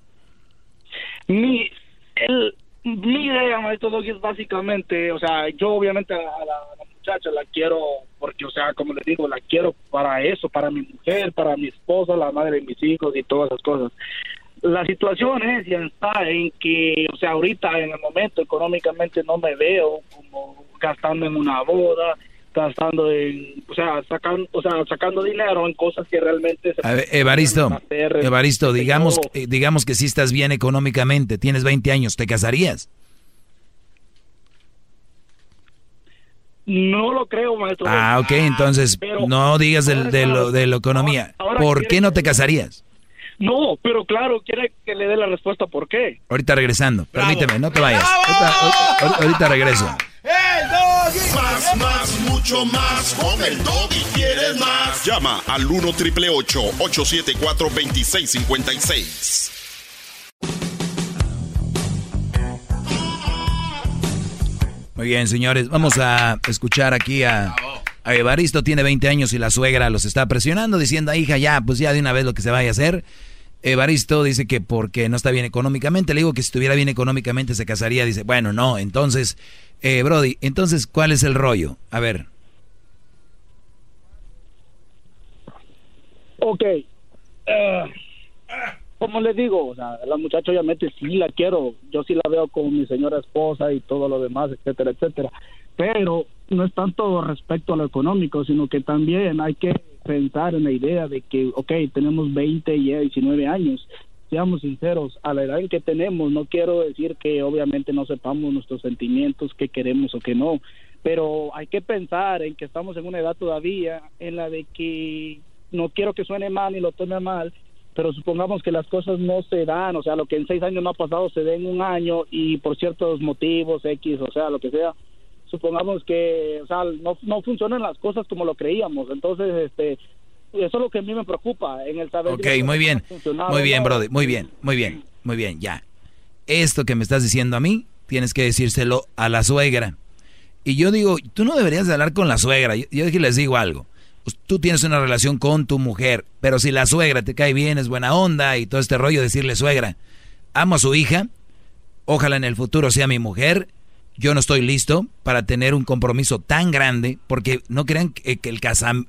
Mi, el, mi idea, maestro es básicamente, o sea, yo obviamente a la, muchacha la quiero porque, o sea, como le digo, la quiero para eso, para mi mujer, para mi esposa, la madre de mis hijos y todas esas cosas. La situación es ya está en que, o sea, ahorita en el momento económicamente no me veo como gastando en una boda, gastando en, o sea, sacando, o sea, sacando dinero en cosas que realmente se a ver, Evaristo, Evaristo, digamos, eh, digamos que si estás bien económicamente, tienes 20 años, ¿te casarías? No lo creo, maestro. Ah, ok, entonces no digas de, de, lo, de la economía. ¿Por qué no te casarías? No, pero claro, quiere que le dé la respuesta por qué. Ahorita regresando, permíteme, no te vayas. ahorita regreso. El doggy. Más, más, mucho más. Con el doggy quieres más. Llama al 1 triple 874 2656. Muy bien, señores. Vamos a escuchar aquí a, Evaristo. Tiene 20 años y la suegra los está presionando, diciendo, hija, ya, pues ya de una vez lo que se vaya a hacer. Evaristo dice que porque no está bien económicamente. Le digo que si estuviera bien económicamente se casaría. Dice, bueno, no. Entonces, eh, Brody, entonces, ¿cuál es el rollo? A ver. Ok. Uh, como le digo, o sea, la muchacha obviamente sí la quiero. Yo sí la veo como mi señora esposa y todo lo demás, etcétera, etcétera. Pero no es tanto respecto a lo económico, sino que también hay que pensar en la idea de que, ok, tenemos 20 y 19 años seamos sinceros, a la edad en que tenemos, no quiero decir que obviamente no sepamos nuestros sentimientos, qué queremos o qué no, pero hay que pensar en que estamos en una edad todavía en la de que no quiero que suene mal ni lo tome mal, pero supongamos que las cosas no se dan, o sea, lo que en seis años no ha pasado se da en un año y por ciertos motivos X, o sea, lo que sea, supongamos que, o sea, no, no funcionan las cosas como lo creíamos, entonces, este, eso es lo que a mí me preocupa en el saber. Ok, muy bien. Muy bien, Brody. Muy bien, muy bien, muy bien, ya. Esto que me estás diciendo a mí, tienes que decírselo a la suegra. Y yo digo, tú no deberías de hablar con la suegra. Yo, yo les digo algo. Pues, tú tienes una relación con tu mujer, pero si la suegra te cae bien, es buena onda y todo este rollo, decirle suegra, amo a su hija, ojalá en el futuro sea mi mujer, yo no estoy listo para tener un compromiso tan grande, porque no crean que, el,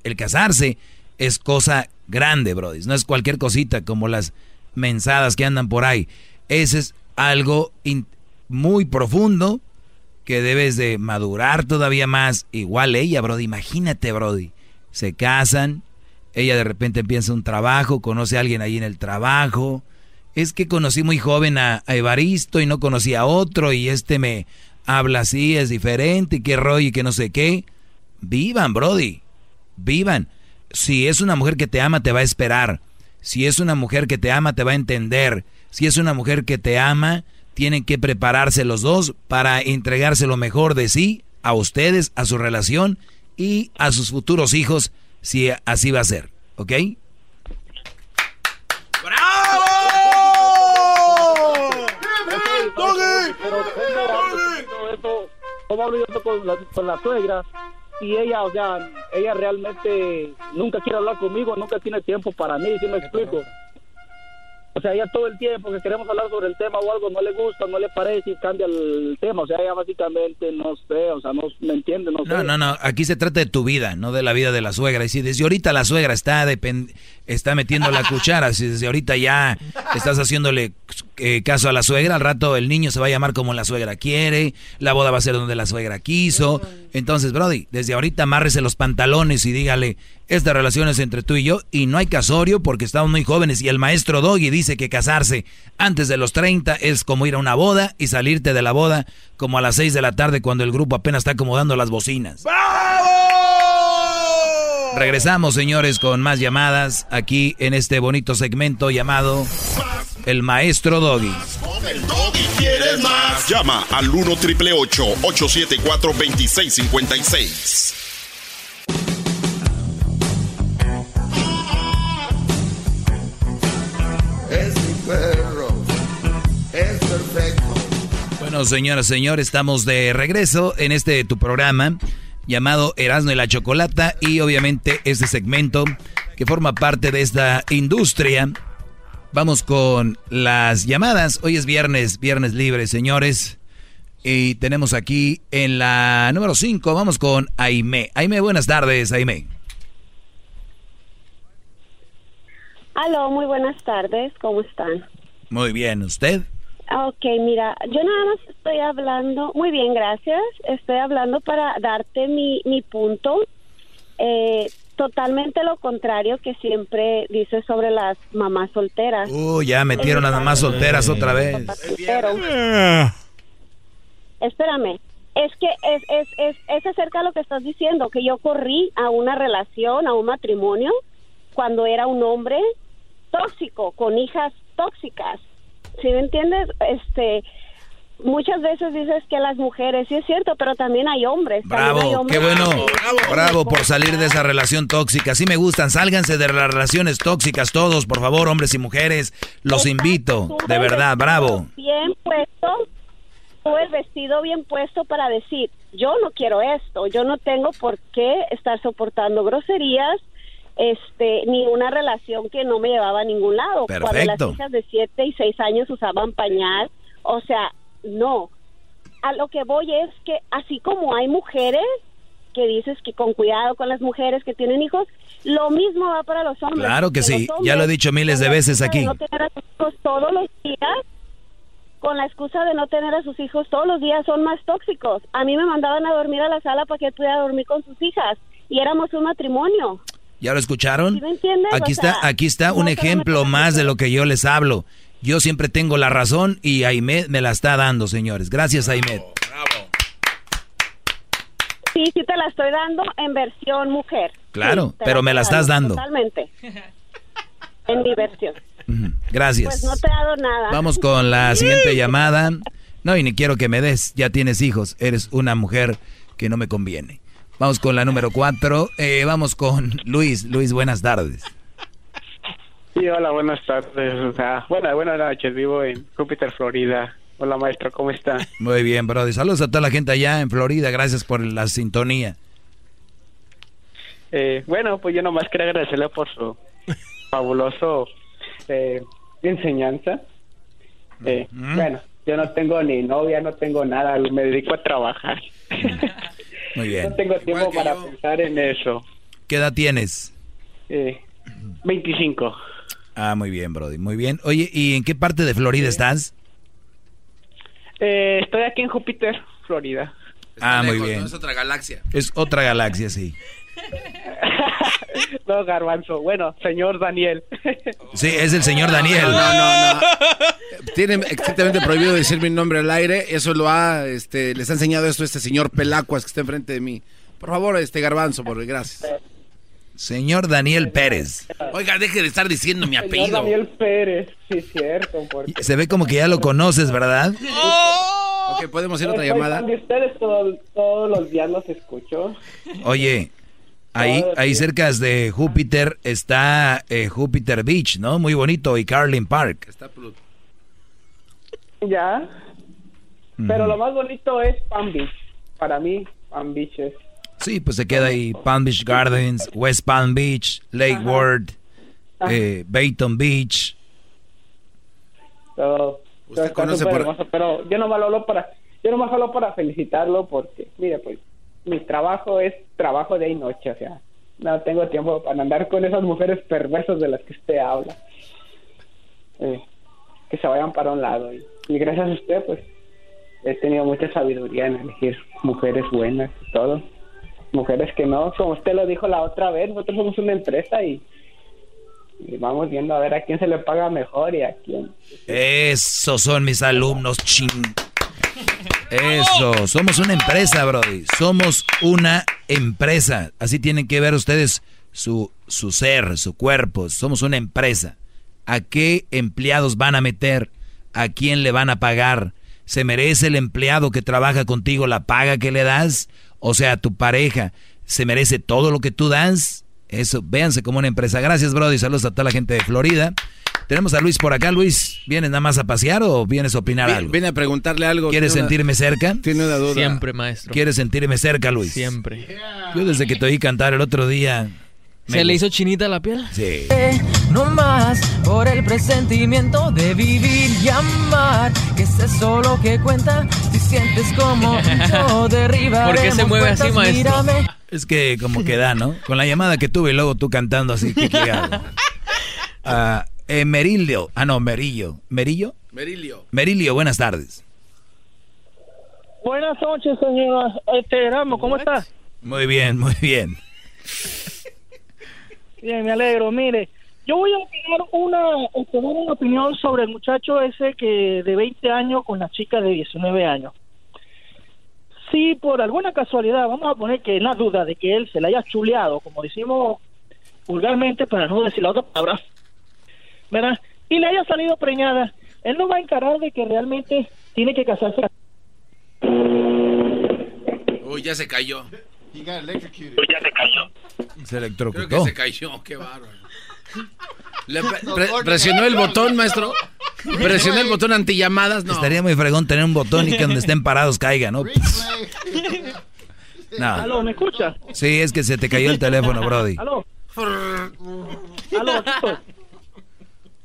el casarse es cosa grande, Brody. No es cualquier cosita como las mensadas que andan por ahí. Ese es algo muy profundo que debes de madurar todavía más. Igual ella, Brody. Imagínate, Brody. Se casan, ella de repente empieza un trabajo, conoce a alguien ahí en el trabajo. Es que conocí muy joven a, Evaristo y no conocí a otro y este me habla así, es diferente y qué rollo y que no sé qué. Vivan, Brody. Vivan. Si es una mujer que te ama, te va a esperar. Si es una mujer que te ama, te va a entender. Si es una mujer que te ama, tienen que prepararse los dos para entregarse lo mejor de sí a ustedes, a su relación y a sus futuros hijos, si así va a ser. ¿Ok? ¡Bravo! ¿Cómo hablo yo con la, con la suegra? y ella, o sea, ella realmente nunca quiere hablar conmigo, nunca tiene tiempo para mí, si me explico. O sea, ella todo el tiempo que queremos hablar sobre el tema o algo no le gusta, no le parece y cambia el tema. O sea, ella básicamente no sé, o sea, no me entiende, no, no No, no, aquí se trata de tu vida, no de la vida de la suegra. Y si desde ahorita la suegra está, está metiendo la cuchara, si desde ahorita ya estás haciéndole eh, caso a la suegra, al rato el niño se va a llamar como la suegra quiere, la boda va a ser donde la suegra quiso. Entonces, Brody, desde ahorita amárrese los pantalones y dígale, esta relación es entre tú y yo y no hay casorio porque estamos muy jóvenes y el maestro Doggy dice que casarse antes de los 30 es como ir a una boda y salirte de la boda como a las 6 de la tarde cuando el grupo apenas está acomodando las bocinas. Regresamos, señores, con más llamadas aquí en este bonito segmento llamado el maestro Doggy. el Doggy quieres más. Llama al 1 triple 874 2656. Bueno, señoras y señores, estamos de regreso en este tu programa llamado Erasmo y la Chocolata y obviamente este segmento que forma parte de esta industria. Vamos con las llamadas. Hoy es viernes, viernes libre, señores. Y tenemos aquí en la número 5, vamos con Aime. Aime, buenas tardes, Aime. Aló, muy buenas tardes, ¿cómo están? Muy bien, ¿usted? Ok, mira, yo nada más estoy hablando, muy bien, gracias, estoy hablando para darte mi, mi punto. Eh, totalmente lo contrario que siempre dices sobre las mamás solteras. Uh, ya metieron las mamás solteras otra vez. espérame, es que es, es, es, es acerca de lo que estás diciendo, que yo corrí a una relación, a un matrimonio, cuando era un hombre tóxico, con hijas tóxicas. ¿Sí me entiendes? Este, muchas veces dices que las mujeres, sí es cierto, pero también hay hombres. Bravo, qué bueno. Bravo, por salir de esa relación tóxica. Sí me gustan, sálganse de las relaciones tóxicas todos, por favor, hombres y mujeres. Los invito, de verdad, bravo. Bien puesto, tú el vestido bien puesto para decir, yo no quiero esto, yo no tengo por qué estar soportando groserías, este, ni una relación que no me llevaba a ningún lado. Perfecto. Cuando las hijas de 7 y 6 años usaban pañal, o sea, no. A lo que voy es que así como hay mujeres que dices que con cuidado con las mujeres que tienen hijos, lo mismo va para los hombres. Claro que sí, ya lo he dicho miles de veces aquí. No tener a sus hijos todos los días, con la excusa de no tener a sus hijos todos los días, son más tóxicos. A mí me mandaban a dormir a la sala para que pudiera dormir con sus hijas y éramos un matrimonio. ¿Ya lo escucharon? ¿Sí me entiendes? Aquí O está, aquí está un no ejemplo más de lo que yo les hablo. Yo siempre tengo la razón y Aimed me la está dando, señores. Gracias, Aimed. Sí, sí te la estoy dando en versión mujer. Claro, Sí, pero me la estás dando. Totalmente. En mi versión. Gracias. Pues no te he dado nada. Vamos con la siguiente llamada. No, y ni quiero que me des. Ya tienes hijos. Eres una mujer que no me conviene. Vamos con la número cuatro. Eh, vamos con Luis. Luis, buenas tardes. Sí, hola, buenas tardes. O sea, buenas, buenas noches. Vivo en Júpiter, Florida. Hola, maestro, ¿cómo está? Muy bien, Brody. Saludos a toda la gente allá en Florida. Gracias por la sintonía. Eh, bueno, pues yo nomás quería agradecerle por su fabuloso eh, enseñanza. Eh, Bueno, yo no tengo ni novia, no tengo nada, me dedico a trabajar. Muy bien. No tengo tiempo para pensar en eso. ¿Qué edad tienes? Eh, 25. Ah, muy bien, Brody. Muy bien. Oye, ¿y en qué parte de Florida estás? Eh, estoy aquí en Júpiter, Florida. Ah, muy lejos, bien. ¿no? Es otra galaxia. Es otra galaxia, sí. No, garbanzo. Bueno, señor Daniel. Sí, es el señor Daniel. No, no, no. Tiene estrictamente prohibido decir mi nombre al aire. Eso lo ha, este, les ha enseñado esto este señor Pelacuas que está enfrente de mí. Por favor, este garbanzo, por gracias. Señor Daniel Pérez. Oiga, deje de estar diciendo mi Señor apellido. Daniel Pérez, sí, cierto. porque- Se ve como que ya lo conoces, ¿verdad? Ok, podemos ir a otra llamada. de ustedes todo- todos los días los escucho. Oye, ahí, ahí cerca de Júpiter está eh, Júpiter Beach, ¿no? Muy bonito, y Carlin Park. Ya. Pero lo más bonito es Palm Beach. Para mí, Palm Beach es. Sí, pues se queda ahí Palm Beach Gardens, West Palm Beach, Lake Worth, eh, Bayton Beach. Todo, Usted está conoce por- hermoso, pero yo no hablo para yo nomás hablo para felicitarlo porque mire pues mi trabajo es trabajo de noche o sea no tengo tiempo para andar con esas mujeres perversas de las que usted habla. Eh, que se vayan para un lado. Y, y gracias a usted pues he tenido mucha sabiduría en elegir mujeres buenas y todo. Mujeres que no como usted lo dijo la otra vez nosotros somos una empresa y y vamos viendo a ver a quién se le paga mejor y a quién. Esos son mis alumnos, ching. Eso, somos una empresa, Brody. Somos una empresa. Así tienen que ver ustedes su, su ser, su cuerpo. Somos una empresa. ¿A qué empleados van a meter? ¿A quién le van a pagar? ¿Se merece el empleado que trabaja contigo la paga que le das? O sea, tu pareja, ¿se merece todo lo que tú das? Eso, véanse como una empresa. Gracias, Brody. Saludos a toda la gente de Florida. Tenemos a Luis por acá. Luis, ¿vienes nada más a pasear o vienes a opinar algo? Viene a preguntarle algo. ¿Quieres sentirme cerca? Tiene una duda. Siempre, maestro. ¿Quieres sentirme cerca, Luis? Siempre. Yo desde que te oí cantar el otro día... ¿Se le hizo chinita la piel? Sí. No más por el presentimiento de vivir y amar. Que es solo que cuenta. Si sientes como yo derriba. ¿Por qué se mueve así, maestro? Es que como que da, ¿no? Con la llamada que tuve y luego tú cantando así. que Ah... Eh, Merilio. Ah, no, Merillo. ¿Merillo? Merilio. Merilio, buenas tardes. Buenas noches, señora. Este, Ramos, ¿cómo estás? Muy bien, muy bien. Bien, me alegro. Mire, yo voy a opinar una, este, una opinión sobre el muchacho ese que de 20 años con la chica de 19 años. Si por alguna casualidad, vamos a poner que en la duda de que él se le haya chuleado, como decimos vulgarmente, para no decir la otra palabra, ¿verdad? Y le haya salido preñada, él no va a encarar de que realmente tiene que casarse. Uy, ya se cayó. Uy, ya se cayó. Se electrocutó. Creo que se cayó, qué bárbaro. Le presionó el botón, maestro. Presionó el botón antillamadas, no. Estaría muy fregón tener un botón y que donde estén parados caiga, ¿no? no. ¿Aló, me escucha? Sí, es que se te cayó el teléfono, Brody. ¿Aló? ¿Aló?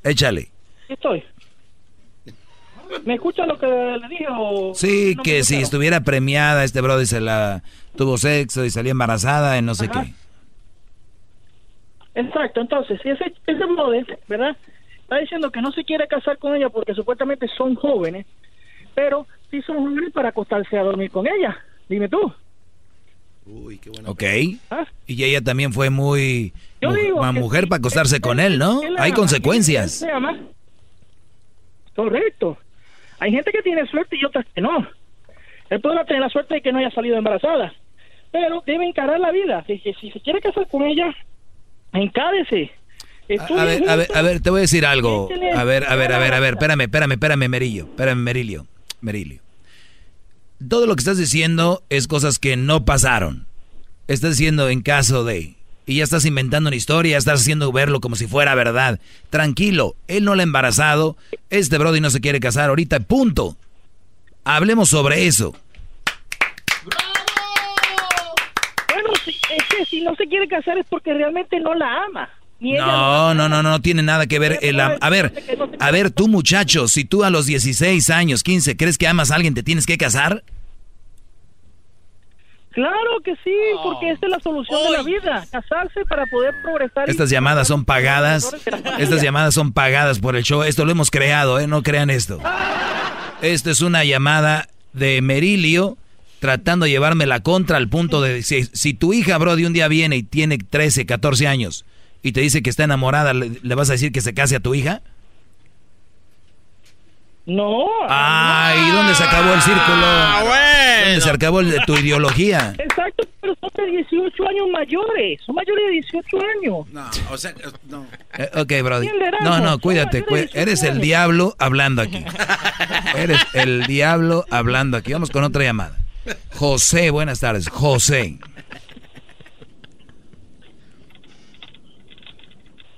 Échale. estoy. ¿Me escucha lo que le dije Sí, que si estuviera premiada, este brody se la tuvo sexo y salía embarazada en no sé qué. Exacto, entonces, si ese, ese brother, ¿verdad? Está diciendo que no se quiere casar con ella porque supuestamente son jóvenes, pero sí son jóvenes para acostarse a dormir con ella. Dime tú. Uy, qué bueno. Ok. ¿Ah? Y ella también fue muy una mujer para acostarse con él, ¿no? Hay consecuencias. Correcto. Hay gente que tiene suerte y otras que no. Él puede tener la suerte de que no haya salido embarazada, pero debe encarar la vida. Si, si, se quiere casar con ella, encádese. A, ver, a ver, a ver, te voy a decir algo. A ver, a ver, a ver, a ver, espérame, espérame, espérame, Merillo. Espérame, Merilio. Merilio. Todo lo que estás diciendo es cosas que no pasaron. Estás diciendo en caso de y ya estás inventando una historia, estás haciendo verlo como si fuera verdad. Tranquilo, él no le ha embarazado, este Brody no se quiere casar ahorita, punto. Hablemos sobre eso. Bueno, si, es que si no se quiere casar es porque realmente no la ama. no, no, no, no, tiene nada que ver. El, a ver, a ver, tú muchacho, si tú a los 16 años, 15, crees que amas a alguien, ¿te tienes que casar? Claro que sí, porque esta es la solución de la vida, casarse para poder progresar. Estas llamadas son pagadas, estas llamadas son pagadas por el show, esto lo hemos creado, ¿eh? no crean esto. Esto es una llamada de Merilio tratando de llevarme la contra al punto de si, si tu hija, Brody, un día viene y tiene 13, 14 años y te dice que está enamorada, ¿le, vas a decir que se case a tu hija? No. Ay, ¿dónde se acabó el círculo? Ah, bueno. ¿Dónde se acabó el tu ideología? Exacto, pero son de 18 años mayores. Son mayores de 18 años. No, o sea, no. Eh, ok, brody. No, no, cuídate. eres el diablo hablando aquí. eres el diablo hablando aquí. Vamos con otra llamada. José, buenas tardes. José.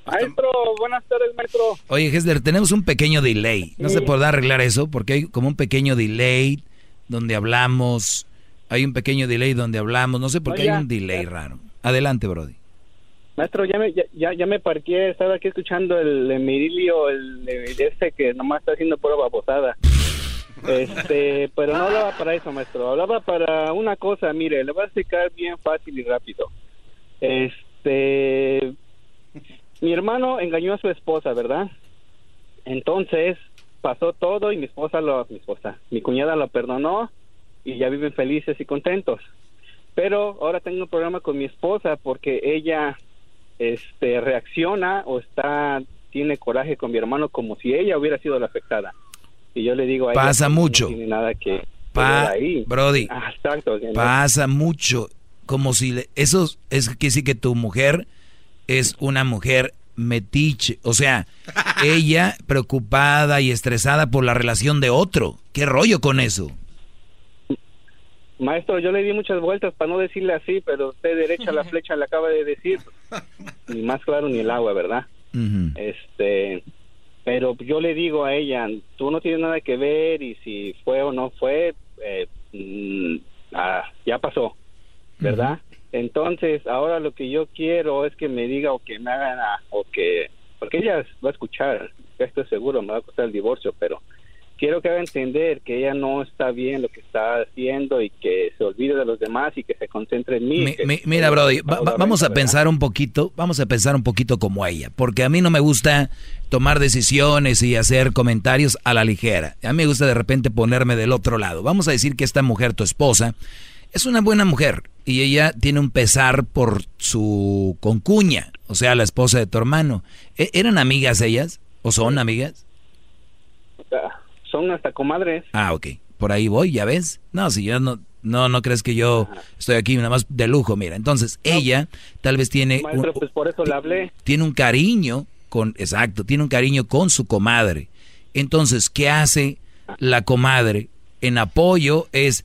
Maestro, buenas tardes, maestro. Oye, Hesler, tenemos un pequeño delay. No se puede arreglar eso porque hay como un pequeño delay donde hablamos. Hay un pequeño delay donde hablamos. No sé por qué hay un delay raro. Adelante, Brody. Maestro, ya me, ya, ya me parqué. Estaba aquí escuchando el Emirilio, el, el ese que nomás está haciendo pura babosada. Este, pero no hablaba para eso, maestro. Hablaba para una cosa. Mire, le voy a explicar bien fácil y rápido. Este, mi hermano engañó a su esposa, ¿verdad? Entonces pasó todo y mi esposa lo, mi esposa, mi cuñada lo perdonó y ya viven felices y contentos. Pero ahora tengo un problema con mi esposa porque ella este reacciona o está tiene coraje con mi hermano como si ella hubiera sido la afectada. Y yo le digo a pasa mucho. No tiene nada que ahí. Brody. Ah, exacto, pasa mucho como si le, eso es que sí que tu mujer es una mujer metiche. O sea, ella preocupada y estresada por la relación de otro. ¿Qué rollo con eso? Maestro, yo le di muchas vueltas para no decirle así, pero usted derecha la flecha le acaba de decir. Ni más claro ni el agua, ¿verdad? Este, pero yo le digo a ella, tú no tienes nada que ver y si fue o no fue, eh, mm, ah, ya pasó, ¿verdad? Entonces, ahora lo que yo quiero es que me diga o que me hagan, o que, porque ella va a escuchar, estoy seguro, me va a costar el divorcio, pero quiero que haga entender que ella no está bien lo que está haciendo y que se olvide de los demás y que se concentre en mí. mira, Brody, vamos a pensar un poquito, vamos a pensar un poquito como ella, porque a mí no me gusta tomar decisiones y hacer comentarios a la ligera. A mí me gusta de repente ponerme del otro lado. Vamos a decir que esta mujer, tu esposa, es una buena mujer y ella tiene un pesar por su concuña, o sea, la esposa de tu hermano. ¿E-, ¿Eran amigas ellas o son amigas? Ah, son hasta comadres. Ah, ok. Por ahí voy, ¿ya ves? No, si yo no, no, no crees que yo estoy aquí nada más de lujo, mira. Entonces, ella tal vez tiene... Maestro, pues por eso le hablé. Tiene un cariño con, exacto, tiene un cariño con su comadre. Entonces, ¿qué hace la comadre? En apoyo es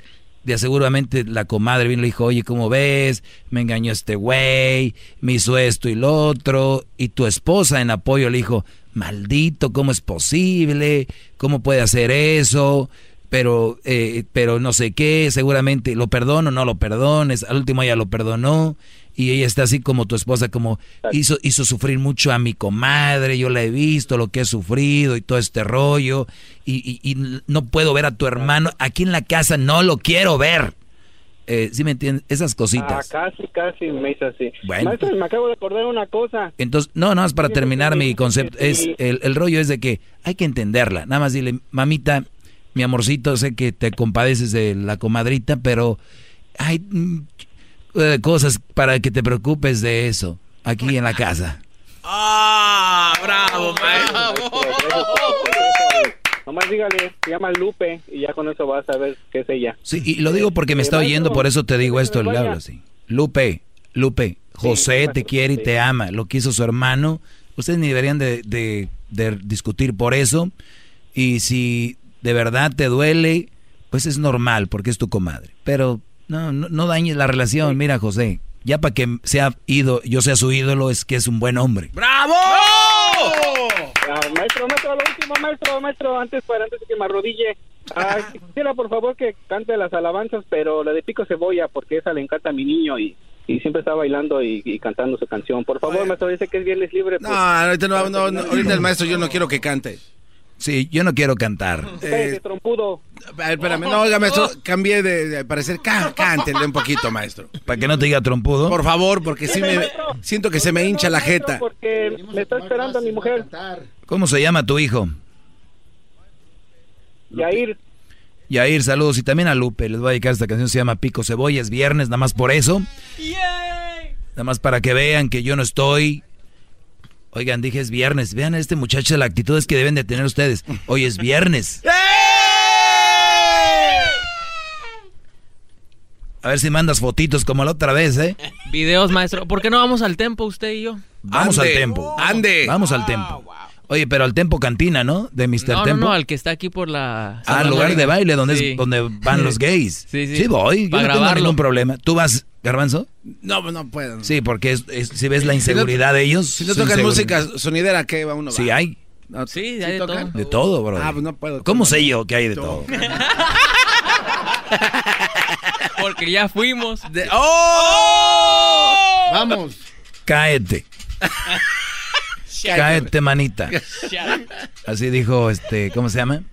seguramente la comadre vino y le dijo, oye, ¿cómo ves? Me engañó este güey, me hizo esto y lo otro. Y tu esposa en apoyo le dijo, maldito, ¿cómo es posible? ¿Cómo puede hacer eso? Pero, eh, pero no sé qué, seguramente lo perdono, no lo perdones. Al último ella lo perdonó y ella está así como tu esposa, como hizo, hizo sufrir mucho a mi comadre, yo la he visto, lo que he sufrido y todo este rollo, y, y, no puedo ver a tu hermano, aquí en la casa no lo quiero ver. Eh, ¿Sí me entiendes? Esas cositas. Ah, casi, casi me hizo así. Bueno. Maestro, me acabo de acordar una cosa. Entonces, no, nada más para terminar mi concepto, es el, el rollo es de que hay que entenderla. Nada más dile, mamita, mi amorcito, sé que te compadeces de la comadrita, pero ay, de cosas para que te preocupes de eso aquí en la casa. ¡Ah! ¡Bravo, maestro! Nomás dígale, se llama Lupe y ya con eso vas a saber qué es ella. Sí, y lo digo porque me está oyendo, por eso te digo esto, le hablo así. Lupe, Lupe, José te quiere y te ama, lo que hizo su hermano. Ustedes ni deberían de, de, de discutir por eso. Y si de verdad te duele, pues es normal porque es tu comadre. Pero no, no, no dañes la relación. Mira, José, ya para que sea ido, yo sea su ídolo, es que es un buen hombre. ¡Bravo! maestro, maestro, lo último, maestro, maestro, antes, para, antes de que me arrodille. quisiera, por favor, que cante las alabanzas, pero la de Pico Cebolla, porque esa le encanta a mi niño y, y siempre está bailando y, cantando su canción. Por favor, maestro, dice que es viernes libre. Pues. no, ahorita, no, no, ahorita el maestro yo no quiero que cante. Sí, yo no quiero cantar. Eh, trompudo. espérame, no, oiga, maestro, cambié de, parecer. cántele un poquito, maestro. ¿Para que no te diga trompudo? Por favor, porque sí me, siento que se me hincha la jeta. Porque me está esperando mi mujer. ¿Cómo se llama tu hijo? Yair. Yair, saludos. Y también a Lupe. Les voy a dedicar esta canción. Se llama Pico Cebolla. Es viernes, nada más por eso. Nada más para que vean que yo no estoy Oigan, dije es viernes. Vean a este muchacho la actitud es que deben de tener ustedes. Hoy es viernes. ¡Eh! A ver si mandas fotitos como la otra vez, ¿eh? Videos, maestro. ¿Por qué no vamos al tempo usted y yo? Vamos al tempo. Ande. Vamos al tempo. Oye, pero al tempo cantina, ¿no? De Mr. No, Tempo. No, no, al que está aquí por la... Ah, al lugar de baile donde, es, donde van los gays. Sí, sí. Sí voy, yo no tengo ningún problema. ¿Tú vas, Garbanzo? No, no puedo. Sí, porque si ves la inseguridad de ellos... Si no tocan música sonidera, ¿qué va uno? Sí hay. sí, hay de todo. De todo, bro. Ah, pues no puedo. ¿Cómo sé yo que hay de todo? porque ya fuimos. ¡Oh! Vamos. Cáete. Cáete, manita. Así dijo, este, ¿cómo se llama?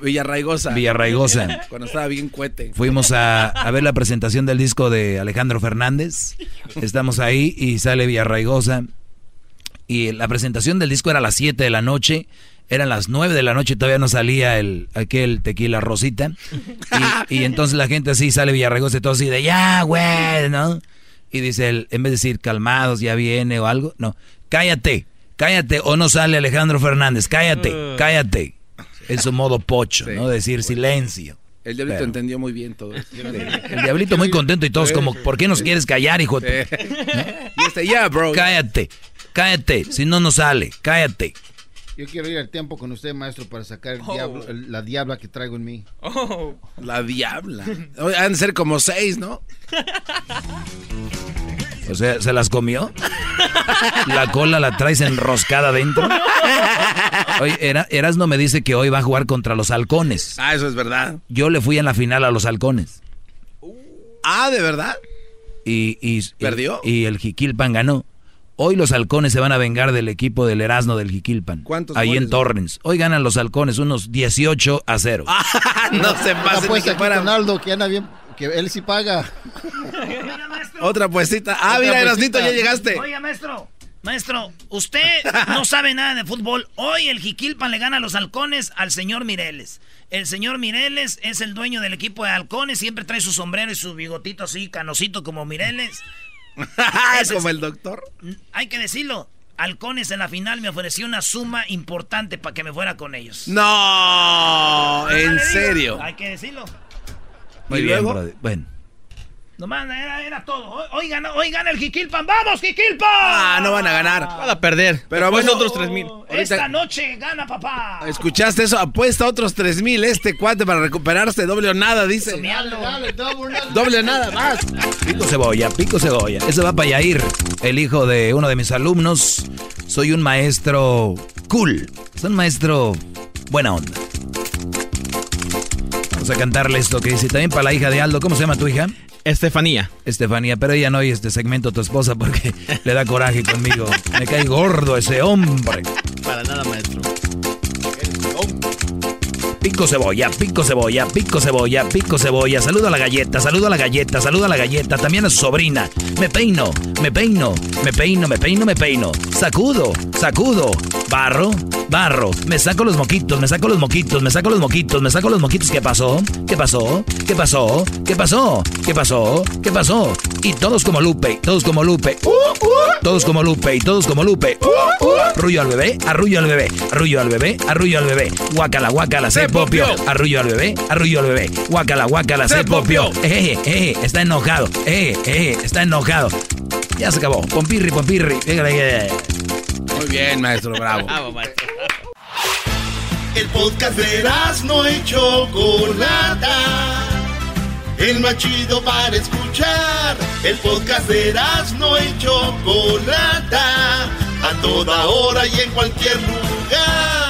Villarraigosa. Villarraigosa. Cuando estaba bien cuete. Fuimos a, a, ver la presentación del disco de Alejandro Fernández. Estamos ahí y sale Villarraigosa. Y la presentación del disco era a las 7 de la noche. Eran las 9 de la noche y todavía no salía el, aquel tequila rosita. Y, y entonces la gente así sale Villarraigosa y todo así de ya, güey, ¿no? Y dice él, en vez de decir calmados, ya viene o algo, no, cállate cállate o no sale Alejandro Fernández, cállate, uh. cállate. En su modo pocho, ¿no? Decir silencio. El diablito entendió muy bien todo eso. El diablito muy contento y todos como, ¿por qué nos quieres callar, hijo? Y este, ya, bro. Cállate. Cállate, si no, no sale. Cállate. Yo quiero ir al tiempo con usted, maestro, para sacar el diablo, la diabla que traigo en mí. Oh. La diabla. Han de ser como seis, ¿no? O sea, ¿se las comió? ¿La cola la traes enroscada dentro? Oye, Erasno me dice que hoy va a jugar contra los halcones. Ah, eso es verdad. Yo le fui en la final a los halcones. Ah, ¿de verdad? Y, y ¿Perdió? Y, el Jiquilpan ganó. Hoy los halcones se van a vengar del equipo del Erasno del Jiquilpan. ¿Cuántos Ahí en Torrens. Hoy ganan los halcones unos 18 a 0. Ah, no se pase. Pues que para Ronaldo, que anda bien que él sí paga. Otra puestita. Ah, mira, Erasnito, ya llegaste. Oiga, maestro. Maestro, usted no sabe nada de fútbol. Hoy el Jiquilpan le gana a los halcones al señor Mireles. El señor Mireles es el dueño del equipo de halcones. Siempre trae su sombrero y su bigotito así, canosito como Mireles. como el doctor. Hay que decirlo. Halcones en la final me ofreció una suma importante para que me fuera con ellos. No, en serio. Hay que decirlo. Muy bien, Bueno. Nomás era, era todo. Hoy, gana, hoy gana el Jiquilpan. ¡Vamos, Jiquilpan! Ah, no van a ganar. Van a perder. Pero bueno, otros tres mil. Esta noche gana, papá. ¿Escuchaste eso? Apuesta otros tres mil este cuate para recuperarse. Doble o nada, dice. doble o nada más. Pico cebolla, pico cebolla. Ese va para Yair, el hijo de uno de mis alumnos. Soy un maestro cool. Soy un maestro buena onda a cantarle esto que dice también para la hija de Aldo. ¿Cómo se llama tu hija? Estefanía. Estefanía, pero ella no oye este segmento tu esposa porque le da coraje conmigo. Me cae gordo ese hombre. Para nada, maestro. Pico cebolla, pico cebolla, pico cebolla, pico cebolla. Saludo a la galleta, saludo a la galleta, saludo a la galleta. También a su sobrina. Me peino, me peino, me peino, me peino, me peino. Sacudo, sacudo. Barro, barro. Me saco los moquitos, me saco los moquitos, me saco los moquitos, me saco los moquitos. ¿Qué pasó? ¿Qué pasó? ¿Qué pasó? ¿Qué pasó? ¿Qué pasó? ¿Qué pasó? Y todos como Lupe, todos como Lupe. Todos como Lupe y todos como Lupe. Arrullo al bebé, arrullo al bebé, arrullo al bebé, arrullo al bebé. Guacala, guacala, se popio. Arrullo al bebé, arrullo al bebé. Guacala, guacala, se popio. Eh, eh, está enojado. Eh, eh, está enojado. Ya se acabó. Pompirri, pompirri. Muy bien, maestro, bravo. El podcast de no y Chocolata. El más chido para escuchar. El podcast de no y Chocolata. A toda hora y en cualquier lugar.